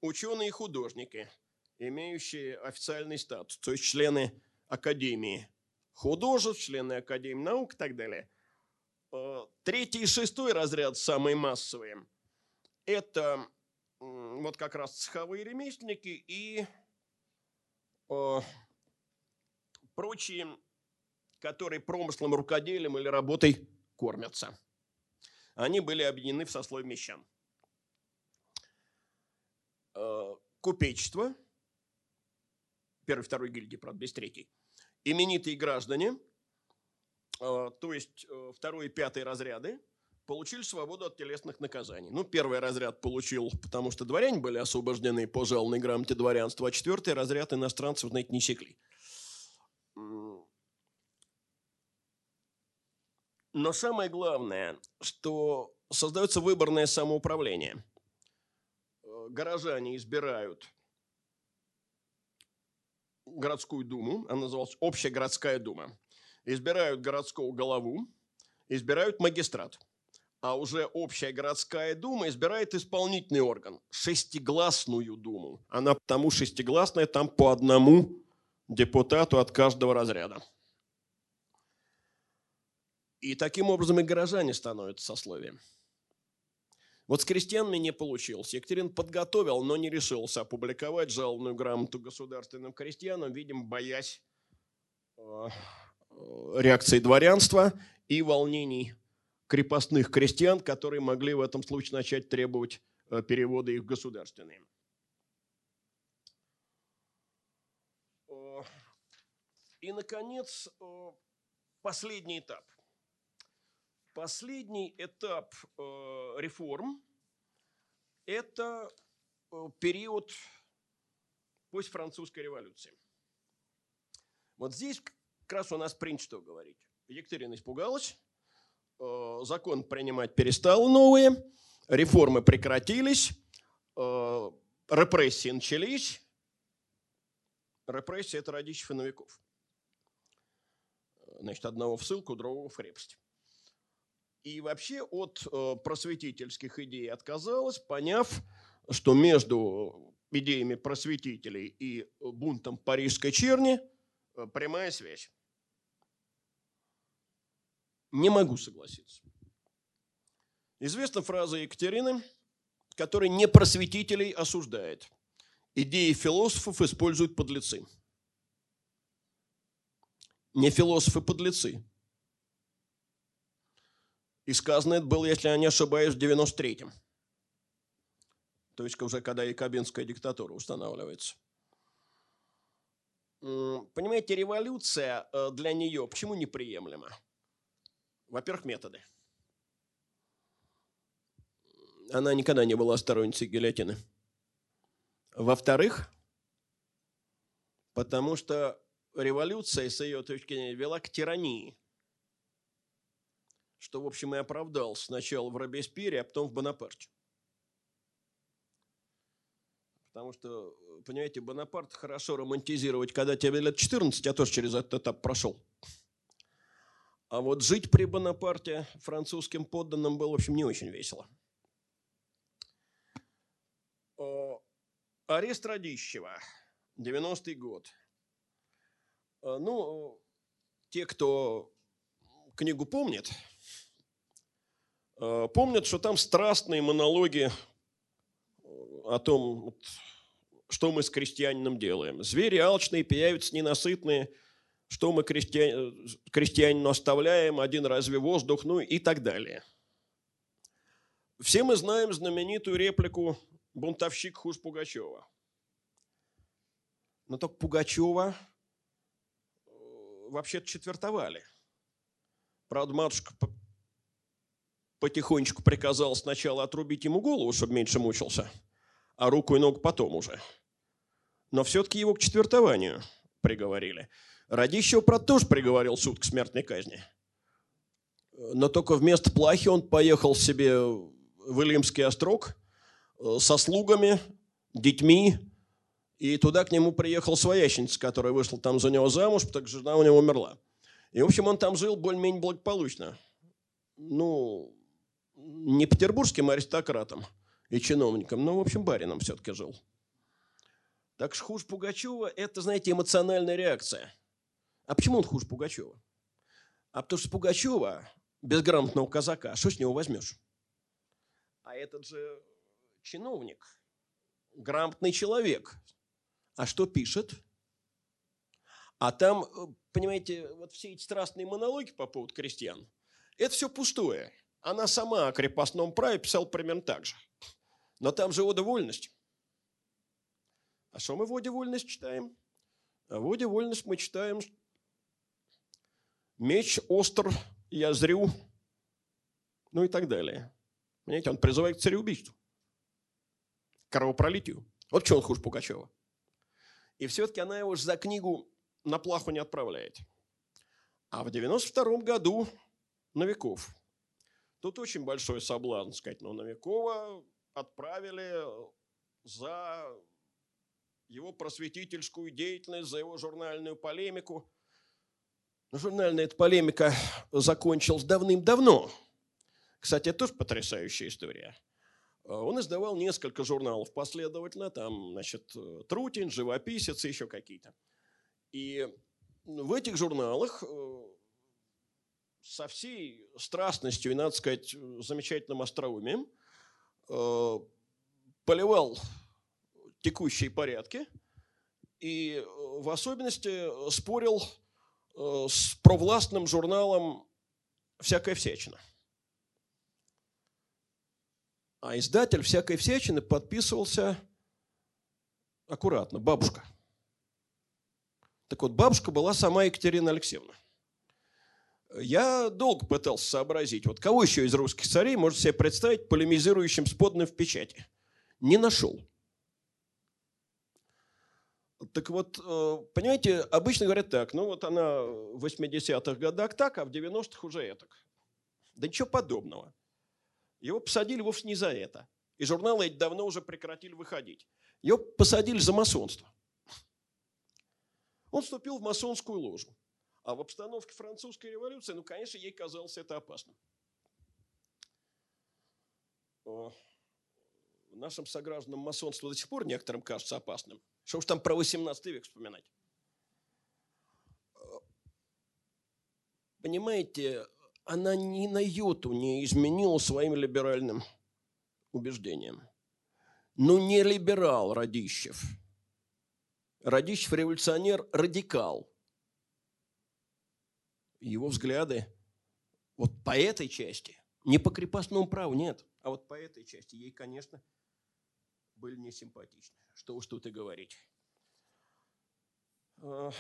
ученые и художники, имеющие официальный статус, то есть члены Академии художеств, члены Академии наук и так далее. Э, третий и шестой разряд, самые массовые, это вот как раз цеховые ремесленники и э, прочие которые промыслом, рукоделием или работой кормятся. Они были объединены в сословие мещан. Э, купечество, первый, второй гильдии, правда, без третьей, именитые граждане, э, то есть э, второй и пятый разряды, получили свободу от телесных наказаний. Ну, первый разряд получил, потому что дворяне были освобождены по жалованной грамоте дворянства, а четвертый разряд иностранцев, знаете, не секли. Но самое главное, что создается выборное самоуправление. Э, горожане избирают городскую думу, она называлась Общая городская дума. Избирают городскую голову, избирают магистрат. А уже Общая городская дума избирает исполнительный орган, шестигласную думу. Она потому шестигласная, там по одному депутату от каждого разряда. И таким образом и горожане становятся сословием. Вот с крестьянами не получилось. Екатерин подготовил, но не решился опубликовать жалобную грамоту государственным крестьянам, видимо, боясь э, реакции дворянства и волнений крепостных крестьян, которые могли в этом случае начать требовать э, перевода их в государственные. Э, и, наконец, последний этап – Последний этап э, реформ – это э, период постфранцузской революции. Вот здесь как раз у нас принято что говорить. Екатерина испугалась, э, закон принимать перестал новые, реформы прекратились, репрессии начались. Репрессии – это родичи фановиков. Значит, одного в ссылку, другого в крепость и вообще от э, просветительских идей отказалась, поняв, что между идеями просветителей и бунтом парижской черни э, прямая связь. Не могу согласиться. Известна фраза Екатерины, которая не просветителей осуждает. Идеи философов используют подлецы. Не философы подлецы. И сказано это было, если я не ошибаюсь, в 93-м. То есть уже когда якобинская диктатура устанавливается. Понимаете, революция э, для нее почему неприемлема? Во-первых, методы. Она никогда не была сторонницей гильотины. Во-вторых, потому что революция, с ее точки зрения, вела к тирании – что, в общем, и оправдал сначала в Робеспьере, а потом в Бонапарте. Потому что, понимаете, Бонапарт хорошо романтизировать, когда тебе лет 14, я тоже через этот этап прошел. А вот жить при Бонапарте французским подданным было, в общем, не очень весело. Арест Радищева, 90-й год. Ну, те, кто книгу помнит, помнят, что там страстные монологи о том, что мы с крестьянином делаем. Звери алчные, пияются ненасытные, что мы крестья... крестьянину оставляем, один разве воздух, ну и так далее. Все мы знаем знаменитую реплику «Бунтовщик хуже Пугачева». Но только Пугачева э, вообще-то четвертовали. Правда, матушка потихонечку приказала сначала отрубить ему голову, чтобы меньше мучился – а руку и ногу потом уже. Но все-таки его к четвертованию приговорили. Радищева, правда, тоже приговорил суд к смертной казни. Но только вместо плахи он поехал себе в Ильимский острог э, со слугами, детьми, и туда к нему приехал своящница, которая вышла там за него замуж, что жена у него умерла. И, в общем, он там жил более-менее благополучно. Ну, не петербургским аристократом – и чиновником, но, в общем, барином все-таки жил. Так что хуже Пугачева – это, знаете, эмоциональная реакция. А почему он хуже Пугачева? А потому что Пугачева, безграмотного казака, что с него возьмешь? А этот же чиновник, грамотный человек. А что пишет? А там, понимаете, вот все эти страстные монологи по поводу крестьян, это все пустое. Она сама о крепостном праве писала примерно так же. Но там же вода вольность. А что мы в воде вольность читаем? А в воде вольность мы читаем меч остр, я зрю, ну и так далее. Понимаете, он призывает к цареубийству, кровопролитию. Вот что он хуже Пугачева. И все-таки она его за книгу на плаху не отправляет. А в 92 году Новиков. Тут очень большой соблазн сказать, но Новикова отправили за его просветительскую деятельность, за его журнальную полемику. Но журнальная эта полемика закончилась давным-давно. Кстати, это тоже потрясающая история. Он издавал несколько журналов последовательно, там, значит, Трутень, Живописец и еще какие-то. И в этих журналах э, со всей страстностью и, надо сказать, замечательным остроумием – Э, поливал текущие порядки и э, в особенности спорил э, с провластным журналом «Всякая всячина». А издатель «Всякой всячины» подписывался аккуратно, бабушка. Так вот, бабушка была сама Екатерина Алексеевна – я долго пытался сообразить, вот кого еще из русских царей может себе представить полемизирующим с подным в печати. Не нашел. Так вот, э, понимаете, обычно говорят так, ну вот она в 80-х годах так, а в 90-х уже так. Да ничего подобного. Его посадили вовсе не за это. И журналы эти давно уже прекратили выходить. Его посадили за масонство. Он вступил в масонскую ложу. А в обстановке французской революции, ну, конечно, ей казалось это опасным. Нашим согражданам масонство до сих пор некоторым кажется опасным. Что уж там про 18 век вспоминать. Понимаете, она ни на йоту не изменила своим либеральным убеждениям. Ну, не либерал Радищев. Радищев революционер, радикал его взгляды вот по этой части, не по крепостному праву, нет, а вот по этой части ей, конечно, были не симпатичны. Что уж тут и говорить. А,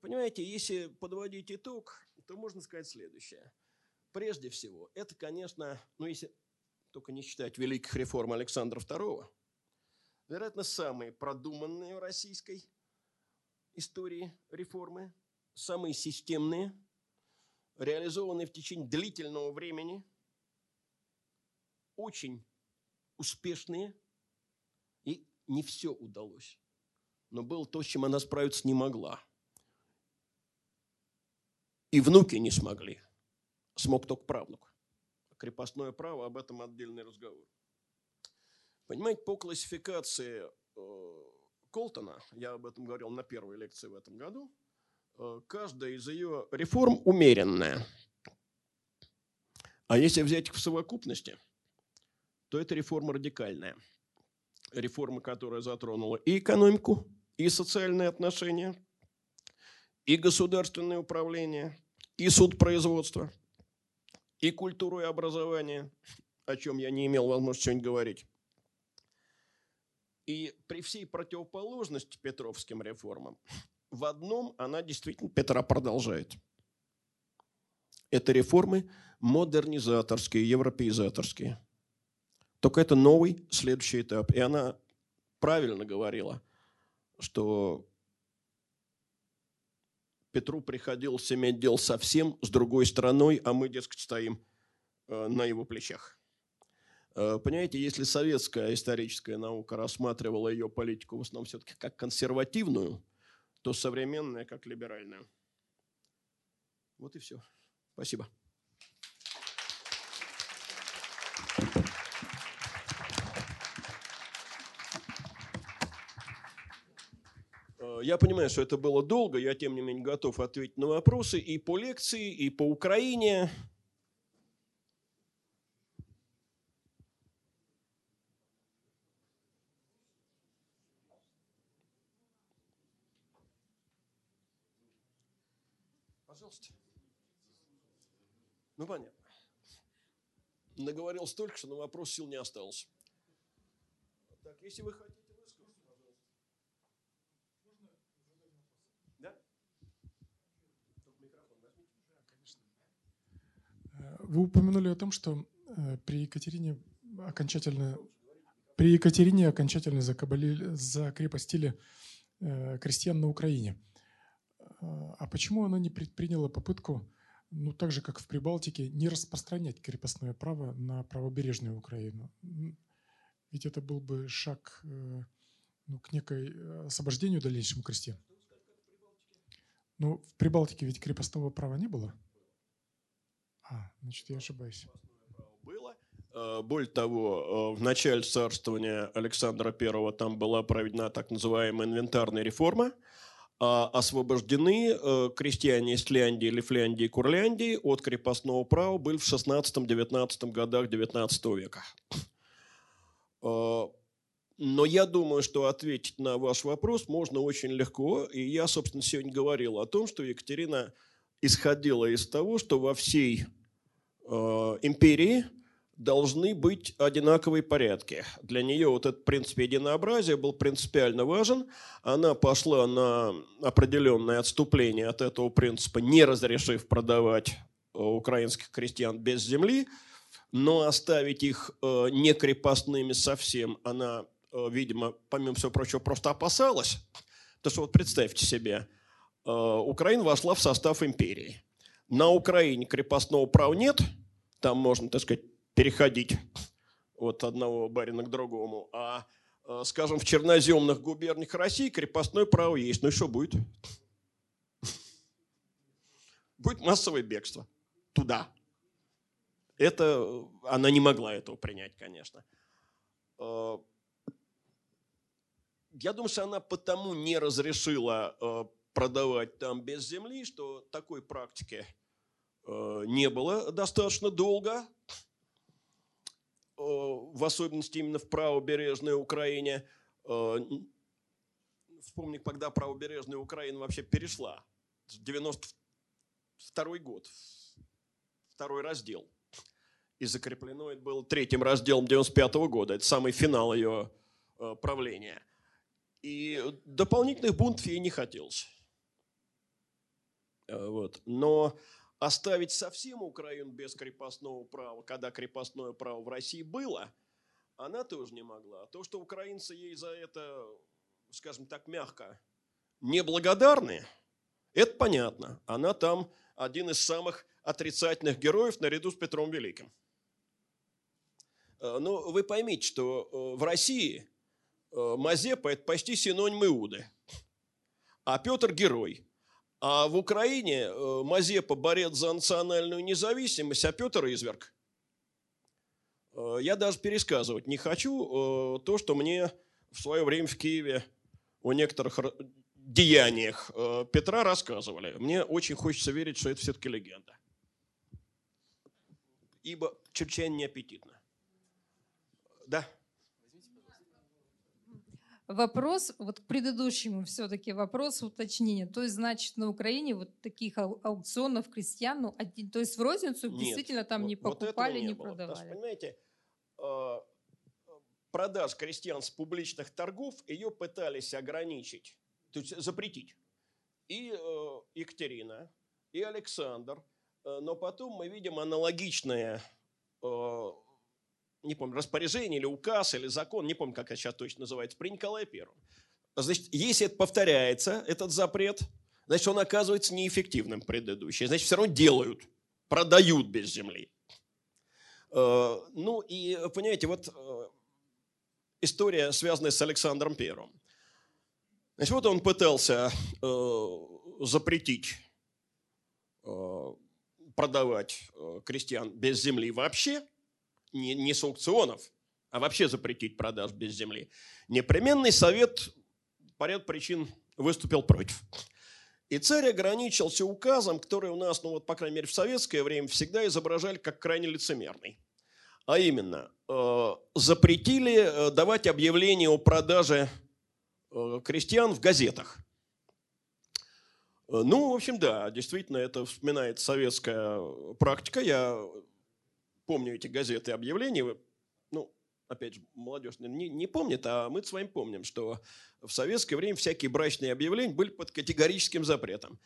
понимаете, если подводить итог, то можно сказать следующее. Прежде всего, это, конечно, ну если только не считать великих реформ Александра II, вероятно, самые продуманные в российской истории реформы, самые системные – реализованы в течение длительного времени, очень успешные и не все удалось. Но было то, с чем она справиться не могла. И внуки не смогли. Смог только правнук. Крепостное право, об этом отдельный разговор. Понимаете, по классификации э, Колтона, я об этом говорил на первой лекции в этом году, каждая из ее реформ умеренная. А если взять их в совокупности, то это реформа радикальная. Реформа, которая затронула и экономику, и социальные отношения, и государственное управление, и суд производства, и культуру и образование, о чем я не имел возможности сегодня говорить. И при всей противоположности петровским реформам, в одном она действительно Петра продолжает. Это реформы модернизаторские, европеизаторские. Только это новый следующий этап. И она правильно говорила, что Петру приходилось иметь дело совсем с другой стороной, а мы, дескать, стоим э, на его плечах. Э, понимаете, если советская историческая наука рассматривала ее политику в основном все-таки как консервативную, то современная как либеральную. Вот и все. Спасибо. Э, я понимаю, что это было долго, я тем не менее готов ответить на вопросы и по лекции, и по Украине. Пожалуйста. Ну, понятно. Наговорил столько, что на вопрос сил не осталось. Так, если вы хотите... Вы упомянули о том, что э, при Екатерине окончательно при Екатерине окончательно закабалили, закрепостили э, крестьян на Украине. А почему она не предприняла попытку, ну так же как в Прибалтике, не распространять крепостное право на правобережную Украину? Ведь это был бы шаг э, ну, к некой освобождению дальнейшему крестьян. Ну, в Прибалтике ведь крепостного права не было. А, значит, я ошибаюсь. Было. Э, более того, э, в начале царствования Александра I там была проведена так называемая инвентарная реформа. А освобождены э, крестьяне из Фляндии, Лифляндии и Курляндии от крепостного права были в 16-19 годах 19 века. Но я думаю, что ответить на ваш вопрос можно очень легко. И я, собственно, сегодня говорил о том, что Екатерина исходила из того, что во всей Э, империи должны быть одинаковые порядки. Для нее вот этот принцип единообразия был принципиально важен. Она пошла на определенное отступление от этого принципа, не разрешив продавать э, украинских крестьян без земли, но оставить их э, не крепостными совсем она, видимо, помимо всего прочего, просто опасалась. Потому что вот представьте себе, Украина вошла в состав империи. На Украине крепостного права нет – там можно, так сказать, переходить от одного барина к другому. А, э, скажем, в черноземных губерниях России крепостное право есть. Ну и что будет? Будет массовое бегство туда. Это она не могла этого принять, конечно. Э, я думаю, что она потому не разрешила э, продавать там без земли, что такой практики Э, не было достаточно долго, э, в особенности именно в правобережной Украине. Э, вспомни, когда правобережная Украина вообще перешла. 92 год, второй раздел. И закреплено это было третьим разделом 95 года. Это самый финал ее правления. И дополнительных бунтов ей не хотелось. Вот. Но оставить совсем Украину без крепостного права, когда крепостное право в России было, она тоже не могла. То, что украинцы ей за это, скажем так, мягко неблагодарны, это понятно. Она там один из самых отрицательных героев наряду с Петром Великим. Э, Но ну, вы поймите, что э, в России Э, Мазепа – это почти синоним Иуды, а Петр – герой. А в Украине э, Мазепа – борец за национальную независимость, а Петр – изверг. Э, Я даже пересказывать не хочу то, что мне в свое время в Киеве о некоторых деяниях Петра рассказывали. Мне очень хочется верить, что это все-таки легенда. Ибо чрезвычайно неаппетитно. Да? Вопрос, вот к предыдущему все-таки вопрос уточнения. То есть, значит, на Украине вот таких ау- аукционов крестьян, ну, один- то есть в розницу Нет, действительно там не вот- вот этого покупали, не, было. Потому что, продавали. понимаете, э, продаж крестьян с публичных торгов ее пытались ограничить, то есть запретить. И э, Екатерина, и Александр. Э, Но потом мы видим аналогичное, э, не помню, распоряжение или указ, или закон, не помню, как это сейчас точно называется, при Николае Первом. Значит, если это повторяется, этот запрет, значит, он оказывается неэффективным предыдущий. Значит, все равно делают, продают без земли. Э, Ну и, понимаете, вот э, история, связанная с Александром Первым. Значит, вот он пытался э, запретить продавать крестьян без земли вообще, не, не с аукционов, а вообще запретить продаж без земли. Непременный совет по ряду причин выступил против. И царь ограничился указом, который у нас, ну вот, по крайней мере, в советское время всегда изображали как крайне лицемерный. А именно, э, запретили э, давать объявления о продаже э, крестьян в газетах. Э, Ну, в общем, да, действительно, это вспоминает советская практика. Я помню эти газеты объявления. Ну, опять же, молодежь не, не помнит, а мы с вами помним, что в советское время всякие брачные объявления были под категорическим запретом.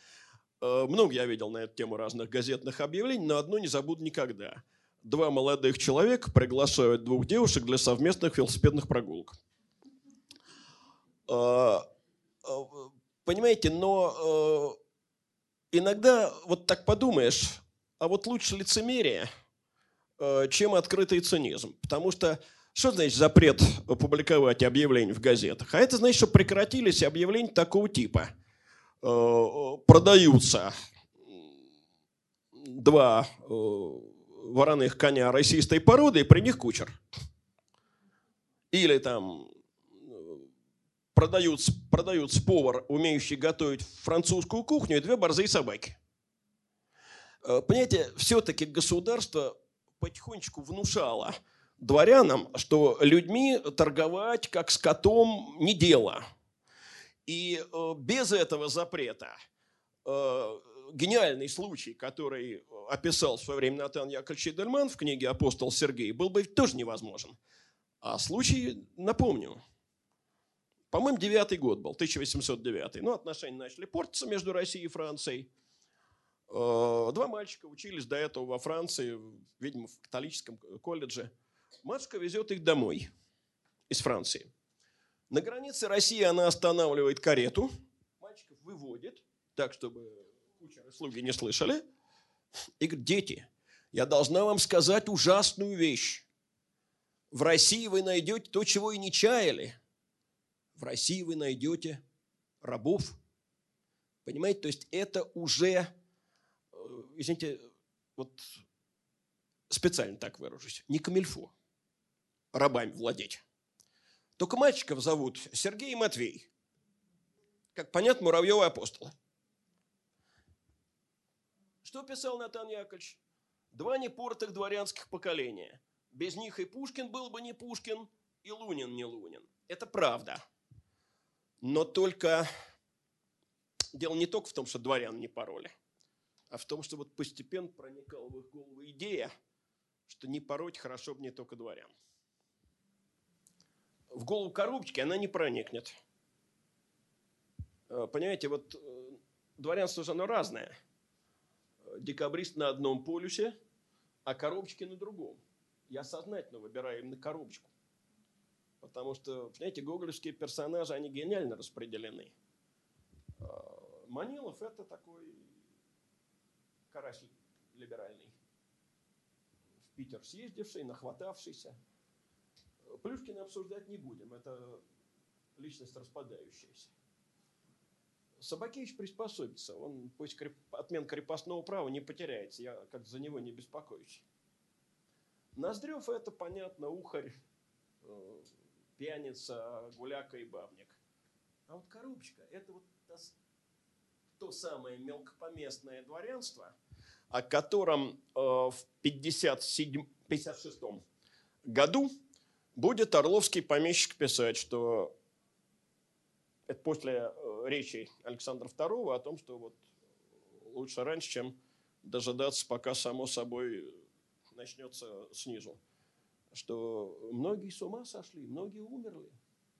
Э, Много я видел на эту тему разных газетных объявлений, но одно не забуду никогда. Два молодых человека приглашают двух девушек для совместных велосипедных прогулок. Э, э, Понимаете, но иногда вот так подумаешь, а вот лучше лицемерие, чем открытый цинизм. Потому что что значит запрет публиковать объявления в газетах? А это значит, что прекратились объявления такого типа. Э, Продаются два э, вороных коня российской породы, и при них кучер. Или там э, продаются, продаются повар, умеющий готовить французскую кухню, и две борзые собаки. Э, Понимаете, все-таки государство потихонечку внушало дворянам, что людьми торговать как скотом не дело. И э, без этого запрета э, гениальный случай, который описал в свое время Натан Яковлевич Эдельман в книге «Апостол Сергей», был бы тоже невозможен. А случай, напомню, по-моему, девятый год был, 1809. Ну, отношения начали портиться между Россией и Францией. Э, Два мальчика учились до этого во Франции, видимо, в католическом колледже. Матушка везет их домой из Франции. На границе России она останавливает карету, мальчиков выводит, так, чтобы кучеры слуги не слышали, и говорит, дети, я должна вам сказать ужасную вещь. В России вы найдете то, чего и не чаяли. В России вы найдете рабов. Понимаете, то есть это уже, извините, вот специально так выражусь, не камильфо рабами владеть. Только мальчиков зовут Сергей и Матвей. Как понятно, муравьевые апостолы. Что писал Натан Яковлевич? Два непортых дворянских поколения. Без них и Пушкин был бы не Пушкин, и Лунин не Лунин. Это правда. Но только дело не только в том, что дворян не пороли, а в том, что вот постепенно проникала в их голову идея, что не пороть хорошо бы не только дворян. В голову коробочки она не проникнет. Э, Понимаете, вот э, дворянство же оно разное. Декабрист на одном полюсе, а коробочки на другом. Я сознательно выбираю именно коробочку. Потому что, понимаете, гоголевские персонажи, они гениально распределены. Э, Манилов – это такой карась либеральный. В Питер съездивший, нахватавшийся. Плюшкина обсуждать не будем. Это личность распадающаяся. Собакевич приспособится. Он пусть креп... отмен крепостного права не потеряется. Я как за него не беспокоюсь. Ноздрев это понятно, ухарь, э, пьяница, гуляка и бабник. А вот Коробочка – это вот то, то самое мелкопоместное дворянство, о котором э, в 57, 56 году будет Орловский помещик писать, что это после э, речи Александра II о том, что вот лучше раньше, чем дожидаться, пока само собой начнется снизу. Что многие с ума сошли, многие умерли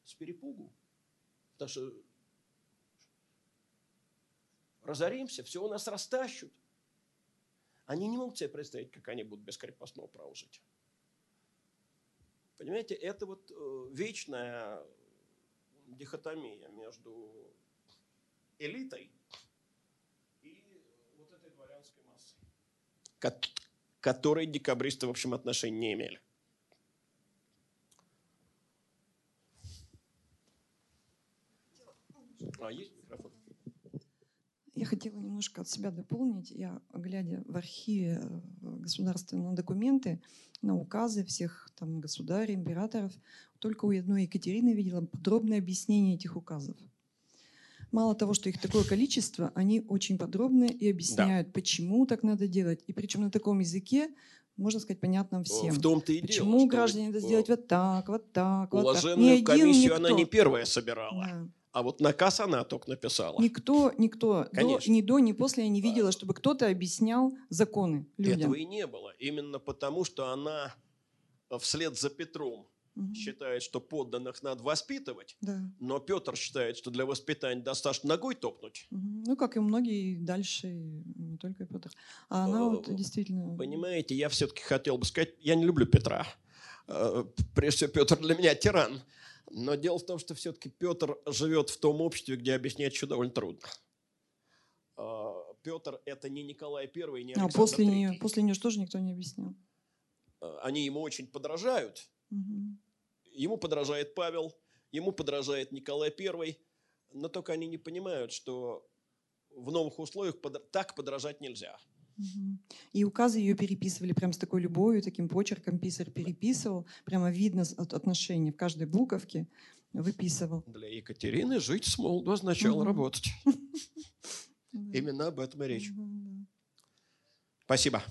с перепугу. Потому что разоримся, все у нас растащут. Они не могут себе представить, как они будут без крепостного права жить. Понимаете, это вот э, вечная дихотомия между элитой и вот этой дворянской массой, которой декабристы, в общем, отношения не имели. А есть? Я хотела немножко от себя дополнить. Я, глядя в архиве э, государственные документы, на указы всех там государей, императоров, только у одной Екатерины видела подробное объяснение этих указов. Мало того, что их такое количество, они очень подробно и объясняют, да. почему так надо делать. И причем на таком языке, можно сказать, понятном всем. В том-то и Почему дело, граждане надо сделать вот так, вот так, вот так. Уваженную комиссию она не первая собирала. Да. А вот наказ она только написала. Никто, никто до, ни до, ни после я не видела, чтобы кто-то объяснял законы людям. Этого и не было. Именно потому, что она вслед за Петром угу. считает, что подданных надо воспитывать, да. но Петр считает, что для воспитания достаточно ногой топнуть. Угу. Ну, как и многие дальше, не только Петр. А она вот действительно... Понимаете, я все-таки хотел бы сказать, я не люблю Петра. Э, прежде всего, Петр для меня тиран. Но дело в том, что все-таки Петр живет в том обществе, где объяснять еще довольно трудно. А, Петр – это не Николай I, не а Александр а после Нее, после нее тоже никто не объяснял. А, они ему очень подражают. Угу. Ему подражает Павел, ему подражает Николай I, но только они не понимают, что в новых условиях так подражать нельзя. И указы ее переписывали прям с такой любовью, таким почерком писарь переписывал. Прямо видно от отношений в каждой буковке выписывал. Для Екатерины жить с молоду означало угу. работать. Именно об этом и речь. Спасибо.